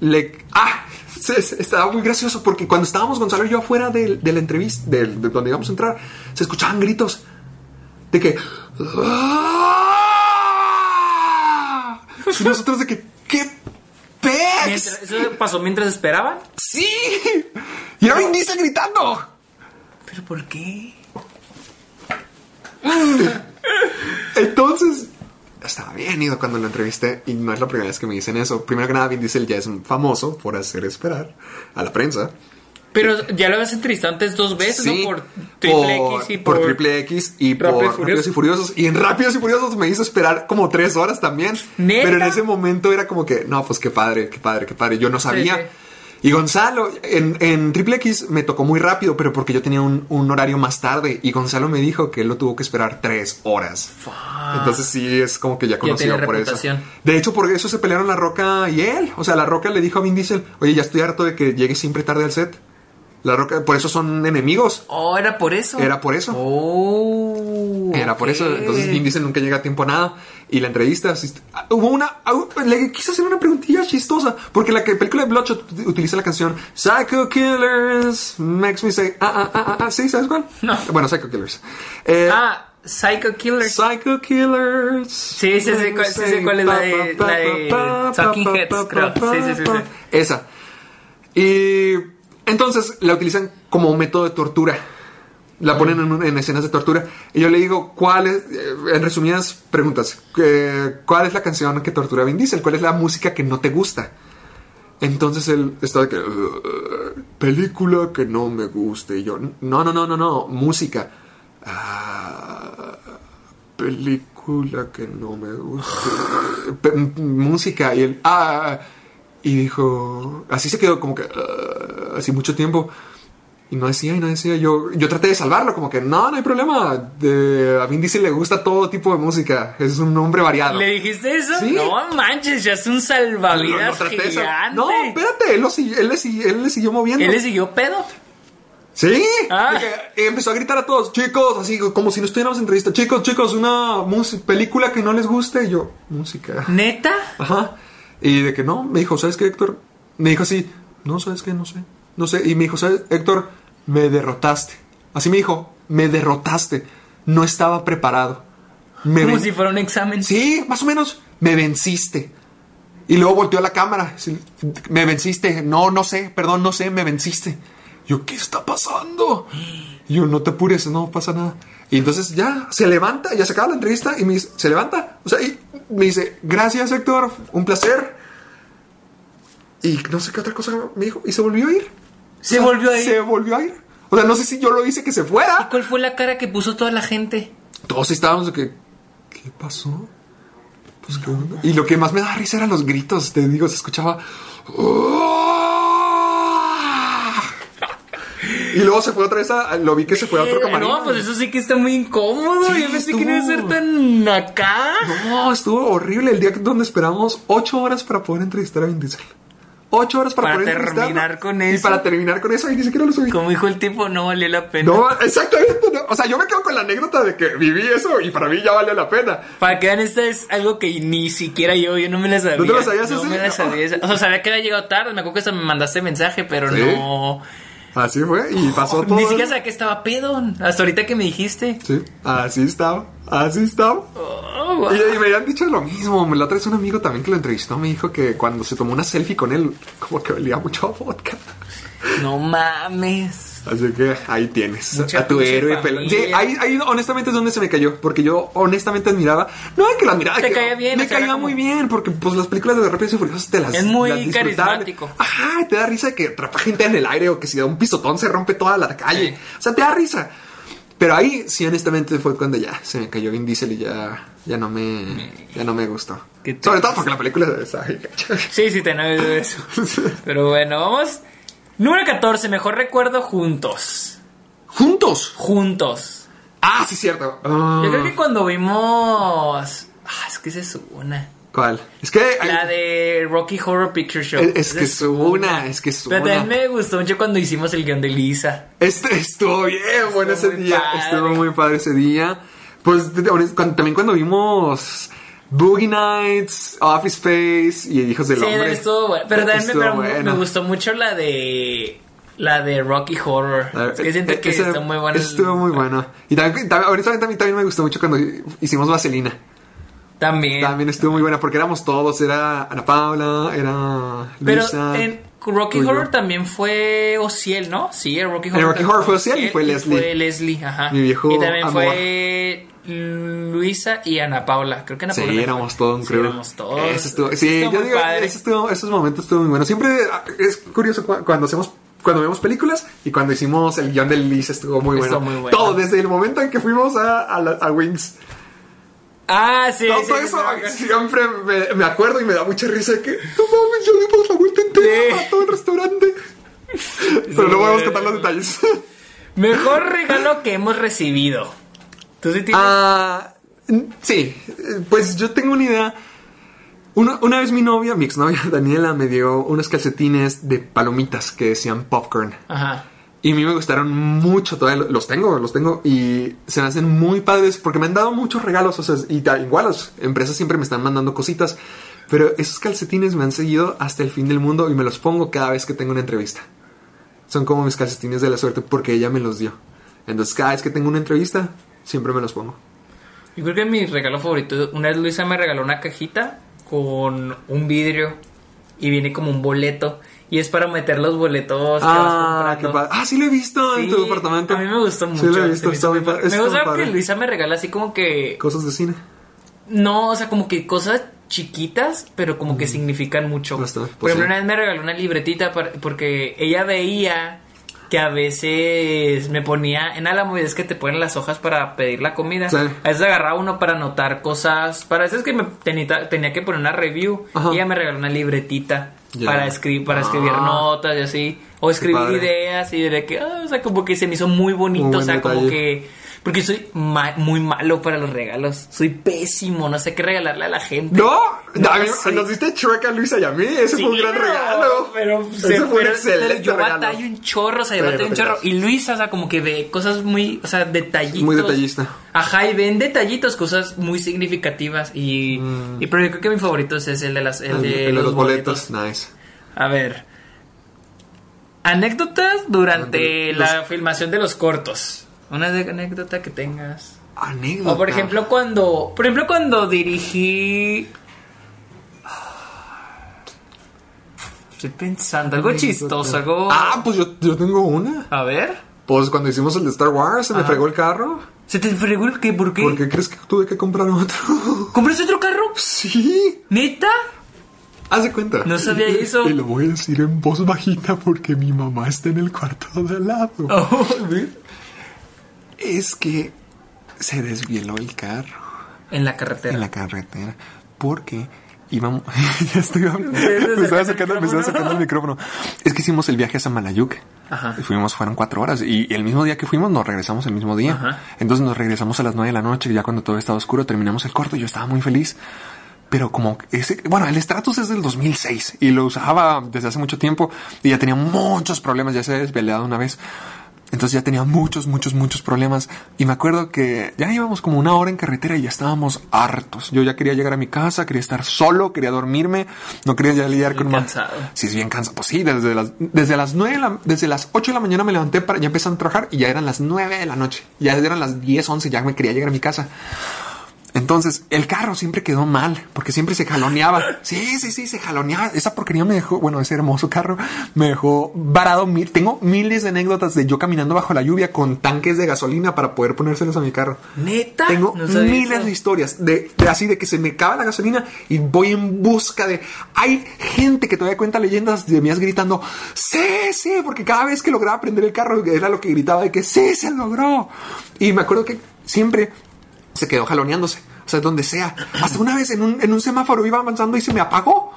le. ¡Ah! Se- se- Estaba muy gracioso porque cuando estábamos Gonzalo y yo afuera del- de, la entrevista, del- de donde íbamos a entrar, se escuchaban gritos. De que. "Ah". Y nosotros de que. ¿Qué pex? ¿Eso pasó mientras esperaban? ¡Sí! Y era Vin Diesel gritando. ¿Pero por qué? Entonces, estaba bien ido cuando lo entrevisté y no es la primera vez que me dicen eso. Primero que nada, Vin Diesel ya es famoso por hacer esperar a la prensa. Pero ya lo habías entrevistado antes dos veces, ¿no? Por Triple por, X y por por... Triple X y por y Rápidos y Furiosos. Y en Rápidos y Furiosos me hizo esperar como tres horas también. ¿Neta? Pero en ese momento era como que, no, pues qué padre, qué padre, qué padre. Yo no sabía. sí. Y Gonzalo, en, en Triple X me tocó muy rápido, pero porque yo tenía un, un horario más tarde. Y Gonzalo me dijo que él lo tuvo que esperar tres horas. Entonces sí, es como que ya conocido por reputación. eso. De hecho, por eso se pelearon La Roca y él. O sea, La Roca le dijo a Vin Diesel, oye, ya estoy harto de que llegue siempre tarde al set. La Roca, por eso son enemigos. Oh, era por eso. Era por eso. Oh. Era por eso. Entonces Vin Diesel nunca llega a tiempo a nada. Y la entrevista, ah, hubo una, ah, le quise hacer una preguntilla chistosa. Porque la película de Bloodshot utiliza la canción Psycho Killers makes me say, ah, ah, ah, ah, ah, ¿sí? ¿Sabes cuál? No. Bueno, Psycho Killers. Eh, Ah, Psycho Killer. Psycho Killers. Sí, sí, sí, cuál- sí, sí, cuál es la de- la de Talking Heads, creo. Sí, sí, sí, sí. Esa. Y entonces la utilizan como un método de tortura. La ponen en, escenas de tortura. Y yo le digo, ¿cuál es, eh, en resumidas preguntas, eh, ¿cuál es la canción que tortura a Vin Diesel? ¿Cuál es la música que no te gusta? Entonces él está de que, "Uh, película que no me guste. Y yo, no, no, no, no, no, música. "Ah, película que no me guste. (laughs) Música. Y él, ah, y dijo, así se quedó como que, "Ah", así mucho tiempo. Y no decía, y no decía. Yo, yo traté de salvarlo, como que no, no hay problema. De, a Vin Diesel le gusta todo tipo de música. Es un hombre variado. ¿Le dijiste eso? Sí. No manches, ya es un salvavidas de sal- gigante. No, espérate, él, lo él le, sigui- él le siguió moviendo. ¿Él le siguió pedo? Sí. Ah. Empezó a gritar a todos, chicos, así como si no estuviéramos en entrevista. Chicos, chicos, una película que no les guste. Y yo, música. ¿Neta? Ajá. Y de que no, me dijo, ¿sabes qué, Héctor? Me dijo así, no, ¿sabes qué? No sé. No sé. Y me dijo, ¿sabes, Héctor? Me derrotaste. Así me dijo, me derrotaste. No estaba preparado. Me Como ven- si fuera un examen. Sí, más o menos. Me venciste. Y luego volteó a la cámara. Me venciste. No, no sé. Perdón, no sé. Me venciste. Yo, ¿qué está pasando? Y yo, no te apures, no pasa nada. Y entonces ya se levanta, ya se acaba la entrevista y me dice, se levanta. O sea, y me dice, gracias Héctor, un placer. Y no sé qué otra cosa me dijo. Y se volvió a ir. Se O sea, volvió a ir. Se volvió a ir. O sea, no sé si yo lo hice que se fuera. ¿Cuál fue la cara que puso toda la gente? Todos estábamos de que, ¿qué pasó? Pues, ¿qué onda? Y lo que más me da risa eran los gritos. Te digo, se escuchaba. "¡Oh!". Y luego se fue otra vez a. Lo vi que se fue a otro Eh, camarín. No, pues eso sí que está muy incómodo. Sí, Yo pensé que no iba a ser estuvo. tan acá. No, estuvo horrible el día donde esperamos ocho horas para poder entrevistar a Vin Diesel. Ocho horas para, Para poder terminar con Y eso. para terminar con eso, y ni siquiera lo subí. Como dijo el tipo, no valió la pena. No, exactamente. no. O sea, yo me quedo con la anécdota de que viví eso y para mí ya valió la pena. Para que vean, esta es algo que ni siquiera yo, yo no me la sabía. ¿No te la sabías No así? me la sabía. O sea, sabía que había llegado tarde. Me acuerdo que hasta me mandaste mensaje, pero ¿Sí? no. Así fue y pasó todo. Ni siquiera sabía que estaba pedo. Hasta ahorita que me dijiste. Sí, así estaba, así estaba. Oh. Y, y me habían dicho lo mismo. Me la otra vez un amigo también que lo entrevistó me dijo que cuando se tomó una selfie con él, como que olía mucho a vodka. No mames. Así que ahí tienes Mucha a tu héroe pelón. Sí, ahí, ahí honestamente es donde se me cayó. Porque yo honestamente admiraba. No es que lo admiraba. Te que- caía bien, Me caía como- muy bien. Porque pues las películas de Rápidos y Furiosos te las Es muy las carismático. Ajá, te da risa que atrapa gente en el aire o que si da un pisotón se rompe toda la calle. Sí. O sea, te da risa. Pero ahí sí honestamente fue cuando ya se me cayó Vin Diesel y ya, ya no me ya no me gustó. Sobre todo porque la película está. Sí, sí, te no de eso. (laughs) Pero bueno, vamos. Número 14, mejor recuerdo juntos. Juntos. Juntos. Ah, sí cierto. Ah, Yo creo que cuando vimos. Ah, es que esa es una. ¿Cuál? Es que La de Rocky Horror Picture Show. Es, que es una, es que es Pero una. también me gustó mucho cuando hicimos el guion de Lisa. Este estuvo bien bueno ese día. padre. Estuvo muy padre ese día. Pues también cuando vimos Boogie Nights, Office Space y Hijos del Sí, Hombre. estuvo bueno. Pero también me, pero me- bueno. me gustó mucho la de. La de Rocky Horror. Es que siento que Ese- está muy buena. Estuvo muy bueno. Y también, también- ahorita también, también me gustó mucho cuando hicimos Vaselina. También. También estuvo muy buena porque éramos todos. Era Ana Paula, era Pero Luisa. en Rocky tú y yo. Horror también fue Ociel, ¿no? Sí, en Rocky Horror. Rocky también Horror fue Ociel y fue Leslie. Fue Leslie, ajá. Mi viejo Y también amor. fue Luisa y Ana Paula. Creo que Ana Sí, Paula. no éramos todo un Sí, crew. éramos todos. Eso estuvo, sí, yo digo, eso estuvo- esos momentos estuvo muy bueno. Siempre ah, es curioso cu- cuando hacemos cuando vemos películas y cuando hicimos el guion del Liz estuvo muy bueno. Muy bueno. Todo, desde el momento en que fuimos a, a, la- a Wings. Ah, sí. todo sí, sí, eso siempre me, me acuerdo y me da mucha risa de que no mames, ya dimos la vuelta entera a todo el restaurante. Pero no podemos contar los detalles. Mejor regalo que hemos recibido. ¿Tú sí tienes? Ah, sí, pues yo tengo una idea. Una, una vez mi novia, mi exnovia (laughs) Daniela, me dio unos calcetines de palomitas que decían popcorn. Ajá. Y a mí me gustaron mucho, todavía lo- los tengo, los tengo y se me hacen muy padres porque me han dado muchos regalos, o sea, y da- igual las empresas siempre me están mandando cositas, pero esos calcetines me han seguido hasta el fin del mundo y me los pongo cada vez que tengo una entrevista. Son como mis calcetines de la suerte porque ella me los dio. Entonces cada vez que tengo una entrevista, siempre me los pongo. Yo creo que mi regalo favorito, una vez Luisa me regaló una cajita con un vidrio y viene como un boleto y es para meter los boletos que vas Ah, comprando. padre. Ah, sí lo he visto en Sí, tu departamento. A mí me gustó mucho. Sí lo he visto, me está muy padre. Me gusta que. Luisa me regala así como que Cosas de cine. no, o sea, como que cosas chiquitas, pero como que significan mucho. Bastante, Por pues ejemplo, sí. una vez me regaló una libretita para- porque ella veía que a veces me ponía en Álamo y es que te ponen las hojas para pedir la comida. Sí. A veces agarraba uno para anotar cosas. Para veces que me tenía, tenía que poner una review. Ajá. Y ella me regaló una libretita Para escribir, para escribir Ah. notas y así. O escribir ideas y de que, ah, o sea, como que se me hizo muy bonito. O sea, como que. Porque soy ma- muy malo para los regalos. Soy pésimo. No sé qué regalarle a la gente. No, No, sí. nos diste chueca a Luisa y a mí. Ese Sí, fue un gran regalo. Pero, Ese se- fue un excelente pero yo regalo. batallo un chorro, o sea, yo batallo no un chorro. Y Luisa, o sea, como que ve cosas muy, o sea, detallitos. Muy detallista. Ajá, y ven detallitos, cosas muy significativas. Y, y pero yo creo que mi favorito es el de, las, el de El los, boletos. Nice. A ver. Anécdotas durante Durante la los- filmación de los cortos. Una anécdota que tengas. Anécdota. O por ejemplo cuando, por ejemplo cuando dirigí Estoy pensando, algo chistoso, algo Ah, pues yo, yo tengo una. A ver. Pues cuando hicimos el de Star Wars, se me Ajá. fregó el carro. ¿Se te fregó el qué? ¿Por qué? ¿Por qué crees que tuve que comprar otro? (laughs) ¿Compraste otro carro? sí. ¿Neta? Haz de cuenta. No sabía eso. Y lo voy a decir en voz bajita porque mi mamá está en el cuarto de al lado. Oh, Es que se desvieló el carro en la carretera. en la carretera porque íbamos. (laughs) ya estoy hablando. Me el acercando, me el (laughs) micrófono. Es que hicimos el viaje a Samalayuc. Ajá. Y Fuimos, fueron cuatro horas. Y el mismo día que fuimos, nos regresamos el mismo día. Ajá. Entonces nos regresamos a las nueve de la noche. Ya cuando todo estaba oscuro, terminamos el corto. y Yo estaba muy feliz. Pero como ese, bueno, el Stratus es del 2006 y lo usaba desde hace mucho tiempo y ya tenía muchos problemas, ya se había desvelado una vez. Entonces ya tenía muchos, muchos, muchos problemas. Y me acuerdo que ya íbamos como una hora en carretera y ya estábamos hartos. Yo ya quería llegar a mi casa, quería estar solo, quería dormirme, no quería ya lidiar Muy con más. cansado. Sí, es bien cansado. Pues sí, desde las, desde las nueve, de la- desde las 8 de la mañana me levanté para ya empezar a trabajar y ya eran las 9 de la noche. Ya eran las 10, 11, ya me quería llegar a mi casa. Entonces, el carro siempre quedó mal, porque siempre se jaloneaba. (laughs) Sí, sí, sí, se jaloneaba. Esa porquería me dejó, bueno, ese hermoso carro me dejó varado. Mil, tengo miles de anécdotas de yo caminando bajo la lluvia con tanques de gasolina para poder ponérselos a mi carro. ¿Neta? Tengo No miles eso. de historias de, de así de que se me acaba la gasolina y voy en busca de. Hay gente que todavía cuenta leyendas de mías gritando, sí, sí, porque cada vez que lograba prender el carro era lo que gritaba de que sí, se logró. Y me acuerdo que siempre se quedó jaloneándose, o sea, donde sea. Hasta una vez en un, en un semáforo iba avanzando y se me apagó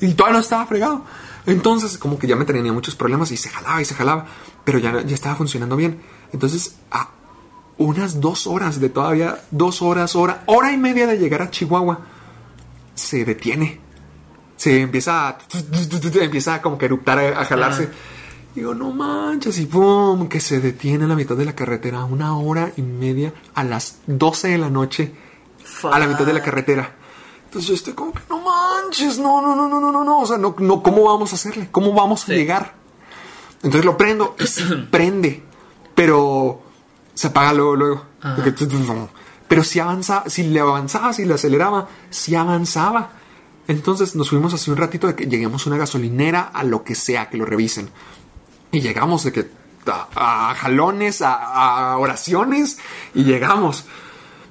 y todavía no estaba fregado. Entonces, como que ya me tenía muchos problemas y se jalaba y se jalaba, pero ya, ya estaba funcionando bien. Entonces, a unas dos horas de todavía, dos horas, hora, hora y media de llegar a Chihuahua, se detiene. Se empieza a, (laughs) empieza como que a eruptar, a, a jalarse. Digo, no manches, y pum, que se detiene a la mitad de la carretera, una hora y media a las 12 de la noche, a la mitad de la carretera. Entonces yo estoy como que, no manches, no, no, no, no, no, no, no, o sea, no, no, ¿cómo vamos a hacerle? ¿Cómo vamos a llegar? Entonces lo prendo (clears throat) prende, pero se apaga luego, luego. Porque Pero si avanzaba, si le avanzaba, si le aceleraba, si avanzaba. Entonces nos fuimos hace un ratito de que lleguemos a una gasolinera, a lo que sea, que lo revisen. Y llegamos de que a, a jalones, a, a oraciones, y llegamos.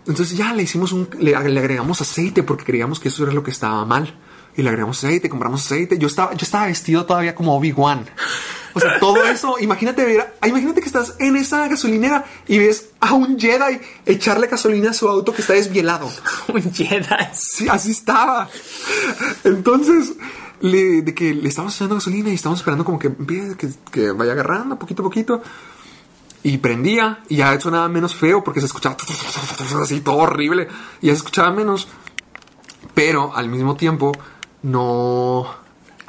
Entonces ya le hicimos un, le, le agregamos aceite porque creíamos que eso era lo que estaba mal. Y le agregamos aceite, compramos aceite. Yo estaba, yo estaba vestido todavía como Obi-Wan. O sea, todo (laughs) eso, imagínate ver, imagínate que estás en esa gasolinera y ves a un Jedi echarle gasolina a su auto que está desvielado. (laughs) Un Jedi. Sí, así estaba. Entonces, de que le estamos echando gasolina y estamos esperando como que, que vaya agarrando poquito a poquito. Y prendía y ya sonaba menos feo porque se escuchaba así todo horrible y ya se escuchaba menos. Pero al mismo tiempo no...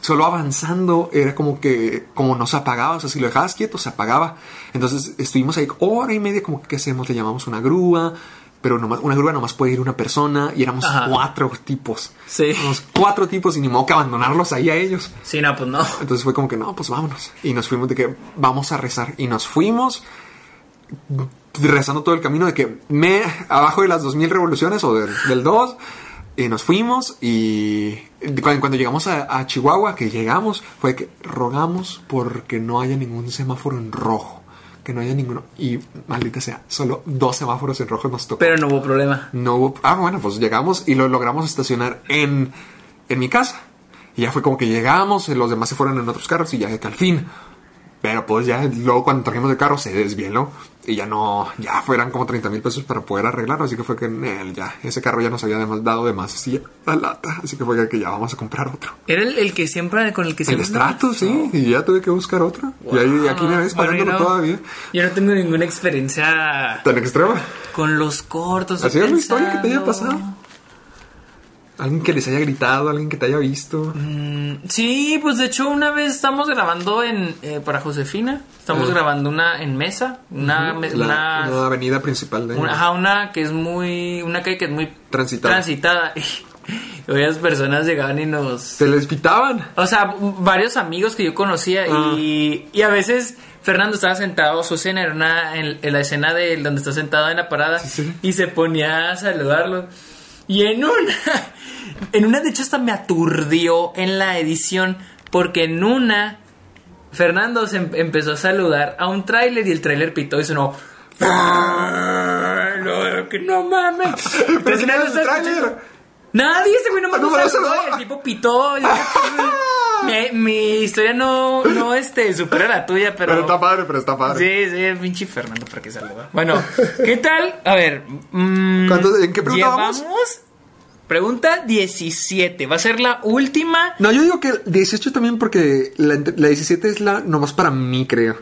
Solo avanzando era como que como no se apagaba, o sea, si lo dejabas quieto se apagaba. Entonces estuvimos ahí hora y media como que ¿qué hacemos, le llamamos una grúa, pero nomás, una grúa nomás puede ir una persona y éramos Ajá. cuatro tipos. Sí. Éramos cuatro tipos y ni modo que abandonarlos ahí a ellos. Sí, no, pues no. Entonces fue como que no, pues vámonos. Y nos fuimos de que vamos a rezar. Y nos fuimos rezando todo el camino de que me abajo de las 2000 revoluciones o del, del 2. Y nos fuimos y cuando, cuando llegamos a, a Chihuahua, que llegamos, fue que rogamos porque no haya ningún semáforo en rojo. Que no haya ninguno. Y maldita sea, solo dos semáforos en rojo nos tocó. Pero no hubo problema. No hubo. Ah, bueno, pues llegamos y lo logramos estacionar en, en mi casa. Y ya fue como que llegamos, los demás se fueron en otros carros y ya que al fin. Pero pues ya luego cuando trajimos el carro se desvieló y ya no, ya fueran como 30 mil pesos para poder arreglarlo. Así que fue que eh, ya, ese carro ya nos había además dado demasiada lata. Así que fue que ya vamos a comprar otro. Era el, el que siempre, con el que El siempre. estrato, sí, y ya tuve que buscar otro. Y ahí aquí me ves Bueno, pagándolo yo no- todavía. Yo no tengo ninguna experiencia Tan extrema. con los cortos. ¿Así es la historia que te haya pasado? Alguien que les haya gritado, alguien que te haya visto. Mm, Sí, pues de hecho una vez estamos grabando en eh, para Josefina. Estamos Ah. grabando una en mesa, una, me- La, una, una avenida principal de una- ajá, una que es muy, una calle que es muy Transitada. transitada. (laughs) Y varias personas llegaban y nos, Se les pitaban. o sea, varios amigos que yo conocía Ah. y, y a veces Fernando estaba sentado, su escena era una, en, en la escena de donde está sentado en la parada Sí, sí. y se ponía a saludarlo. Y en una, (laughs) en una de hecho hasta me aturdió en la edición porque en una Fernando se em- empezó a saludar a un tráiler y el tráiler pitó y sonó... No, no mames. (laughs) Pero Entonces, ¿quién era nadie el tráiler? Nadie, ese güey nomás Ah, no, no no el tipo pitó. (laughs) Mi, mi historia no, no este, supera la tuya, pero... Pero está padre, pero está padre. Sí, sí, pinche Fernando, para que saluda. Bueno, ¿qué tal? A ver. mm, ¿Cuántos- en qué pregunta vamos? Pregunta 17. Va a ser la última. No, yo digo que el 18 también porque la, la 17 es la nomás para mí, creo.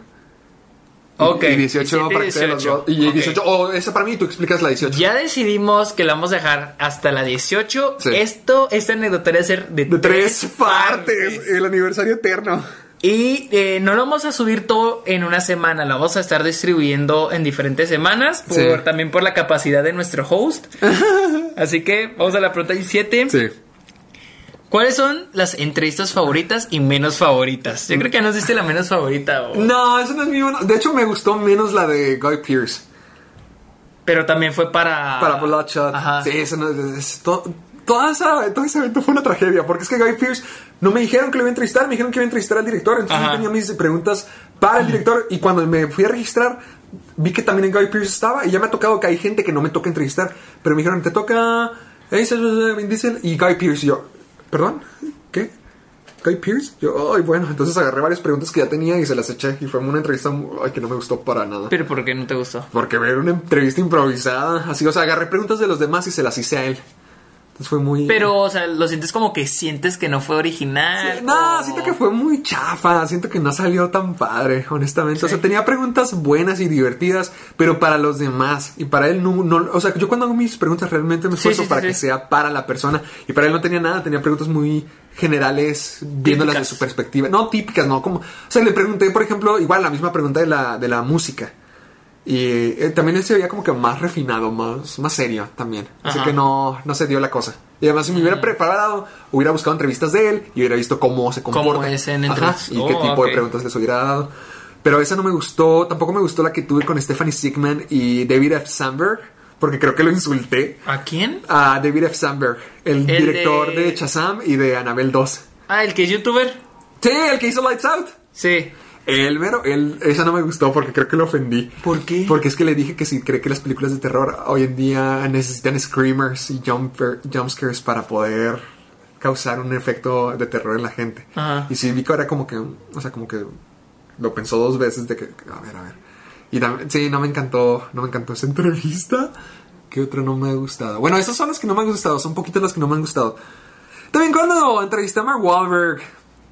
Ok. Y 18 17, para que sea los 18. dos. Y Ok. 18, o esa para mí y tú explicas la 18. Ya decidimos que la vamos a dejar hasta la 18. Sí. Esto, esta anecdotaria va a ser de, De tres partes. El aniversario eterno. Y eh, no lo vamos a subir todo en una semana, lo vamos a estar distribuyendo en diferentes semanas, por, Sí. también por la capacidad de nuestro host. (laughs) Así que vamos a la pregunta 17. Sí. ¿Cuáles son las entrevistas favoritas y menos favoritas? Yo creo que nos diste la menos favorita, o- No, eso no es mi bueno. De hecho, me gustó menos la de Guy Pierce. pero también fue para... Para Bloodshot. Ajá. Sí, eso no es. es to- toda esa, todo ese evento fue una tragedia. Porque es que Guy Pierce no me dijeron que lo iba a entrevistar, me dijeron que iba a entrevistar al director. Entonces Ajá. yo tenía mis preguntas para el director. Y cuando me fui a registrar, vi que también en Guy Pierce estaba. Y ya me ha tocado que hay gente que no me toca entrevistar. Pero me dijeron, te toca. Vin Diesel y Guy Pierce. Y yo, ¿perdón? ¿Qué? Guy Pierce. Yo, ay, bueno, entonces agarré varias preguntas que ya tenía y se las eché. Y fue una entrevista ay, que no me gustó para nada. Pero ¿por qué no te gustó? Porque ver una entrevista improvisada, así, o sea, agarré preguntas de los demás y se las hice a él. Entonces fue muy... Pero, o sea, lo sientes como que sientes que no fue original. No, o- siento que fue muy chafa, siento que no salió tan padre, honestamente. O sea, tenía preguntas buenas y divertidas, pero para los demás. Y para él no, no o sea, yo cuando hago mis preguntas realmente me esfuerzo sí, para que sea para la persona. Y para él no tenía nada, tenía preguntas muy generales, viéndolas de su perspectiva. No típicas, no, como... O sea, le pregunté, por ejemplo, igual la misma pregunta de la, de la música. Y eh, también él se veía como que más refinado, más, más serio también. Así Ajá. que no, no se dio la cosa. Y además, si me hubiera preparado, hubiera buscado entrevistas de él y hubiera visto cómo se comporta. Cómo es en Ajá, y qué Oh, tipo de preguntas les hubiera dado. Pero esa no me gustó. Tampoco me gustó la que tuve con Stephanie Sigman y David F. Sandberg. Porque creo que lo insulté. ¿A quién? A David F. Sandberg, el, El director de- de... Shazam y de Annabelle 2. Ah, el que es youtuber. Sí, el que hizo Lights Out. Sí. El mero, él, esa no me gustó porque creo que lo ofendí. ¿Por qué? Porque es que le dije que si cree que las películas de terror hoy en día necesitan screamers y jumper, jumpscares para poder causar un efecto de terror en la gente. Ajá. Y sí, Vico era como que, o sea, como que lo pensó dos veces de que, a ver, a ver. Y también, sí, no me encantó, no me encantó esa (laughs) entrevista. ¿Qué otro no me ha gustado? Bueno, esas son las que no me han gustado, son poquitas las que no me han gustado. También cuando entrevisté a Mark Wahlberg,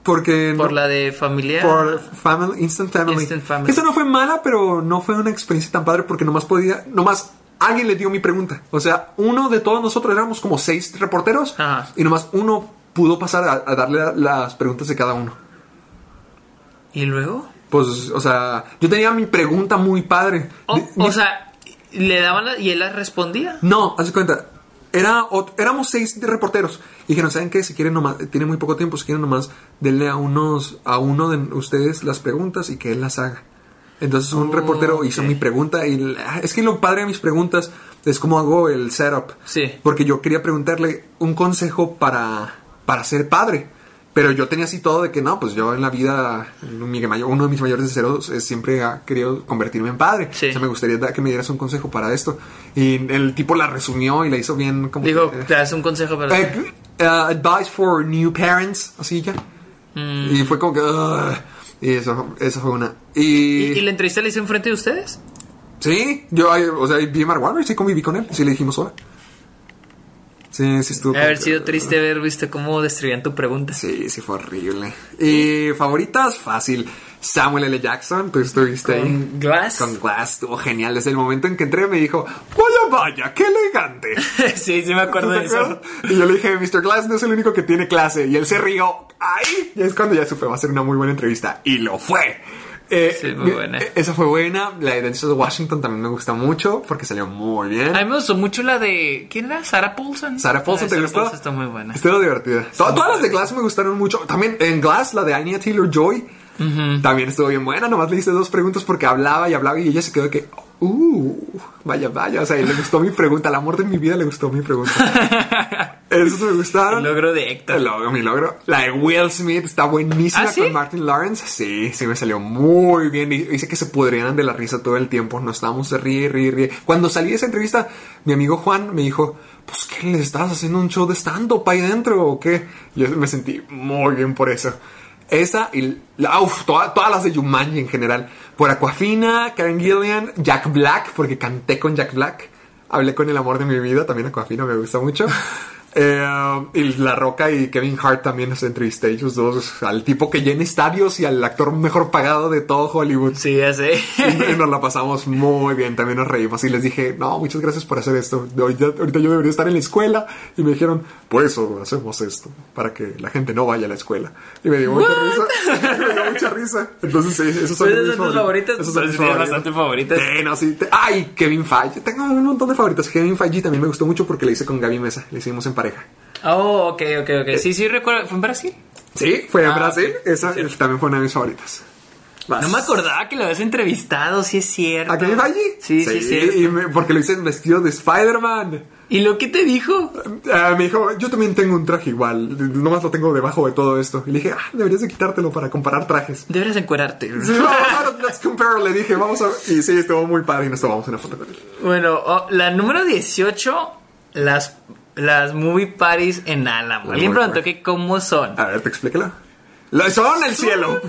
porque... Por no- la de familia. por Family, Instant Family. Instant Family. Esa no fue mala, pero no fue una experiencia tan padre porque nomás podía, nomás alguien le dio mi pregunta. O sea, uno de todos nosotros éramos como seis reporteros Ajá. y nomás uno pudo pasar a, a darle la- las preguntas de cada uno. ¿Y luego? Pues, o sea, yo tenía mi pregunta muy padre. O, Di- o mi- sea, le daban la- y él las respondía. No, haz cuenta. Era, éramos seis reporteros. Y dijeron, ¿saben qué? Si quieren nomás, tiene muy poco tiempo, si quieren nomás, denle a unos, a uno de ustedes las preguntas y que él las haga. Entonces un Oh, reportero hizo ok. mi pregunta y la- es que lo padre de mis preguntas es cómo hago el setup. Sí. Porque yo quería preguntarle un consejo para, para ser padre. Pero yo tenía así todo de que no, pues yo en la vida, uno de mis mayores deseos es siempre ha querido convertirme en padre. Sí. O sea, me gustaría que me dieras un consejo para esto. Y el tipo la resumió y la hizo bien como Digo, que, eh, te das un consejo para... eh, uh, advice for new parents, así ya. Mm. Y fue como que... "Ugh". y eso, eso fue una. ¿Y, Y, y la entrevista la hizo enfrente de ustedes? sí, yo, o sea, vi a Mark Wahlberg, sí conviví con él, sí le dijimos hola. Sí, sí estuvo. Haber sido triste ver, viste, cómo destruían tu pregunta. Sí, sí fue horrible. Y favoritas, fácil. Samuel L. Jackson, tú estuviste ahí. Con Glass. Con Glass, estuvo genial. Desde el momento en que entré me dijo, vaya, vaya, qué elegante. (laughs) sí, sí me acuerdo ¿Te de eso. Y yo le dije, Mr. Glass no es el único que tiene clase. Y él se rió. ¡Ay! Y es cuando ya supe, va a ser una muy buena entrevista. Y lo fue. Eh, Sí, muy buena. eh, Esa fue buena. La de Denzel Washington también me gusta mucho porque salió muy bien. A mí me gustó mucho la de... ¿Quién era? ¿Sarah Paulson? Sarah Paulson, ¿te gustó? Está muy buena. Estuvo divertida. To- Todas las de Glass me gustaron mucho. También en Glass, la de Anya Taylor Joy, también estuvo bien buena. Nomás le hice dos preguntas porque hablaba y hablaba y ella se quedó que, uh, vaya, vaya. O sea, le gustó mi pregunta. Al amor de mi vida le gustó mi pregunta. (laughs) Esos me gustaron. El logro de Héctor. El logro, mi logro. La de Will Smith está buenísima ¿Ah, sí? con Martin Lawrence. Sí, sí me salió muy bien. Dice que se podrían de la risa todo el tiempo. Nos estábamos de ríe, ríe, ríe. Cuando salí de esa entrevista, mi amigo Juan me dijo, pues, ¿qué? ¿Les estabas haciendo un show de stand-up ahí dentro o qué? Yo me sentí muy bien por eso. Esa y la, uf, toda- todas las de Jumanji en general. Por Aquafina, Karen Gillian, Jack Black, porque canté con Jack Black. Hablé con el amor de mi vida, también Aquafina me gusta mucho. Eh, y La Roca y Kevin Hart también los entrevisté ellos dos. Al tipo que llena estadios y al actor mejor pagado de todo Hollywood. Sí, sé. Y nos la pasamos muy bien, también nos reímos y les dije, no, muchas gracias por hacer esto. Ahorita, ahorita yo debería estar en la escuela y me dijeron, por eso hacemos esto, para que la gente no vaya a la escuela. Y me dio mucha risa, (laughs) me dio mucha risa. Entonces, sí, esos son ¿Esas mis tus favoritas? Esos son Pues mis tienes favoritas. bastante favoritas. Sí, no, sí. te- Ay, Kevin Feige. Tengo un montón de favoritas. Kevin Feige también me gustó mucho porque le hice con Gaby Mesa, le hicimos en pareja. Oh, ok, ok, ok. Sí, sí, recuerdo. ¿Fue en Brasil? Sí, fue en Ah, Brasil. Esa Sí. también fue una de mis favoritas. Vas. No me acordaba que lo habías entrevistado, sí es cierto. ¿A Kevin Feige? Sí, sí, sí. y me- porque lo hice vestido de Spider-Man. ¿Y lo que te dijo? Ah, me dijo, yo también tengo un traje igual, nomás lo tengo debajo de todo esto. Y le dije, ah, deberías de quitártelo para comparar trajes. Deberías encuerarte. Sí, vamos, ahora, let's compare, le dije, vamos a... Y sí, estuvo muy padre y nos tomamos una foto con él. Bueno, oh, la número 18, las, las movie parties en Álamo. La Alguien preguntó que cómo son. A ver, te explícalo. Lo son el cielo.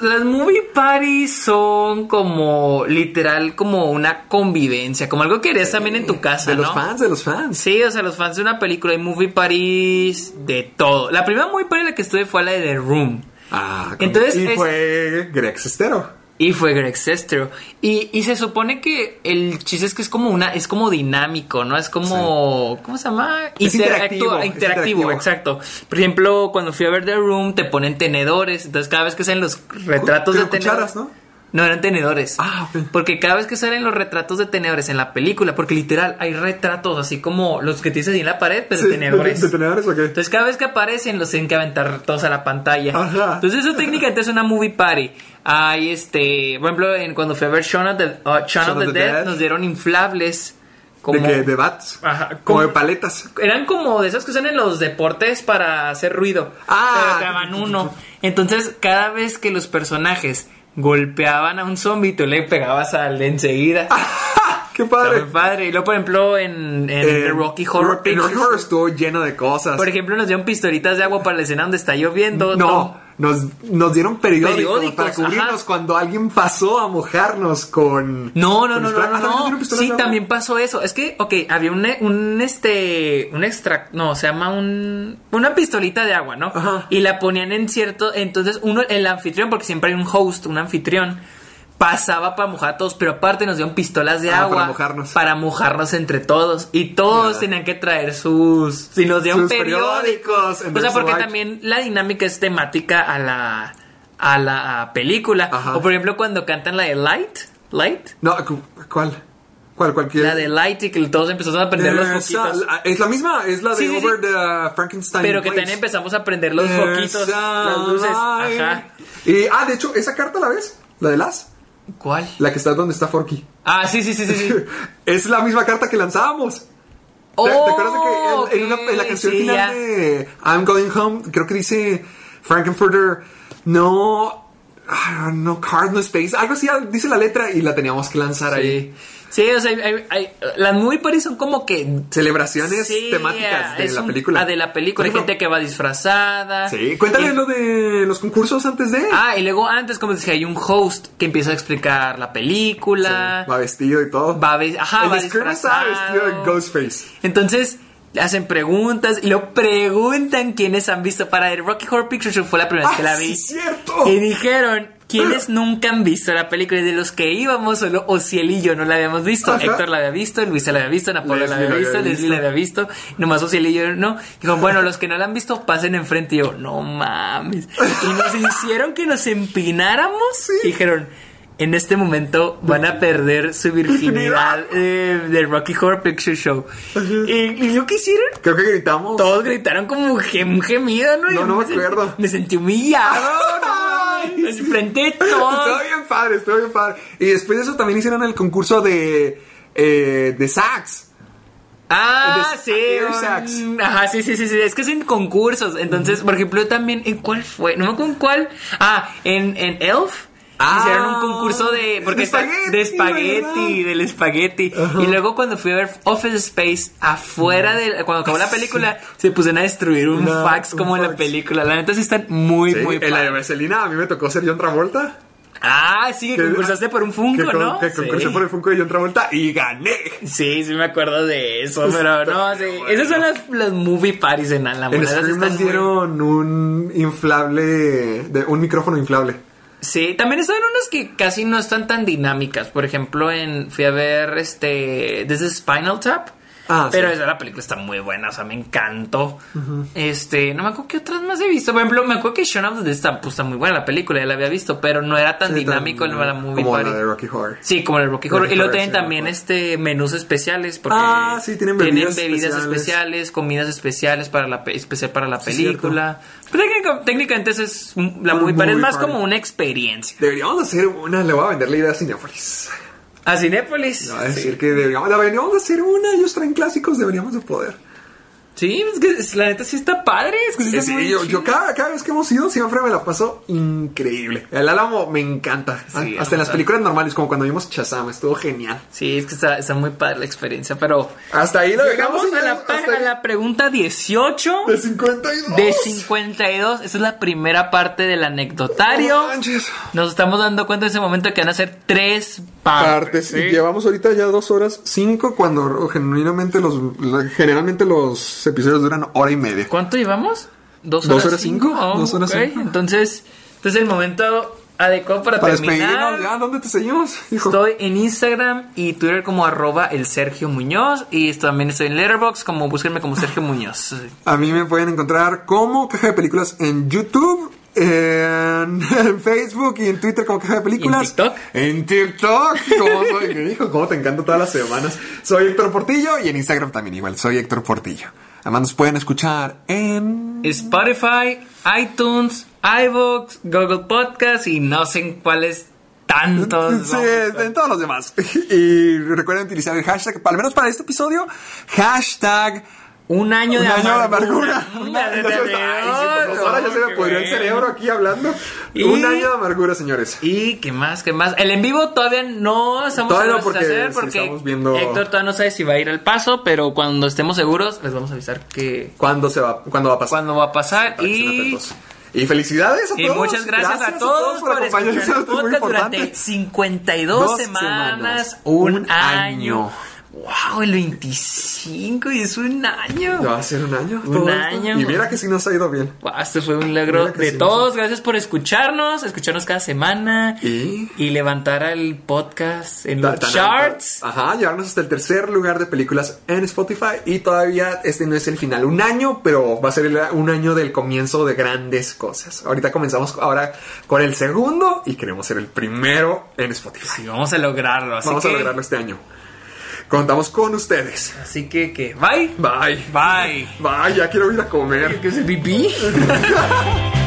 Las movie parties son como literal como una convivencia, como algo que harías también en tu casa, De los ¿no? fans, de los fans. Sí, o sea, los fans de una película hay movie parties de todo. La primera movie party en la que estuve fue la de The Room. Ah, Entonces y es- fue Greg Sestero. Y fue Greg Sestero. Y, y se supone que el chiste es que es como una, es como dinámico, ¿no? Es como, ¿cómo se llama? Es interactivo, es interactivo, exacto. Por ejemplo, cuando fui a ver The Room, te ponen tenedores. Entonces, cada vez que salen los retratos de tenedores. ¿no? No eran tenedores. Ah. Porque cada vez que salen los retratos de tenedores en la película, porque literal hay retratos así como los que tienes ahí en la pared, pero de tenedores. ¿De, de tenedores o qué? Entonces cada vez que aparecen los tienen que aventar todos a la pantalla. Ajá. Entonces eso técnicamente es una movie party. Hay este, por ejemplo, en, cuando fui a ver Shaun of the, uh, Shaun of the Dead, nos dieron inflables. Como, ¿De qué? ¿De bats? Ajá, Como como- de paletas. eran como de esos que usan en los deportes para hacer ruido. Ah. Pero te daban uno. Entonces, cada vez que los personajes golpeaban a un zombie, tú le pegabas al de enseguida. (laughs) ¡Qué padre! muy padre. Y luego, por ejemplo, en, en Eh, The Rocky Horror Picture Rocky Horror estuvo lleno de cosas. por ejemplo, nos dieron pistolitas de agua para la escena donde está lloviendo. No, nos, nos dieron periódicos, Periódicos, para cubrirnos ajá. cuando alguien pasó a mojarnos con. No, no, con no, no, no, Ah, ¿también nos no. pistolas Sí, también pasó eso. Es que, ok, había un, un este, un extra, no, se llama un, una pistolita de agua, ¿no? Ajá. Y la ponían en cierto, entonces uno, el anfitrión, porque siempre hay un host, un anfitrión, pasaba para mojar a todos, pero aparte nos dieron pistolas de Ah, agua. para mojarnos. Para mojarnos entre todos. Y todos tenían que traer sus, si nos dieron Sus periódicos. O sea, porque también la dinámica es temática a la, a la película. Ajá. O por ejemplo, cuando cantan la de Light, Light. No, cu- ¿cuál? ¿Cuál? ¿Cualquier? La de Light y que todos empezamos a prender los foquitos. es la misma, es la de Sí, sí, sí. Over the Frankenstein. Pero que Place. también empezamos a prender los foquitos, las luces. Ajá. Y, ah, de hecho, esa carta la ves, la de las, ¿Cuál? la que está donde está Forky. Ah, sí, sí, sí, sí. sí. (laughs) es la misma carta que lanzábamos. ¿Te, Oh, te acuerdas de que en, en una- en la canción sí, final de I'm Going Home, creo que dice Frankenfurter, no, ah, no card, no space, algo así dice la letra y la teníamos que lanzar ahí. Sí. O sea, hay- hay- hay- las muy paris son como que Celebraciones Sí, temáticas de es la un- película. ah, de la película. Hay gente que va disfrazada. Sí, cuéntale Y- lo de los concursos antes de. Ah, y luego antes, como dije, hay un host que empieza a explicar la película. va vestido y todo. Va a ve- ajá, El va de disfrazado. vestido de Ghostface. Entonces hacen preguntas y luego preguntan quiénes han visto. Para el Rocky Horror Picture Show fue la primera vez que Ah, la vi. sí, cierto. Y dijeron quiénes nunca han visto la película y de los que íbamos solo Ociel y yo no la habíamos visto. Ajá. Héctor la había visto, Luisa la había visto, Napoleón la había visto, Leslie la había visto. Nomás Ociel y yo no. Dijo, bueno, los que no la han visto pasen enfrente y yo, no mames. Y nos hicieron que nos empináramos. Y dijeron, en este momento van a perder su virginidad (laughs) eh, del Rocky Horror Picture Show. Y, y lo que hicieron, Creo que gritamos. todos gritaron como gem- un gemido, ¿no? No, Yo no me sentí- acuerdo. Me sentí humillado. ¿no? (laughs) Enfrente de Estuvo todos. bien padre, estuvo bien padre. Y después de eso también hicieron el concurso de, eh, de sax. Ah, de sí. Ajá, sí, sí, sí, sí. Es que es en concursos. Entonces, por ejemplo, también, ¿en cuál fue? No me acuerdo en cuál. Ah, en, en Elf. Ah, hicieron un concurso de. Porque de está- espagueti, de del espagueti. Y luego cuando fui a ver Office Space, afuera de. Cuando acabó la película, se pusieron a destruir un fax un como en la película. La neta sí están muy, Sí, muy en la de. Marcelina a mí me tocó ser John Travolta. Ah, sí, que Que- concursaste por un Funko, que, ¿no? Que concursé Sí. por el Funko de John Travolta y gané. Sí, sí me acuerdo de eso, pero no, sí. Esas son las, las movie parties en la En. Scream nos dieron un inflable, de, un micrófono inflable. Sí, también están unas que casi no están tan dinámicas. Por ejemplo, en fui a ver este This is Spinal Tap. Ah, pero sí. esa la película está muy buena, o sea, me encantó. Este, no me acuerdo qué otras más he visto. Por ejemplo, me acuerdo que Shaun of the Dead está, pues, está muy buena la película, ya la había visto, pero no era tan Sí, dinámico tan- en la movie Como party. la de Rocky Horror. Sí, como el Rocky Horror. Rocky Y luego Horror, tienen sí, también acuerdo. este menús especiales. Porque Ah, sí, tienen bebidas especiales. especiales, comidas especiales para la, pe- especial para la película. Pero técnica- técnicamente esa es la Un muy party, es movie más party. como una experiencia. Deberíamos hacer una, le voy a vender la idea a Cinepolis. A Cinépolis. Voy a decir que deberíamos, la deberíamos de hacer una, ellos traen clásicos, deberíamos de poder. Sí, es que es- la neta sí está padre. Es que sí Sí, está sí, muy yo, yo cada, cada vez que hemos ido siempre me la paso increíble. El Álamo me encanta. Sí, Hasta en las películas normales, como cuando vimos Shazam, estuvo genial. Sí, es que está, está muy padre la experiencia, pero... Hasta ahí lo Llegamos dejamos. a la, hasta a la pregunta 18 De 52. de 52. Esa es la primera parte del anecdotario. No manches. Nos estamos dando cuenta en ese momento que van a ser tres partes. Partes. ¿sí? Y llevamos ahorita ya dos horas cinco cuando genuinamente los generalmente los episodios duran hora y media. ¿Cuánto llevamos? ¿Dos Dos horas, horas cinco, Oh, dos horas cinco. Entonces, este es el momento adecuado para, Para terminar. ya, ¿dónde te seguimos? (laughs) hijo? Estoy en Instagram y Twitter como arroba el Sergio Muñoz y también estoy en Letterboxd como búsquenme como Sergio Muñoz. A mí me pueden encontrar como caja de películas en YouTube en, (laughs) en Facebook y en Twitter como Caja de Películas. ¿Y en TikTok? En TikTok. ¿Cómo soy? ¿Qué dijo? ¿Cómo te encanto todas las semanas? Soy Héctor Portillo y en Instagram también igual. Soy Héctor Portillo. Además nos pueden escuchar en... Spotify, iTunes, iVoox, Google Podcast y no sé en cuáles tantos. Sí, en todos los demás. (laughs) Y recuerden utilizar el hashtag, al menos para este episodio, hashtag Un año de un año de amargura. amargura. (laughs) Un año de de amargura. Sí, por dos horas ya se me pudrió el cerebro aquí hablando. Y- Un año de amargura, señores. Y qué más, qué más. El en vivo todavía no estamos Todavía de porque hacer sí porque estamos viendo- Héctor todavía no sabe si va a ir al paso, pero cuando estemos seguros les vamos a avisar que ¿Cuándo se va? ¿Cuándo va a pasar? cuándo va a pasar estén y. Y felicidades a y todos. muchas gracias, a todos por, acompañarnos. escuchar el Esto es muy podcast durante importante. 52 Dos semanas, semanas, un un año. año. Wow, el 25 y es un año. Va a ser un año. Un esto. año. Y mira que sí nos ha ido bien. Wow, este fue un logro de sí, todos. Gracias por escucharnos, escucharnos cada semana Y- levantar al podcast en Ta- los charts. Ajá, llevarnos hasta el tercer lugar de películas en Spotify. Y todavía este no es el final. Un año, pero va a ser un año del comienzo de grandes cosas. Ahorita comenzamos ahora con el segundo y queremos ser el primero en Spotify. Y vamos a lograrlo. Así Vamos que, a lograrlo este año. Contamos con ustedes. Así que, que, bye. Bye. Bye. Bye, ya quiero ir a comer. ¿Qué es el pipí? (laughs)